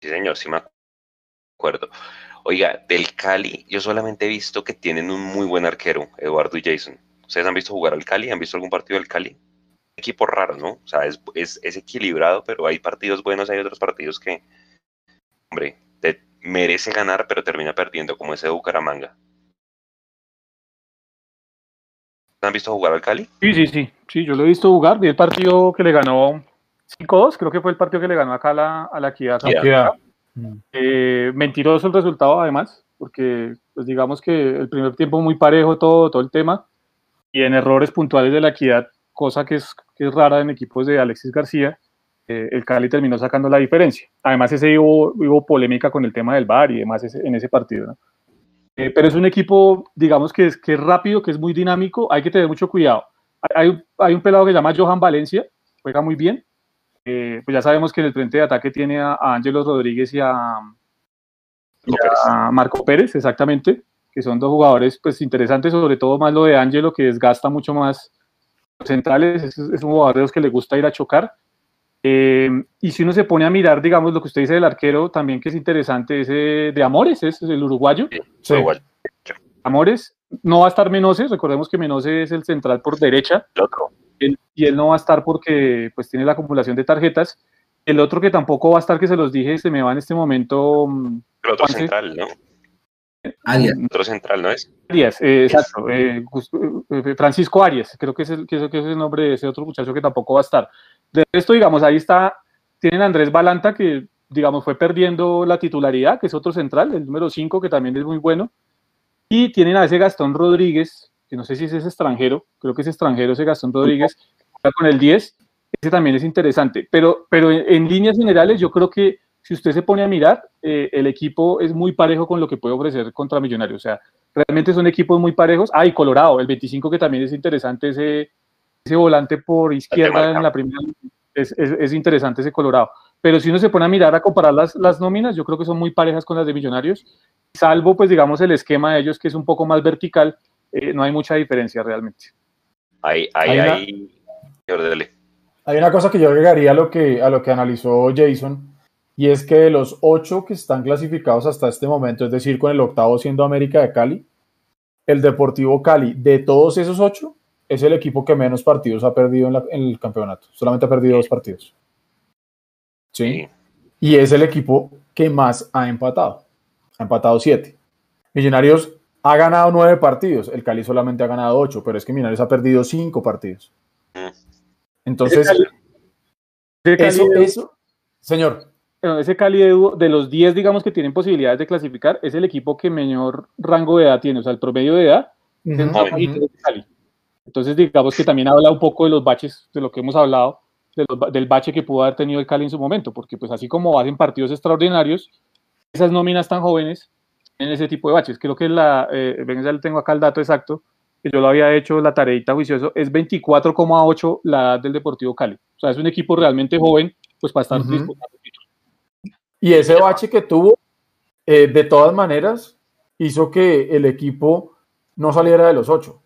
Sí, señor, sí me acuerdo. Oiga, del Cali, yo solamente he visto que tienen un muy buen arquero, Eduardo y Jason. ¿Ustedes han visto jugar al Cali? ¿Han visto algún partido del Cali? Equipo raro, ¿no? O sea, es, es, es equilibrado, pero hay partidos buenos, hay otros partidos que, hombre, te merece ganar, pero termina perdiendo, como ese de Bucaramanga. ¿Han visto jugar al Cali? Sí, sí, sí, sí, yo lo he visto jugar, vi el partido que le ganó 5-2, creo que fue el partido que le ganó acá a la, a la. Queda. Eh, mentiroso el resultado además, porque pues digamos que el primer tiempo muy parejo todo, todo el tema, y en errores puntuales de la equidad, cosa que es, que es rara en equipos de Alexis García, eh, el Cali terminó sacando la diferencia. Además ese hubo, hubo polémica con el tema del VAR y demás ese- en ese partido. ¿no? Eh, pero es un equipo, digamos que es, que es rápido, que es muy dinámico, hay que tener mucho cuidado. hay, hay un pelado que se llama Johan Valencia, juega muy bien. Eh, pues ya sabemos que en el frente de ataque tiene a, a Ángelos Rodríguez y a, y a Marco Pérez, exactamente, que son dos jugadores pues interesantes, sobre todo más lo de Ángelo, que desgasta mucho más centrales, es, es un jugador de los que le gusta ir a chocar. Eh, y si uno se pone a mirar, digamos, lo que usted dice del arquero, también que es interesante, ese de Amores, es el uruguayo. Sí. Igual, Amores, no va a estar Menose, recordemos que Menose es el central por derecha, el otro. él- y él no va a estar porque pues tiene la acumulación de tarjetas. El otro que tampoco va a estar, que se los dije, se me va en este momento, mm, El otro Juanse. central, ¿no? Arias. Otro central, ¿no es? Arias, eh, exacto, eh, eh, Francisco Arias, creo que es, el, que, es, que es el nombre de ese otro muchacho que tampoco va a estar. De resto, digamos, ahí está, tienen a Andrés Balanta, que digamos fue perdiendo la titularidad, que es otro central, el número 5, que también es muy bueno. Y tienen a ese Gastón Rodríguez, que no sé si ese es extranjero, creo que es extranjero ese Gastón Rodríguez, con el 10, ese también es interesante. Pero, pero en, en líneas generales, yo creo que si usted se pone a mirar, eh, el equipo es muy parejo con lo que puede ofrecer contra Millonarios. O sea, realmente son equipos muy parejos. Ah, y Colorado, el 25, que también es interesante ese, ese volante por izquierda en la primera. Es, es- es interesante ese Colorado. Pero si uno se pone a mirar, a comparar las, las nóminas, yo creo que son muy parejas con las de Millonarios. Salvo, pues, digamos, el esquema de ellos, que es un poco más vertical, eh, no hay mucha diferencia realmente. Ahí, ahí, Hay una- ahí. Hay una cosa que yo agregaría a lo que, a lo que analizó Jason, y es que de los ocho que están clasificados hasta este momento, es decir, con el octavo siendo América de Cali, el Deportivo Cali, de todos esos ocho, es el equipo que menos partidos ha perdido en, la- en el campeonato. Solamente ha perdido dos partidos. ¿Sí? Y es el equipo que más ha empatado. Ha empatado siete. Millonarios ha ganado nueve partidos. El Cali solamente ha ganado ocho, pero es que Millonarios ha perdido cinco partidos. Mm. Entonces, eso, Cali- eso, señor, ese Cali de, de los 10, digamos, que tienen posibilidades de clasificar, es el equipo que menor rango de edad tiene, o sea, el promedio de edad es bajito Cali. Entonces, digamos que también habla un poco de los baches, de lo que hemos hablado, de los ba- del bache que pudo haber tenido el Cali en su momento, porque pues así como hacen partidos extraordinarios, esas nóminas tan jóvenes tienen ese tipo de baches. Creo que la, eh, ven, ya le tengo acá el dato exacto, que yo lo había hecho, la tareita juicioso, es 24,8 la edad del Deportivo Cali. O sea, es un equipo realmente joven, pues para estar disputando títulos. Y ese bache que tuvo, eh, de todas maneras, hizo que el equipo no saliera de los ocho.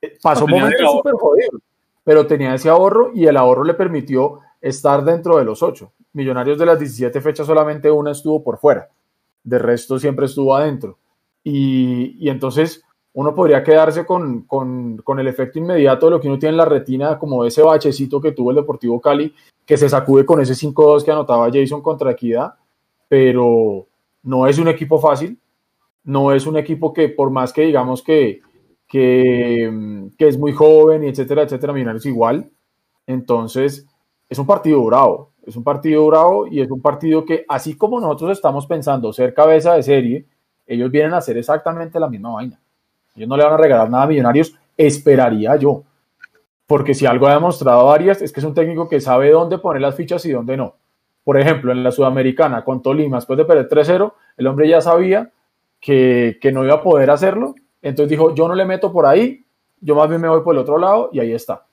Eh, Pasó momentos súper jodidos, pero tenía ese ahorro y el ahorro le permitió estar dentro de los ocho. Millonarios de las 17 fechas solamente una estuvo por fuera, de resto siempre estuvo adentro. Y, y entonces uno podría quedarse con, con- con el efecto inmediato de lo que uno tiene en la retina, como ese bachecito que tuvo el Deportivo Cali, que se sacude con ese 5-2 que anotaba Jason contra Equidad, pero no es un equipo fácil, no es un equipo que por más que digamos que, que, que es muy joven y etcétera, etcétera, Millonarios igual, entonces es un partido bravo, es un partido bravo y es un partido que así como nosotros estamos pensando ser cabeza de serie, ellos vienen a hacer exactamente la misma vaina. Ellos no le van a regalar nada a Millonarios, esperaría yo. Porque si algo ha demostrado Arias es que es un técnico que sabe dónde poner las fichas y dónde no. Por ejemplo, en la Sudamericana con Tolima, después de perder 3-0, el hombre ya sabía que, que no iba a poder hacerlo. Entonces dijo, yo no le meto por ahí, yo más bien me voy por el otro lado y ahí está.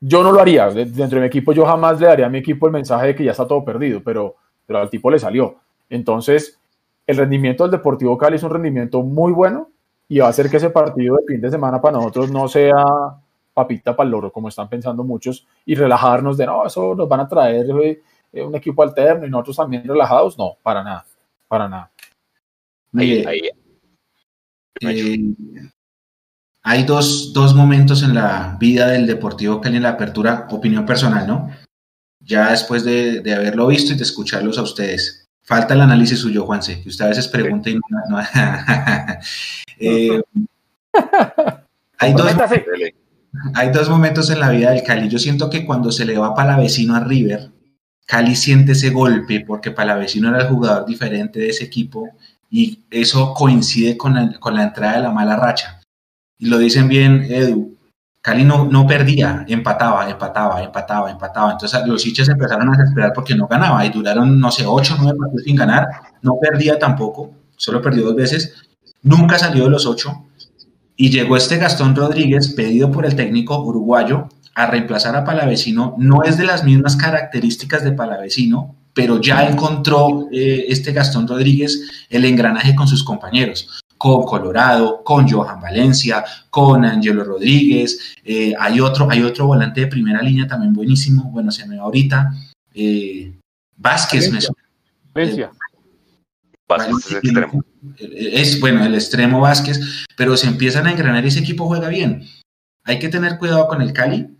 Yo no lo haría. de- Dentro de mi equipo yo jamás le daría a mi equipo el mensaje de que ya está todo perdido, pero, pero al tipo le salió. Entonces, el rendimiento del Deportivo Cali es un rendimiento muy bueno y va a hacer que ese partido de fin de semana para nosotros no sea papita para el loro, como están pensando muchos, y relajarnos de, no, eso nos van a traer eh, un equipo alterno y nosotros también relajados. No, para nada, para nada. Ahí, eh, hay dos, dos momentos en la vida del Deportivo Cali en la apertura, opinión personal, ¿no? Ya después de, de haberlo visto y de escucharlos a ustedes. Falta el análisis suyo, Juanse, que usted a veces pregunta y no... no- Eh, hay, dos, hay momentos en la vida del Cali. Yo siento que cuando se le va Palavecino a River, Cali siente ese golpe porque Palavecino era el jugador diferente de ese equipo y eso coincide con la, con la entrada de la mala racha. Y lo dicen bien, Edu. Cali no, no perdía, empataba, empataba, empataba, empataba. Entonces los hinchas empezaron a desesperar porque no ganaba y duraron, no sé, ocho, nueve partidos sin ganar. No perdía tampoco, solo perdió dos veces. Nunca salió de los ocho. Y llegó este Gastón Rodríguez, pedido por el técnico uruguayo, a reemplazar a Palavecino. No es de las mismas características de Palavecino, pero ya encontró eh, este Gastón Rodríguez el engranaje con sus compañeros con Colorado, con Johan Valencia, con Angelo Rodríguez, eh, hay, otro, hay otro volante de primera línea también buenísimo, bueno, se me va ahorita, eh, Vázquez, me suena. Valencia. Vázquez es extremo. Es bueno, el extremo Vázquez, pero se empiezan a engranar y ese equipo juega bien. Hay que tener cuidado con el Cali,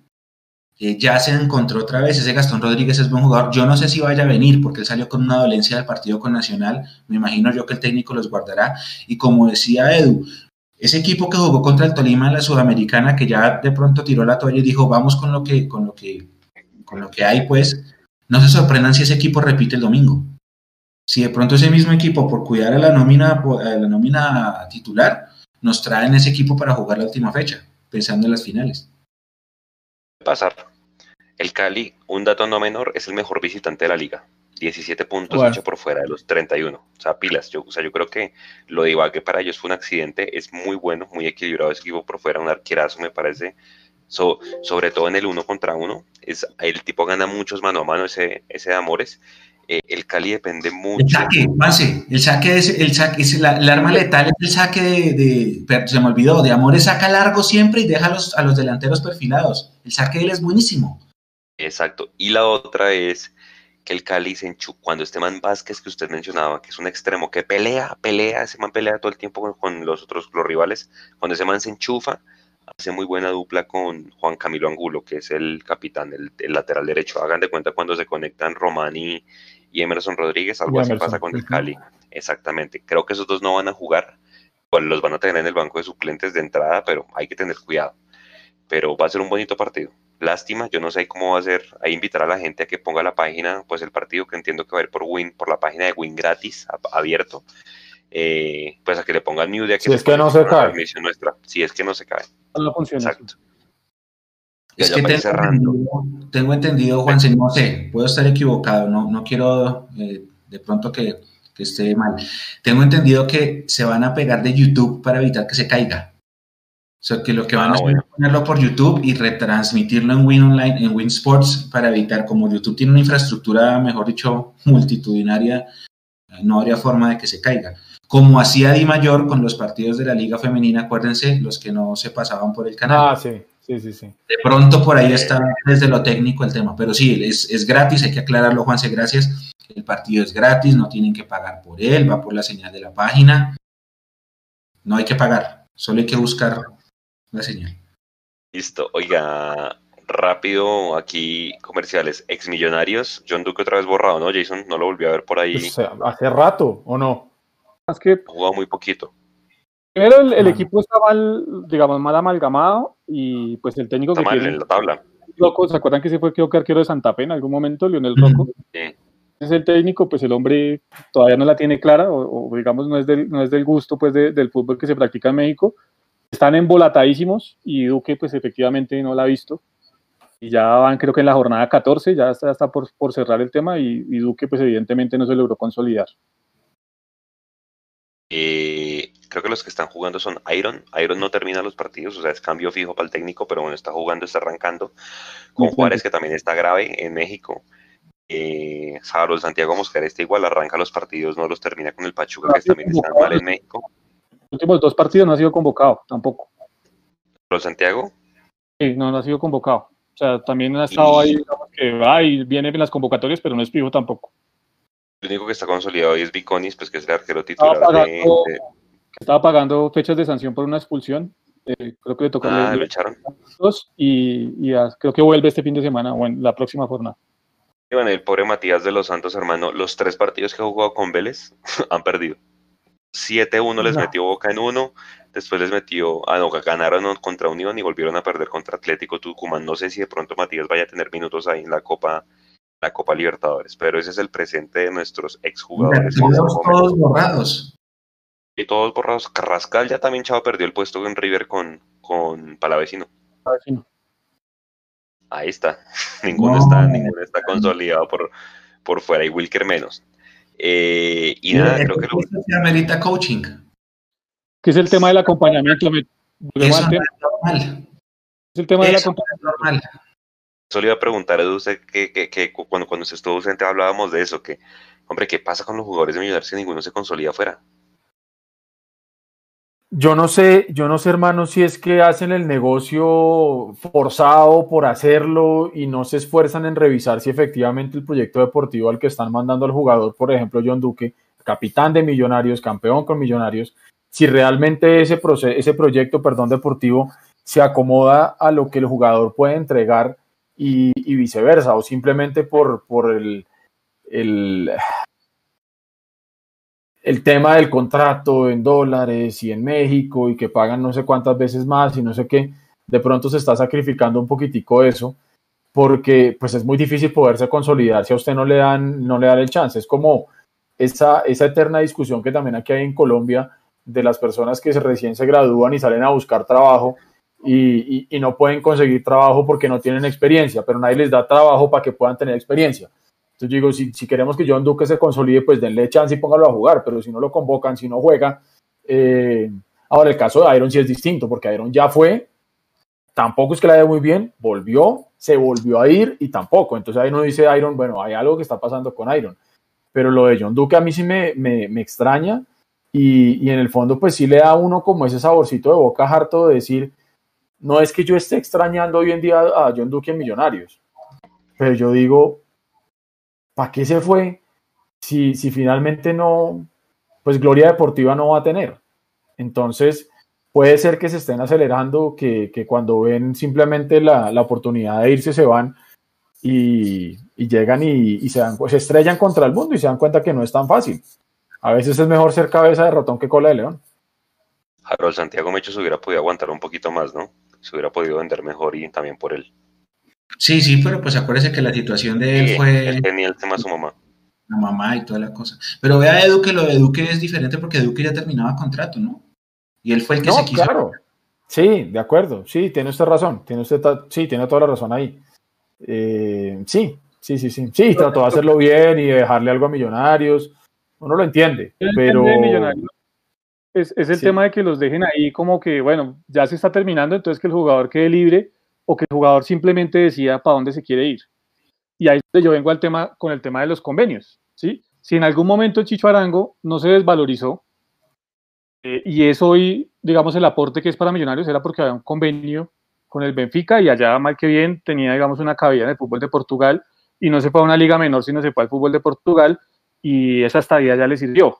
ya se encontró otra vez, ese Gastón Rodríguez es buen jugador, yo no sé si vaya a venir porque él salió con una dolencia del partido con Nacional, me imagino yo que el técnico los guardará y como decía Edu, ese equipo que jugó contra el Tolima en la Sudamericana que ya de pronto tiró la toalla y dijo vamos con lo que, con lo que, con lo que hay pues, no se sorprendan si ese equipo repite el domingo. Si de pronto ese mismo equipo por cuidar a la nómina, a la nómina titular, nos traen ese equipo para jugar la última fecha, pensando en las finales pasar. El Cali, un dato no menor, es el mejor visitante de la liga. 17 puntos hecho por fuera de los 31. O sea, pilas. Yo, o sea, yo creo que lo de Ibague para ellos fue un accidente. Es muy bueno, muy equilibrado ese equipo por fuera. Un arquerazo, me parece. sobre todo en el uno contra uno. Es, el tipo gana muchos mano a mano, ese, ese de Amores. Eh, el Cali depende mucho. El saque, Pase, el saque es, el saque, es la, el arma letal es el saque de, se me olvidó, de Amores saca largo siempre y deja a los, a los delanteros perfilados. El saque de él es buenísimo. Exacto. Y la otra es que el Cali se enchufa, cuando este man Vázquez que usted mencionaba, que es un extremo que pelea, pelea, ese man pelea todo el tiempo con, los otros los rivales, cuando ese man se enchufa, hace muy buena dupla con Juan Camilo Angulo, que es el capitán, el, el lateral derecho. Hagan de cuenta cuando se conectan Romani y Emerson Rodríguez, algo así pasa con el Cali. Exactamente. Creo que esos dos no van a jugar, los van a tener en el banco de suplentes de entrada, pero hay que tener cuidado. Pero va a ser un bonito partido. Lástima, yo no sé cómo va a ser. Ahí invitar a la gente a que ponga la página, pues el partido que entiendo que va a ir por Win, por la página de Win gratis, abierto. Eh, pues a que le pongan new de que si es que no se cae. Nuestra, si es que no se cae. No funciona. Exacto. Es que tengo entendido, tengo entendido, Juan, no sé, puedo estar equivocado, no, no quiero eh, de pronto que, que, esté mal. Tengo entendido que se van a pegar de YouTube para evitar que se caiga. O sea, que lo que van a ah, hacer es ponerlo por YouTube y retransmitirlo en Win Online, en Win Sports, para evitar, como YouTube tiene una infraestructura, mejor dicho, multitudinaria, no habría forma de que se caiga. Como hacía Di Mayor con los partidos de la Liga Femenina, acuérdense, los que no se pasaban por el canal. Ah, sí. De pronto por ahí está desde lo técnico el tema, pero sí, es, gratis, hay que aclararlo, Juanse, gracias. El partido es gratis, no tienen que pagar por él, va por la señal de la página. No hay que pagar, solo hay que buscar la señal. Listo, oiga, rápido aquí comerciales. Exmillonarios, John Duque otra vez borrado, ¿no, Jason? No lo volví a ver por ahí. Pues, hace rato, ¿o no? Es que... Jugado muy poquito. Primero, el, equipo está mal, digamos, mal amalgamado y pues el técnico está que mal en la tabla. Loco, ¿se acuerdan que se fue creo que arquero de Santa Fe en algún momento, Lionel Rocco? Sí. Es el técnico, pues el hombre todavía no la tiene clara o, digamos no es, del, no es del gusto pues del fútbol que se practica en México. Están embolatadísimos y Duque pues efectivamente no la ha visto. Y ya van creo que en la jornada 14, ya está, está por, por cerrar el tema y, y Duque pues evidentemente no se logró consolidar. Eh, creo que los que están jugando son Iron. Iron no termina los partidos, o sea, es cambio fijo para el técnico, pero bueno, está jugando, está arrancando. Con Juárez, que también está grave en México. Eh, Santiago Mosquera está igual, arranca los partidos, no los termina con el Pachuca, que también está mal en México. Los últimos dos partidos no ha sido convocado, tampoco. ¿Los Santiago? Sí, no, no ha sido convocado. O sea, también ha estado ahí, digamos que va y viene en las convocatorias, pero no es fijo tampoco. El único que está consolidado hoy es Viconis, pues que es el arquero titular estaba pagando fechas de sanción por una expulsión. Eh, creo que le tocó. Ah, lo echaron. Y, creo que vuelve este fin de semana o en la próxima jornada. el pobre Matías de los Santos, hermano, los tres partidos que ha jugado con Vélez han perdido. 7-1 les metió Boca en uno, después les metió, ah no, ganaron contra Unión y volvieron a perder contra Atlético Tucumán. No sé si de pronto Matías vaya a tener minutos ahí en la Copa, la Copa Libertadores, pero ese es el presente de nuestros exjugadores. Todos borrados. Y todos borrados. Carrascal ya también Chavo perdió el puesto en River con, con Palavecino. Ahí está. ninguno está, ninguno está consolidado por, por fuera y Wilker menos. Eh, y nada, creo que lo... amerita coaching. Que es el tema del acompañamiento. Eso no es normal. Es el tema de la Eso no es normal. Solo iba a preguntar, Edu, usted que, que, que cuando, cuando usted estuvo ausente hablábamos de eso, que, hombre, ¿qué pasa con los jugadores de Millonarios si ninguno se consolida afuera? Yo no sé, yo no sé, hermano, si es que hacen el negocio forzado por hacerlo y no se esfuerzan en revisar si efectivamente el proyecto deportivo al que están mandando al jugador, por ejemplo, John Duque, capitán de Millonarios, campeón con Millonarios, si realmente ese, ese proyecto, perdón, deportivo se acomoda a lo que el jugador puede entregar y, viceversa, o simplemente por, por el, el tema del contrato en dólares y en México y que pagan no sé cuántas veces más y no sé qué, de pronto se está sacrificando un poquitico eso porque pues es muy difícil poderse consolidar si a usted no le dan, no le dan el chance. Es como esa, esa eterna discusión que también aquí hay en Colombia de las personas que recién se gradúan y salen a buscar trabajo y, y, y no pueden conseguir trabajo porque no tienen experiencia, pero nadie les da trabajo para que puedan tener experiencia. Entonces yo digo, si, si queremos que John Duque se consolide, pues denle chance y póngalo a jugar, pero si no lo convocan, si no juega. eh, ahora, el caso de Iron sí es distinto, porque Iron ya fue, tampoco es que la haya muy bien, volvió, se volvió a ir y tampoco. Entonces ahí uno dice Iron, bueno, hay algo que está pasando con Iron. Pero lo de John Duque a mí sí me, me, me extraña y, y en el fondo pues sí le da a uno como ese saborcito de boca harto de decir, no es que yo esté extrañando hoy en día a John Duque en Millonarios, pero yo digo, ¿para qué se fue si, si finalmente no, pues gloria deportiva no va a tener? Entonces, puede ser que se estén acelerando, que, que cuando ven simplemente la, la, oportunidad de irse se van y, llegan y, se, dan, se estrellan contra el mundo y se dan cuenta que no es tan fácil. A veces es mejor ser cabeza de ratón que cola de león. Harold Santiago Mecho se hubiera podido aguantar un poquito más, ¿no? Se hubiera podido vender mejor y también por él. Sí, sí, pero pues acuérdese que la situación de él Sí, fue él tenía el tema de su mamá. la mamá y toda la cosa. Pero vea Edu que lo de Duque es diferente porque Duque ya terminaba contrato, ¿no? Y él fue el que No, se quiso. claro. Sí, de acuerdo. Sí, tiene usted razón. Tiene usted, ta- sí, tiene toda la razón ahí. Eh, sí, sí, sí, sí. Sí, trató de hacerlo bien y dejarle algo a Millonarios. Uno lo entiende, pero... Es, es el Sí. tema de que los dejen ahí como que, bueno, ya se está terminando, entonces que el jugador quede libre o que el jugador simplemente decida para dónde se quiere ir. Y ahí yo vengo al tema con el tema de los convenios, ¿sí? Si en algún momento Chicho Arango no se desvalorizó eh, y es hoy, digamos, el aporte que es para Millonarios era porque había un convenio con el Benfica y allá, mal que bien, tenía, digamos, una cabida en el fútbol de Portugal y no se fue a una liga menor, sino se fue al fútbol de Portugal y esa estadía ya le sirvió.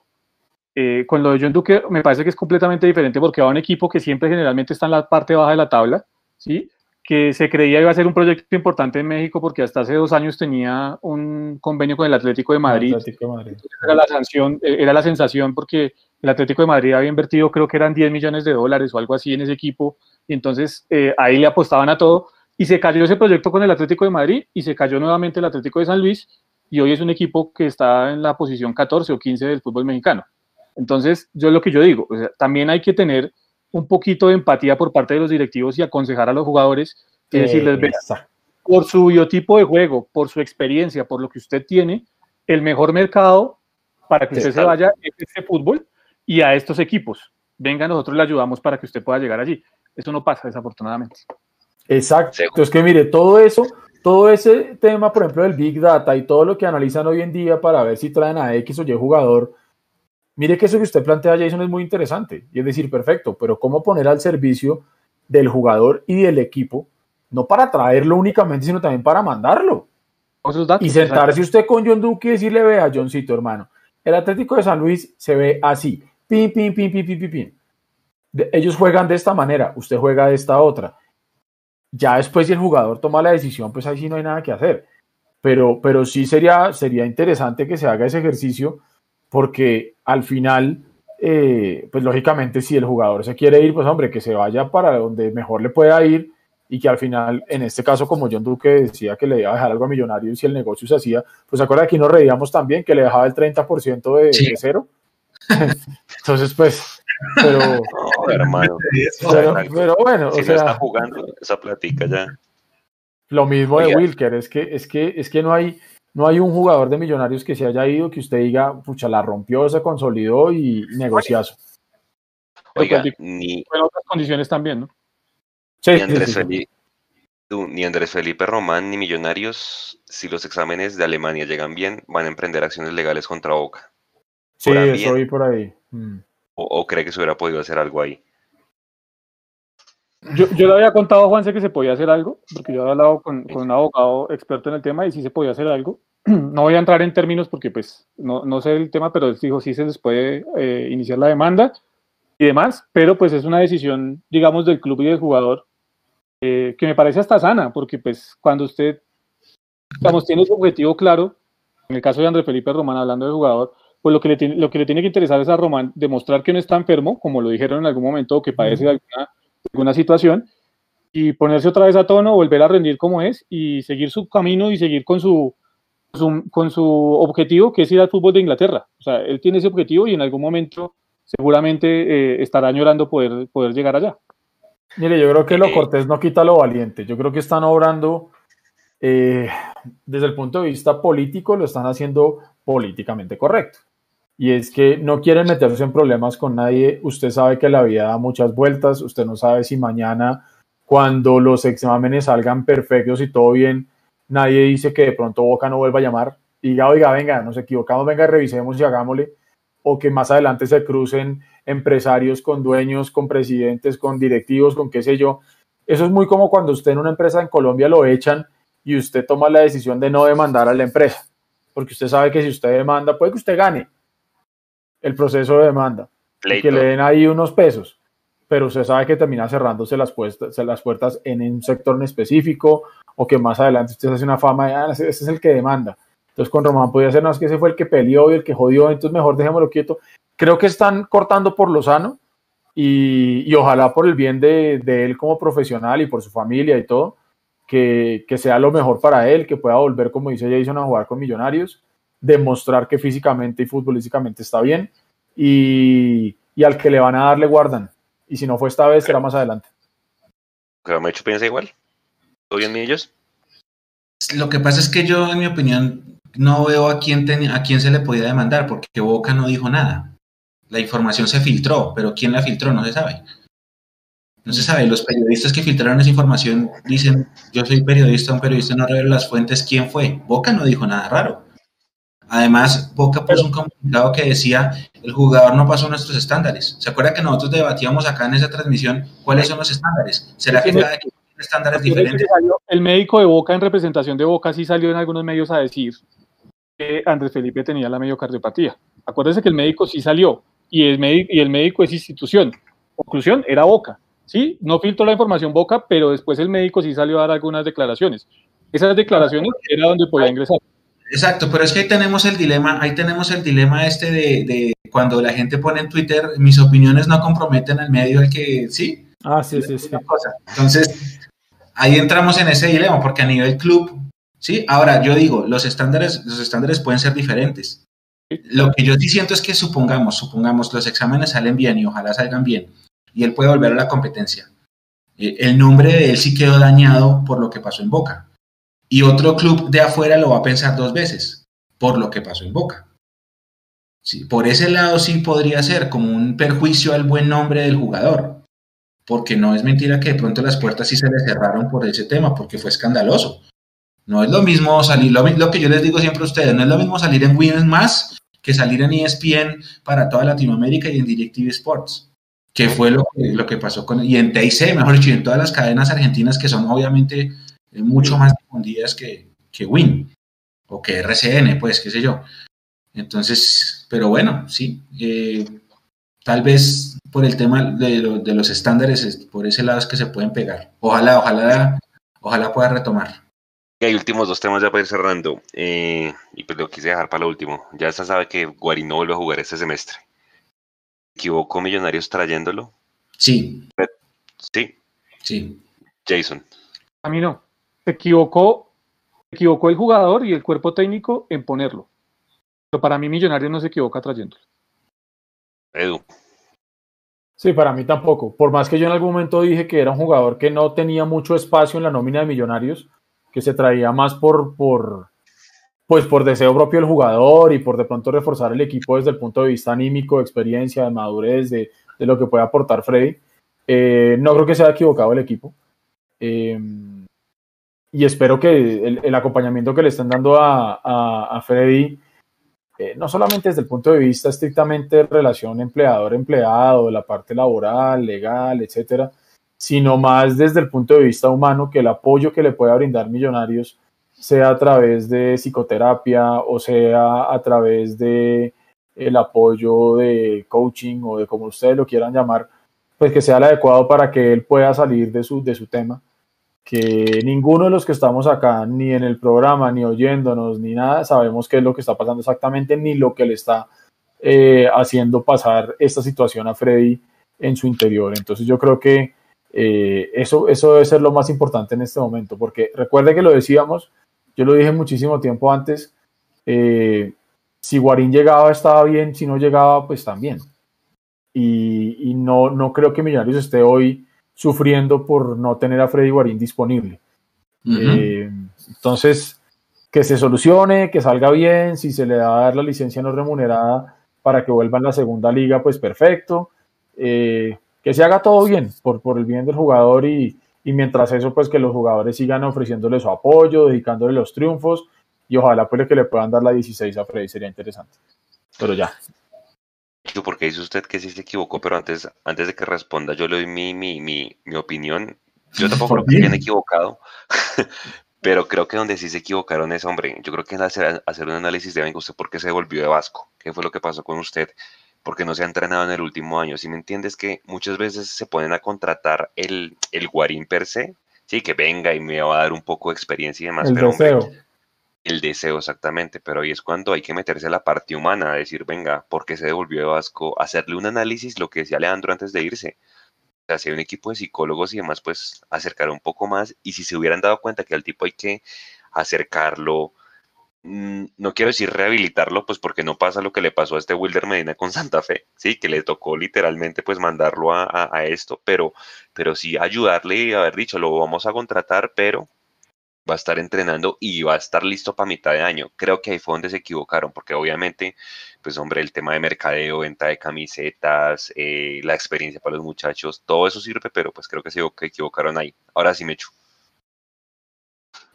Eh, con lo de John Duque me parece que es completamente diferente porque va a un equipo que siempre generalmente está en la parte baja de la tabla, ¿sí? Que se creía iba a ser un proyecto importante en México porque hasta hace dos años tenía un convenio con el Atlético de Madrid. Atlético de Madrid. Era la sanción, eh, era la sensación porque el Atlético de Madrid había invertido creo que eran 10 millones de dólares o algo así en ese equipo y entonces eh, ahí le apostaban a todo y se cayó ese proyecto con el Atlético de Madrid y se cayó nuevamente el Atlético de San Luis y hoy es un equipo que está en la posición 14 o 15 del fútbol mexicano. Entonces, yo lo que yo digo, o sea, también hay que tener un poquito de empatía por parte de los directivos y aconsejar a los jugadores y decirles, "Vea, Exacto. por su biotipo de juego, por su experiencia, por lo que usted tiene, el mejor mercado para que usted se vaya es este fútbol y a estos equipos. Venga, nosotros le ayudamos para que usted pueda llegar allí. Eso no pasa, desafortunadamente. Exacto. Entonces, que mire, todo eso, todo ese tema, por ejemplo, del Big Data y todo lo que analizan hoy en día para ver si traen a X o Y jugador, mire que eso que usted plantea, Jason, es muy interesante. Y es decir, perfecto, pero ¿cómo poner al servicio del jugador y del equipo, no para traerlo únicamente, sino también para mandarlo? Datos, Y sentarse usted con John Duque y decirle, vea, Johncito, hermano, el Atlético de San Luis se ve así, pim, pim, pim, pim, pim, pim, pim. De- ellos juegan de esta manera, usted juega de esta otra. Ya después si el jugador toma la decisión, pues ahí sí no hay nada que hacer. Pero, pero sí sería, sería interesante que se haga ese ejercicio, porque al final, eh, pues lógicamente si el jugador se quiere ir, pues hombre, que se vaya para donde mejor le pueda ir y que al final, en este caso, como John Duque decía que le iba a dejar algo a Millonarios si el negocio se hacía, pues se acuerda que aquí nos reíamos también que le dejaba el 30% de, Sí. de cero. Entonces, pues, pero, No, hermano. pero, bueno, Si o no está sea, jugando, esa platica ya. lo mismo de. Wilker, es que, es que, es que no hay, no hay un jugador de Millonarios que se haya ido que usted diga, pucha, la rompió, se consolidó y negociazo. Oiga, ni, En otras condiciones también, ¿no? Sí, ni Andrés sí, sí. Felipe, tú, ni Andrés Felipe Román ni Millonarios, si los exámenes de Alemania llegan bien, van a emprender acciones legales contra Boca. Sí, por ahí eso vi por ahí. Mm. ¿O, o cree que se hubiera podido hacer algo ahí? Yo, yo le había contado a Juanse que se podía hacer algo, porque yo había hablado con, con un abogado experto en el tema y sí se podía hacer algo. No voy a entrar en términos porque pues no, no sé el tema, pero él dijo sí se les puede eh, iniciar la demanda y demás, pero pues es una decisión, digamos, del club y del jugador eh, que me parece hasta sana, porque pues cuando usted, digamos, tiene su objetivo claro, en el caso de André Felipe Román hablando del jugador, pues lo que, le tiene, lo que le tiene que interesar es a Román demostrar que no está enfermo, como lo dijeron en algún momento, o que padece de alguna, alguna situación, y ponerse otra vez a tono, volver a rendir como es, y seguir su camino y seguir con su, su- con su objetivo, que es ir al fútbol de Inglaterra. O sea, él tiene ese objetivo y en algún momento seguramente eh, estará añorando poder, poder llegar allá. Mire, yo creo que lo Eh, cortés no quita lo valiente. Yo creo que están obrando eh, desde el punto de vista político, lo están haciendo políticamente correcto. Y es que no quieren meterse en problemas con nadie. Usted sabe que la vida da muchas vueltas. Usted no sabe si mañana, cuando los exámenes salgan perfectos y todo bien, nadie dice que de pronto Boca no vuelva a llamar. Diga, oiga, venga, nos equivocamos, venga, revisemos y hagámosle. O que más adelante se crucen empresarios con dueños, con presidentes, con directivos, con qué sé yo. Eso es muy como cuando usted en una empresa en Colombia lo echan y usted toma la decisión de no demandar a la empresa, porque usted sabe que si usted demanda, puede que usted gane el proceso de demanda y que le den ahí unos pesos, pero usted sabe que termina cerrándose las, puestas, las puertas en un sector en específico o que más adelante usted hace una fama de, ah, ese, ese es el que demanda. Entonces con Román podía ser, no, es que ese fue el que peleó y el que jodió, entonces mejor dejémoslo quieto. Creo que están cortando por lo sano y, y ojalá por el bien de, de él como profesional y por su familia y todo, que, que sea lo mejor para él, que pueda volver, como dice Jason, a jugar con Millonarios, demostrar que físicamente y futbolísticamente está bien y, y al que le van a dar le guardan. Y si no fue esta vez, será más adelante. ¿Que hecho piensa igual? ¿Todo bien, ellos? Lo que pasa es que yo, en mi opinión, no veo a quién, ten- a quién se le podía demandar, porque Boca no dijo nada. La información se filtró, pero ¿quién la filtró? No se sabe. No se sabe. Los periodistas que filtraron esa información dicen, yo soy periodista, un periodista no revela las fuentes, ¿quién fue? Boca no dijo nada raro. Además, Boca puso un comunicado que decía, el jugador no pasó nuestros estándares. ¿Se acuerda que nosotros debatíamos acá en esa transmisión cuáles son los estándares? ¿Será que cada equipo tiene estándares diferentes? El médico de Boca, en representación de Boca, sí salió en algunos medios a decir que Andrés Felipe tenía la mediocardiopatía. Acuérdese que el médico sí salió y el, médico, y el médico es institución. Conclusión, era Boca. Sí, no filtró la información Boca, pero después el médico sí salió a dar algunas declaraciones. Esas declaraciones era donde podía ingresar. Exacto, pero es que ahí tenemos el dilema, ahí tenemos el dilema este de, de cuando la gente pone en Twitter, mis opiniones no comprometen al medio al que, sí, Ah, sí, sí, sí. cosa. Entonces, ahí entramos en ese dilema, porque a nivel club, sí, ahora yo digo, los estándares, los estándares pueden ser diferentes. Lo que yo sí siento es que supongamos, supongamos, los exámenes salen bien y ojalá salgan bien, y él puede volver a la competencia. Eh, El nombre de él sí quedó dañado por lo que pasó en Boca. Y otro club de afuera lo va a pensar dos veces por lo que pasó en Boca. Sí, por ese lado sí podría ser como un perjuicio al buen nombre del jugador, porque no es mentira que de pronto las puertas sí se le cerraron por ese tema, porque fue escandaloso. No es lo mismo salir, lo, que yo les digo siempre a ustedes, no es lo mismo salir en Winners Más que salir en ESPN para toda Latinoamérica y en DirecTV Sports, que fue lo que, lo que pasó con, y en TIC, mejor dicho, y en todas las cadenas argentinas que son obviamente mucho más difundidas que, que Win o que RCN, pues, qué sé yo. Entonces, pero bueno, sí, eh, tal vez por el tema de, lo- de los estándares, es- por ese lado es que se pueden pegar. Ojalá, ojalá, ojalá pueda retomar. Y hay últimos dos temas ya para ir cerrando. eh, y pues lo quise dejar para lo último. Ya se sabe que Guarín no vuelve a jugar este semestre. ¿Se ¿Equivocó Millonarios trayéndolo? Sí, Sí, sí. Jason. A mí no. Se equivocó, se equivocó el jugador y el cuerpo técnico en ponerlo. Pero para mí Millonarios no se equivoca trayéndolo. Edu. Sí, para mí tampoco. Por más que yo en algún momento dije que era un jugador que no tenía mucho espacio en la nómina de Millonarios, que se traía más por, por, pues por deseo propio del jugador y por de pronto reforzar el equipo desde el punto de vista anímico, de experiencia, de madurez, de, de lo que puede aportar Freddy. Eh, no creo que se haya equivocado el equipo. Eh, y espero que el, acompañamiento que le estén dando a, a, a Freddy, eh, no solamente desde el punto de vista estrictamente de relación empleador-empleado, de la parte laboral, legal, etcétera, sino más desde el punto de vista humano, que el apoyo que le pueda brindar Millonarios sea a través de psicoterapia o sea a través de el apoyo de coaching o de como ustedes lo quieran llamar, pues que sea el adecuado para que él pueda salir de su, de su tema. Que ninguno de los que estamos acá, ni en el programa, ni oyéndonos, ni nada, sabemos qué es lo que está pasando exactamente, ni lo que le está eh, haciendo pasar esta situación a Freddy en su interior. Entonces yo creo que eh, eso, eso debe ser lo más importante en este momento, porque recuerde que lo decíamos, yo lo dije muchísimo tiempo antes, eh, si Guarín llegaba estaba bien, si no llegaba pues también. Y, y, no, no creo que Millonarios esté hoy sufriendo por no tener a Freddy Guarín disponible. Uh -huh. eh, entonces, que se solucione, que salga bien, si se le da a dar la licencia no remunerada para que vuelva en la segunda liga, pues perfecto. Eh, que se haga todo bien, por, por el bien del jugador y, y mientras eso, pues que los jugadores sigan ofreciéndole su apoyo, dedicándole los triunfos y ojalá pues que le puedan dar la 16 a Freddy, sería interesante. Pero ya. Porque dice usted que sí se equivocó, pero antes, antes de que responda, yo le doy mi, mi, mi, mi opinión. Yo tampoco creo que bien equivocado, pero creo que donde sí se equivocaron es, hombre, yo creo que en hacer, hacer un análisis de usted por qué se volvió de Vasco, qué fue lo que pasó con usted, porque no se ha entrenado en el último año. Si me entiendes que muchas veces se ponen a contratar el, el guarín per se, sí, que venga y me va a dar un poco de experiencia y demás, el pero deseo. hombre, el deseo exactamente, pero ahí es cuando hay que meterse a la parte humana, a decir, venga, ¿por qué se devolvió de Vasco? Hacerle un análisis, lo que decía Leandro antes de irse. O sea, si hay un equipo de psicólogos y demás, pues acercar un poco más. Y si se hubieran dado cuenta que al tipo hay que acercarlo, mmm, no quiero decir rehabilitarlo, pues porque no pasa lo que le pasó a este Wilder Medina con Santa Fe, sí, que le tocó literalmente pues mandarlo a, a, a esto, pero, pero sí ayudarle y haber dicho, lo vamos a contratar, pero va a estar entrenando y va a estar listo para mitad de año. Creo que ahí fue donde se equivocaron, porque obviamente, pues hombre, el tema de mercadeo, venta de camisetas, eh, la experiencia para los muchachos, todo eso sirve, pero pues creo que se equivocaron ahí. Ahora sí me echo.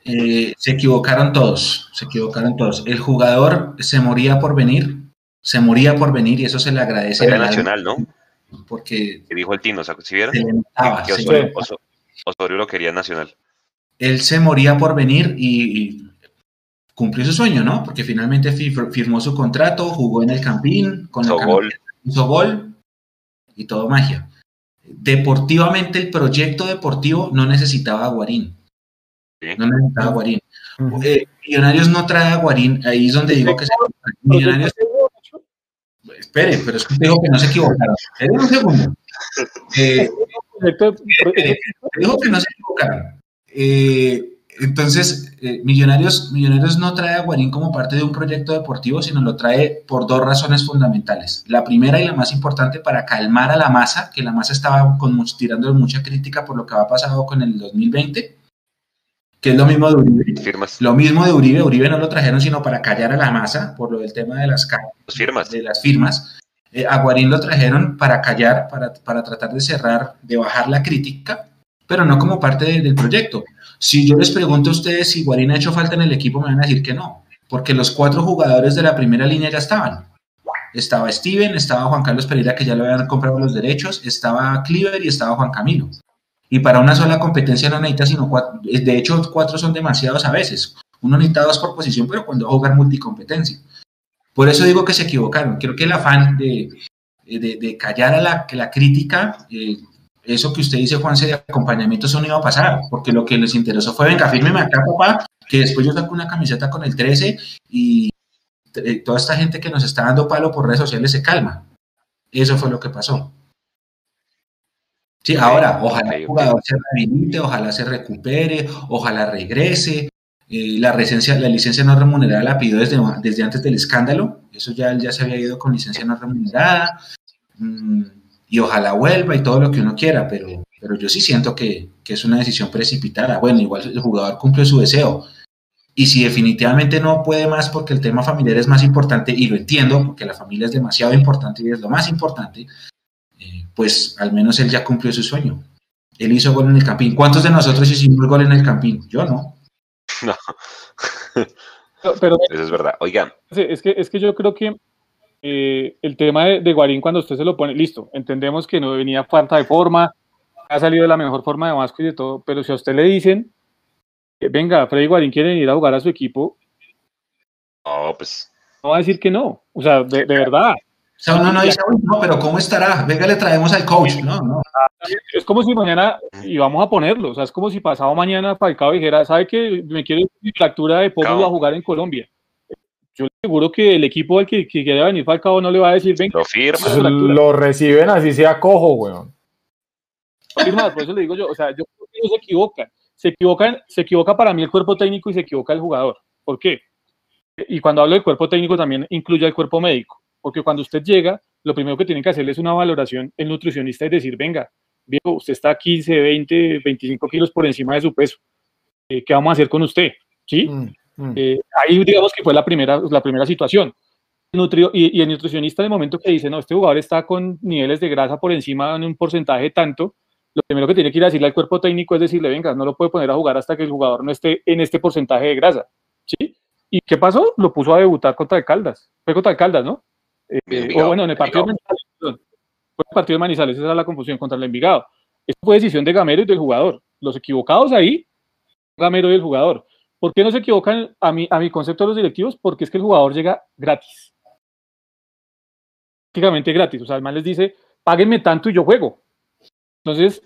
Eh, se equivocaron todos, se equivocaron todos. El jugador se moría por venir, se moría por venir y eso se le agradece. Era nacional, ¿no? Porque... ¿Qué dijo el Tino? ¿Si vieron? Se que Osorio, Osorio, Osorio lo quería nacional él se moría por venir y, y, cumplió su sueño, ¿no? Porque finalmente firmó su contrato, jugó en el Campín, con hizo el gol. hizo gol y todo magia. Deportivamente, el proyecto deportivo no necesitaba a Guarín. ¿Sí? No necesitaba a Guarín. Uh -huh. eh, Millonarios no trae a Guarín, ahí es donde digo que se... Millonarios... Espere, pero es que digo que no se equivocaron. Espere un segundo. Eh, digo que no se equivocaron. Eh, entonces, eh, Millonarios, Millonarios no trae a Guarín como parte de un proyecto deportivo, sino lo trae por dos razones fundamentales. La primera y la más importante para calmar a la masa, que la masa estaba con, tirando mucha crítica por lo que ha pasado con el 2020, que es lo mismo de Uribe. Firmas. Lo mismo de Uribe. Uribe no lo trajeron sino para callar a la masa por lo del tema de las, firmas. De las firmas. Eh, a Guarín lo trajeron para callar, para, para tratar de cerrar, de bajar la crítica pero no como parte de, del proyecto. Si yo les pregunto a ustedes si Guarín ha hecho falta en el equipo, me van a decir que no, porque los cuatro jugadores de la primera línea ya estaban. Estaba Steven, estaba Juan Carlos Pereira, que ya lo habían comprado los derechos, estaba Cleaver y estaba Juan Camilo. Y para una sola competencia no necesita sino cuatro, de hecho cuatro son demasiados a veces. Uno necesita dos por posición, pero cuando va a jugar multicompetencia. Por eso digo que se equivocaron. Creo que el afán de, de, de callar a la, la crítica eh, eso que usted dice, Juanse, de acompañamiento, eso no iba a pasar, porque lo que les interesó fue, venga, fírmeme acá, papá, que después yo saco una camiseta con el 13 y toda esta gente que nos está dando palo por redes sociales se calma. Eso fue lo que pasó. Sí, ahora, ojalá el jugador se rehabilite, ojalá se recupere, ojalá regrese. Eh, la, licencia, la licencia no remunerada la pidió desde, desde antes del escándalo, eso ya, ya se había ido con licencia no remunerada. Mm, y ojalá vuelva y todo lo que uno quiera, pero, pero yo sí siento que, que, es una decisión precipitada. Bueno, igual el jugador cumple su deseo. Y si definitivamente no puede más porque el tema familiar es más importante, y lo entiendo, porque la familia es demasiado importante y es lo más importante, eh, pues al menos él ya cumplió su sueño. Él hizo gol en el Campín. ¿Cuántos de nosotros hicimos gol en el Campín? Yo no. No. Pero Eso es verdad. Oigan, Sí, es que, es que yo creo que eh, el tema de, de Guarín, cuando usted se lo pone, listo, entendemos que no venía falta de forma, ha salido de la mejor forma de Vasco y de todo, pero si a usted le dicen, que, venga, Freddy Guarín quiere ir a jugar a su equipo, no, pues no va a decir que no. O sea, de, de verdad. O sea, uno no dice, "Uy, no, pero ¿cómo estará? Venga, le traemos al coach. No, no. Es como si mañana, y vamos a ponerlo, o sea, es como si pasado mañana Falcao dijera, ¿sabe que me quiero ir mi fractura de pómulo Falcao. a jugar en Colombia? Yo le aseguro que el equipo al que, que quiera venir Falcao no le va a decir, venga, lo firma. Lo reciben así sea cojo, weón. firma, por eso le digo yo, o sea, yo creo que ellos se equivocan. Se equivocan, se equivoca para mí el cuerpo técnico y se equivoca el jugador. ¿Por qué? Y cuando hablo del cuerpo técnico también incluye al cuerpo médico, porque cuando usted llega, lo primero que tienen que hacerle es una valoración el nutricionista y decir, venga, viejo, usted está 15, 20, 25 kilos por encima de su peso. Eh, ¿Qué vamos a hacer con usted? ¿Sí? Mm, mm. Eh, ahí digamos que fue la primera, la primera situación. Nutrio- y, y el nutricionista el momento que dice, no, este jugador está con niveles de grasa por encima en un porcentaje tanto, lo primero que tiene que ir a decirle al cuerpo técnico es decirle, venga, no lo puede poner a jugar hasta que el jugador no esté en este porcentaje de grasa. ¿Sí? ¿Y qué pasó? Lo puso a debutar contra el Caldas. Fue contra el Caldas, ¿no? Eh, o Envigado, bueno, en el partido de Manizales. Fue el partido de Manizales, esa era la confusión contra el Envigado. Eso fue decisión de Gamero y del jugador. Los equivocados ahí, Gamero y el jugador. ¿Por qué no se equivocan a mi, a mi concepto de los directivos? Porque es que el jugador llega gratis. Prácticamente gratis. O sea, además les dice, páguenme tanto y yo juego. Entonces,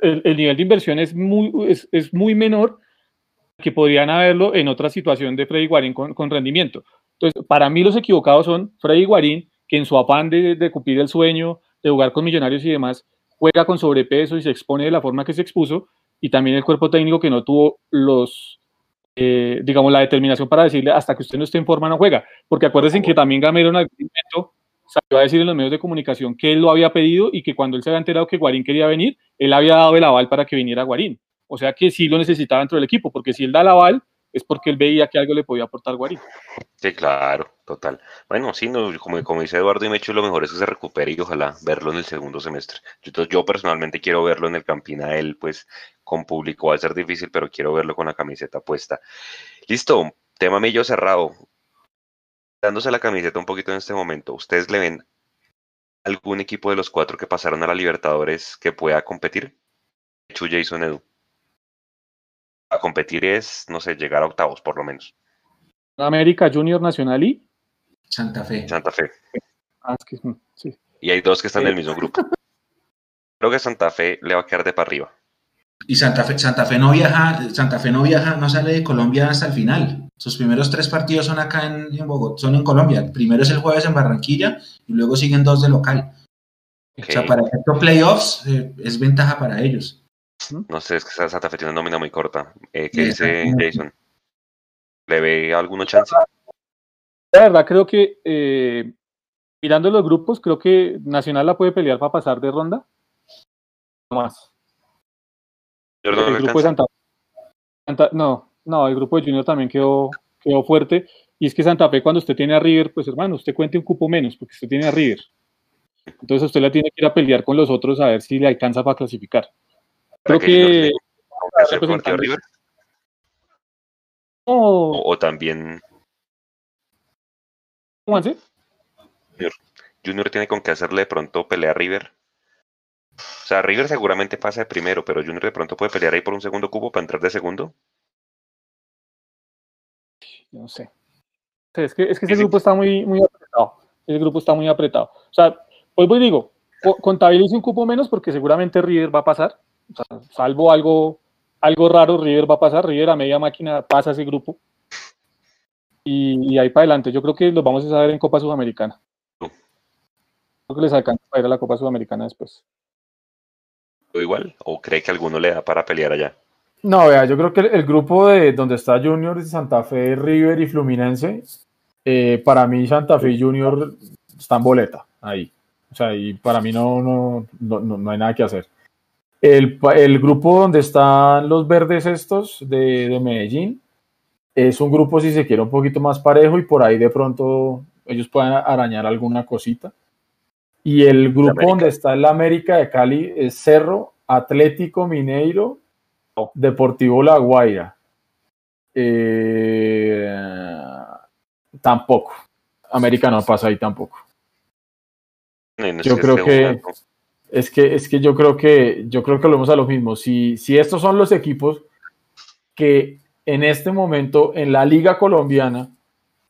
el nivel de inversión es muy, es, es muy menor que podrían haberlo en otra situación de Freddy Guarín con, con rendimiento. Entonces, para mí los equivocados son Freddy Guarín, que en su afán de, de cumplir el sueño, de jugar con millonarios y demás, juega con sobrepeso y se expone de la forma que se expuso, y también el cuerpo técnico que no tuvo los, eh, digamos, la determinación para decirle hasta que usted no esté en forma no juega. Porque acuérdense que también Gamero en algún momento salió a decir en los medios de comunicación que él lo había pedido y que cuando él se había enterado que Guarín quería venir, él había dado el aval para que viniera Guarín. O sea que sí lo necesitaba dentro del equipo, porque si él da el aval es porque él veía que algo le podía aportar Guarín. Sí, claro, total. Bueno, sí, no, como, como dice Eduardo y Mecho, lo mejor es que se recupere y ojalá verlo en el segundo semestre. Yo, yo personalmente quiero verlo en el Campina, él pues con público va a ser difícil, pero quiero verlo con la camiseta puesta. Listo, tema millo cerrado. Dándose la camiseta un poquito en este momento, ¿ustedes le ven algún equipo de los cuatro que pasaron a la Libertadores que pueda competir? Chu, Jason, Edu. A competir es, no sé, llegar a octavos por lo menos. América Junior Nacional y... Santa Fe. Santa Fe. Ah, es que, mm, sí. Y hay dos que están en el Sí. mismo grupo. Creo que Santa Fe le va a quedar de para arriba. Y Santa Fe, Santa Fe no viaja, Santa Fe no viaja, no sale de Colombia hasta el final. Sus primeros tres partidos son acá en, en Bogotá, son en Colombia. El primero es el jueves en Barranquilla y luego siguen dos de local. O sea, para estos playoffs eh, es ventaja para ellos. No sé, es que Santa Fe tiene una nómina muy corta. Eh, ¿Qué Sí, dice. Jason? ¿Le ve alguna chance? La verdad creo que eh, mirando los grupos, creo que Nacional la puede pelear para pasar de ronda. No más. No el grupo de. Santa, Santa- no, no, el grupo de Junior también quedó, quedó fuerte. Y es que Santa Fe, cuando usted tiene a River, pues hermano, usted cuente un cupo menos, porque usted tiene a River. Entonces usted la tiene que ir a pelear con los otros a ver si le alcanza para clasificar. ¿Para Creo que Junior que River? no, O, o también Juanse, Junior tiene con qué hacerle de pronto pelea a River. O sea, River seguramente pasa de primero, pero Junior de pronto puede pelear ahí por un segundo cubo para entrar de segundo. no sé. Sí, Es que, es que ese sí. grupo está muy, muy apretado. Ese grupo está muy apretado. O sea, pues voy digo, co- contabilice un cupo menos porque seguramente River va a pasar. O sea, salvo algo, algo raro, River va a pasar. River a media máquina pasa ese grupo. Y, y ahí para adelante. Yo creo que los vamos a saber en Copa Sudamericana. No. Creo que les alcanza para ir a la Copa Sudamericana después. ¿O igual? ¿O cree que alguno le da para pelear allá? No, vea, yo creo que el, el grupo de donde está Junior, Santa Fe, River y Fluminense, eh, para mí Santa Fe y Junior están boleta ahí. O sea, y para mí no, no, no, no- no hay nada que hacer. El, el grupo donde están los verdes estos de, de Medellín es un grupo, si se quiere, un poquito más parejo y por ahí de pronto ellos puedan arañar alguna cosita. Y el grupo donde está el América de Cali es Cerro, Atlético Mineiro, Deportivo La Guaira. Eh, tampoco. América no pasa ahí tampoco. Yo creo que es que es que yo creo que yo creo que volvemos a lo mismo. Si, si estos son los equipos que en este momento en la liga colombiana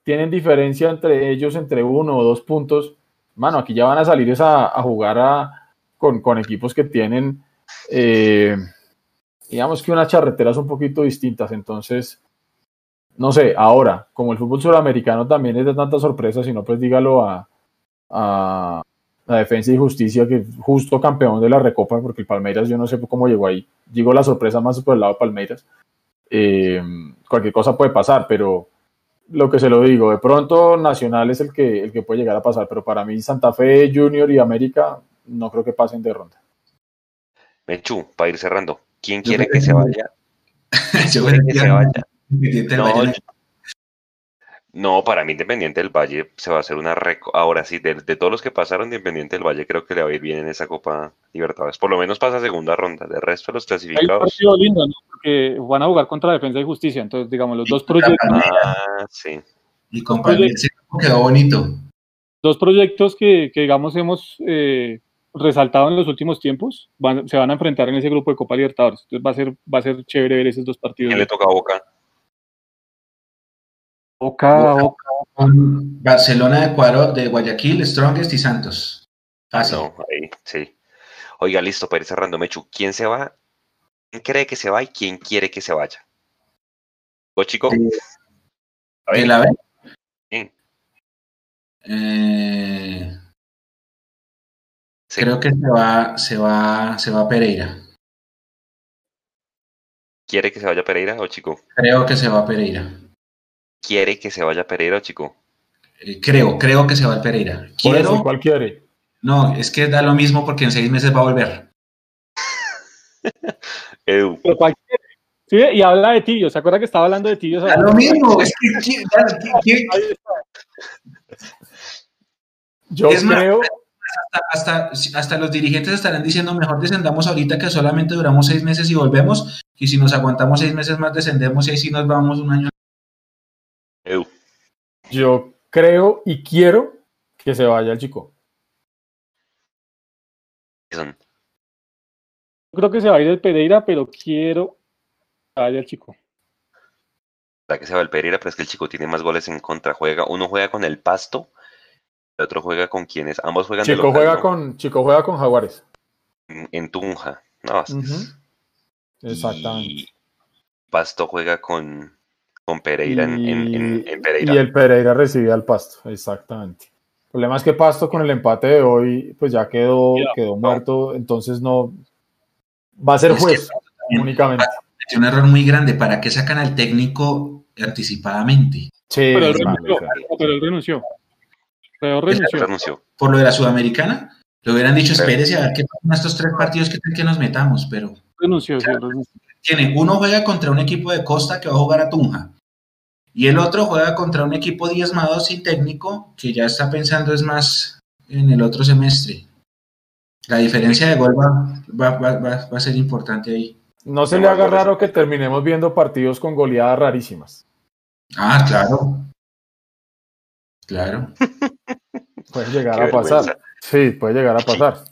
tienen diferencia entre ellos entre uno o dos puntos, mano, aquí ya van a salir a, jugar con, equipos que tienen, eh, digamos que unas charreteras un poquito distintas. Entonces, no sé, ahora, como el fútbol sudamericano también es de tantas sorpresas, si no, pues dígalo a, a, Defensa y Justicia, que justo campeón de la Recopa, porque el Palmeiras, yo no sé cómo llegó ahí. Digo la sorpresa más por el lado de Palmeiras. Eh, cualquier cosa puede pasar, pero lo que se lo digo, de pronto Nacional es el que, el que puede llegar a pasar, pero para mí Santa Fe, Junior y América no creo que pasen de ronda. Mechu, para ir cerrando, ¿quién quiere que, se vaya? yo quiere que se vaya? No, no, para mí Independiente del Valle se va a hacer una ahora sí, de, todos los que pasaron de Independiente del Valle creo que le va a ir bien en esa Copa Libertadores. Por lo menos pasa segunda ronda, de resto los clasificados. Hay un partido lindo, ¿no? Porque van a jugar contra Defensa y Justicia, entonces digamos los dos proyectos. Ah, sí. Y con quedó bonito. Dos proyectos que, digamos hemos eh, resaltado en los últimos tiempos se van a enfrentar en ese grupo de Copa Libertadores. Entonces va a ser, va a ser chévere ver esos dos partidos. ¿Quién le toca a Boca? Boca, Barcelona de Ecuador, de Guayaquil, Strongest y Santos. Fácil. No, ahí, sí. Oiga, listo, para ir cerrando, Mechu, ¿quién se va? ¿Quién cree que se va y quién quiere que se vaya? ¿O chico? a ver. ¿La Eh, Creo que se va, se va, se va Pereira. ¿Quiere que se vaya Pereira o chico? Creo que se va Pereira quiere que se vaya Pereira, chico? Eh, creo, creo que se va el Pereira. Quiero. ¿Cuál quiere? No, es que da lo mismo porque en seis meses va a volver. Edu. Sí, y habla de Tibios. ¿Se acuerda que estaba hablando de Tibios? Da lo mismo. Es que, Yo creo. hasta, hasta, los dirigentes estarán diciendo mejor descendamos ahorita que solamente duramos seis meses y volvemos, y si nos aguantamos seis meses más descendemos y ahí sí nos vamos un año yo creo y quiero que se vaya el chico. Yo creo que se va a ir el Pereira, pero quiero que vaya el chico. La que se va el Pereira, pero es que el chico tiene más goles en contra. Juega, uno juega con el Pasto, el otro juega con quienes, ambos juegan chico juega con Chico juega con Jaguares. En, Tunja, no, Exactamente. Pasto juega con con Pereira en, Pereira. Y el Pereira recibe al Pasto, exactamente. El problema es que Pasto con el empate de hoy, pues ya quedó, quedó muerto, entonces no va a ser juez únicamente. Es un error muy grande. ¿Para qué sacan al técnico anticipadamente? Sí, pero, él renunció, pero él renunció. Pero renunció. Por lo de la Sudamericana, le hubieran dicho, espérese a ver qué pasan estos tres partidos que, que nos metamos, pero. Renunció, sí, renunció. Tiene, uno juega contra un equipo de Costa que va a jugar a Tunja. Y el otro juega contra un equipo diezmado sin técnico que ya está pensando es más en el otro semestre. La diferencia de gol va, a ser importante ahí. No se le haga raro que terminemos viendo partidos con goleadas rarísimas. Ah, claro. Claro. puede llegar a pasar. Sí, puede llegar a pasar.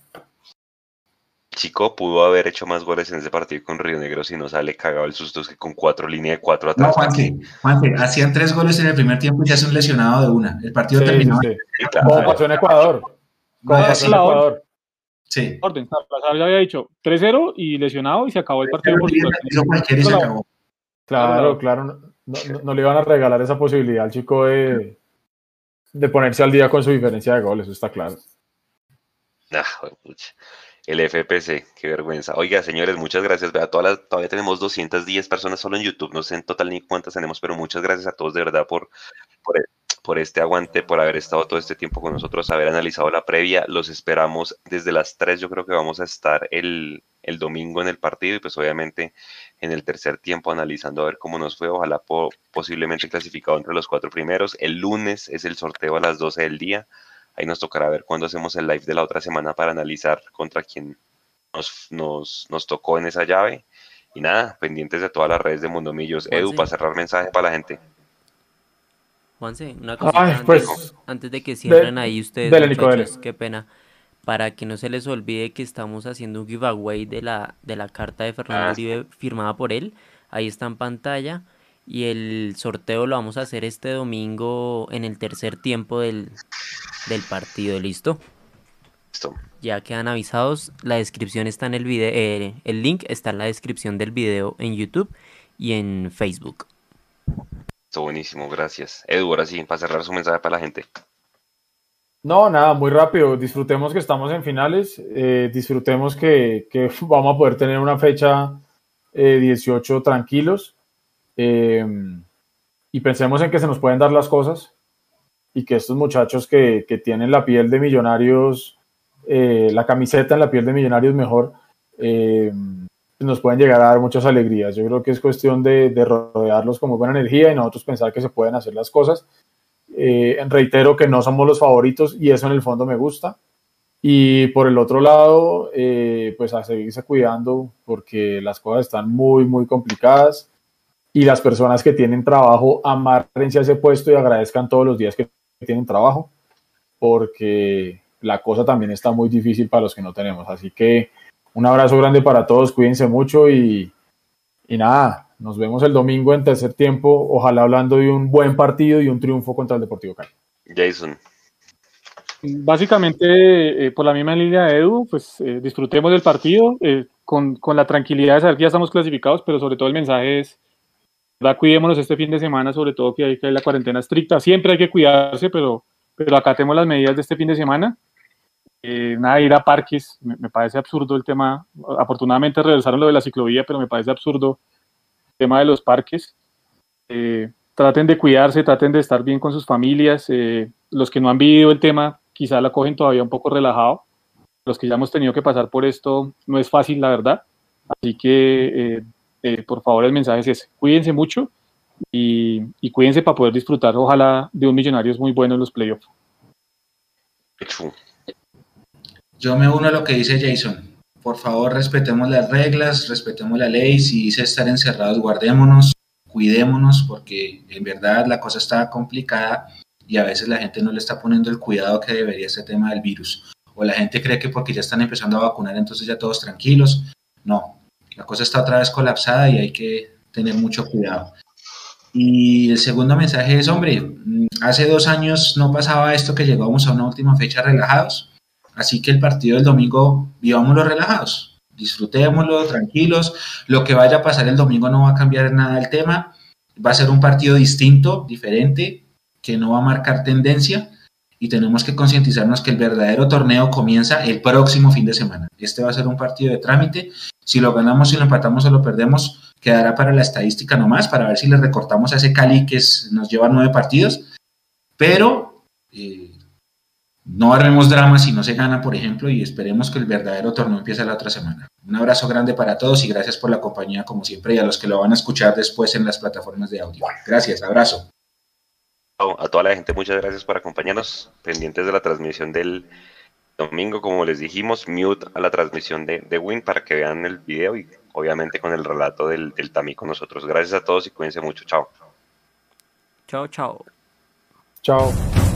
Chico pudo haber hecho más goles en ese partido con Río Negro si no sale cagado el susto que con cuatro líneas de cuatro atrás. No, Juanque, Juanque, hacían tres goles en el primer tiempo y ya es un lesionado de una. El partido terminó. Sí, Como pasó en Ecuador. Como pasó en Ecuador. Sí. Orden, ya había dicho 3-0 y lesionado y se acabó el partido. Por Claro, claro. No, le iban a regalar esa posibilidad al chico de, de ponerse al día con su diferencia de goles, eso está claro. Ah, el FPC, qué vergüenza. Oiga, señores, muchas gracias. Vea, todavía tenemos 210 personas solo en YouTube. No sé en total ni cuántas tenemos, pero muchas gracias a todos de verdad por, por, este aguante, por haber estado todo este tiempo con nosotros, haber analizado la previa. Los esperamos desde las 3. Yo creo que vamos a estar el, el domingo en el partido y pues obviamente en el tercer tiempo analizando a ver cómo nos fue. Ojalá posiblemente clasificado entre los cuatro primeros. El lunes es el sorteo a las 12 del día Ahí nos tocará ver cuándo hacemos el live de la otra semana para analizar contra quién nos, nos, nos tocó en esa llave. Y nada, pendientes de todas las redes de Mundomillos. Edu, Juanse. para cerrar mensaje para la gente. Juanse, una Ay, antes, pues, antes de que cierren de- ahí ustedes, dele, muchachos, qué pena. Para que no se les olvide que estamos haciendo un giveaway de la, de la carta de Fernando Ah. Uribe firmada por él. Ahí está en pantalla. Y el sorteo lo vamos a hacer este domingo en el tercer tiempo del, del partido, ¿listo? Listo. Ya quedan avisados. La descripción está en el video. el link está en la descripción del video en YouTube y en Facebook. Esto buenísimo, gracias. Edu, ahora sí, para cerrar su mensaje para la gente. No, nada, muy rápido. Disfrutemos que estamos en finales. eh, disfrutemos que, que vamos a poder tener una fecha eh, 18 tranquilos. Eh, y pensemos en que se nos pueden dar las cosas y que estos muchachos que, que tienen la piel de millonarios, eh, la camiseta en la piel de millonarios mejor, eh, nos pueden llegar a dar muchas alegrías. Yo creo que es cuestión de, de rodearlos con muy buena energía y nosotros pensar que se pueden hacer las cosas. Eh, reitero que no somos los favoritos y eso en el fondo me gusta. Y por el otro lado, eh, pues a seguirse cuidando porque las cosas están muy, muy complicadas y las personas que tienen trabajo amárrense a ese puesto y agradezcan todos los días que tienen trabajo porque la cosa también está muy difícil para los que no tenemos. Así que un abrazo grande para todos, cuídense mucho y, y nada, nos vemos el domingo en tercer tiempo, ojalá hablando de un buen partido y un triunfo contra el Deportivo Cali. Jason, Básicamente, eh, por la misma línea de Edu, pues eh, disfrutemos del partido eh, con, con la tranquilidad de saber que ya estamos clasificados, pero sobre todo el mensaje es, ¿verdad? cuidémonos este fin de semana, sobre todo que hay que la cuarentena estricta. Siempre hay que cuidarse, pero, pero acatemos las medidas de este fin de semana. Eh, nada, ir a parques, me, me parece absurdo el tema. Afortunadamente regresaron lo de la ciclovía, pero me parece absurdo el tema de los parques. Eh, traten de cuidarse, traten de estar bien con sus familias. eh, los que no han vivido el tema, quizá la cogen todavía un poco relajado. Los que ya hemos tenido que pasar por esto, no es fácil, la verdad. Así que, eh, eh, por favor, el mensaje es ese. Cuídense mucho y, y cuídense para poder disfrutar, ojalá, de un Millonarios muy bueno en los playoffs. Yo me uno a lo que dice Jason. Por favor, respetemos las reglas, respetemos la ley. Si dice estar encerrados, guardémonos, cuidémonos, porque en verdad la cosa está complicada y a veces la gente no le está poniendo el cuidado que debería este tema del virus. O la gente cree que porque ya están empezando a vacunar, entonces ya todos tranquilos. No, la cosa está otra vez colapsada y hay que tener mucho cuidado. Y el segundo mensaje es, hombre, mm, hace dos años no pasaba esto que llegábamos a una última fecha relajados. Así que el partido del domingo, vivámoslo relajados, disfrutémoslo, tranquilos. Lo que vaya a pasar el domingo no va a cambiar nada el tema. Va a ser un partido distinto, diferente, que no va a marcar tendencia. Y tenemos que concientizarnos que el verdadero torneo comienza el próximo fin de semana. Este va a ser un partido de trámite. Si lo ganamos, si lo empatamos o lo perdemos, quedará para la estadística nomás, para ver si le recortamos a ese Cali que nos lleva nueve partidos. Pero eh, no armemos drama si no se gana, por ejemplo, y esperemos que el verdadero torneo empiece la otra semana. Un abrazo grande para todos y gracias por la compañía, como siempre, y a los que lo van a escuchar después en las plataformas de audio. Gracias, abrazo. A toda la gente, muchas gracias por acompañarnos. Pendientes de la transmisión del domingo, como les dijimos, mute a la transmisión de, de Win para que vean el video y obviamente con el relato del, del Tami con nosotros. Gracias a todos y cuídense mucho. Chao. Chao, chao. Chao.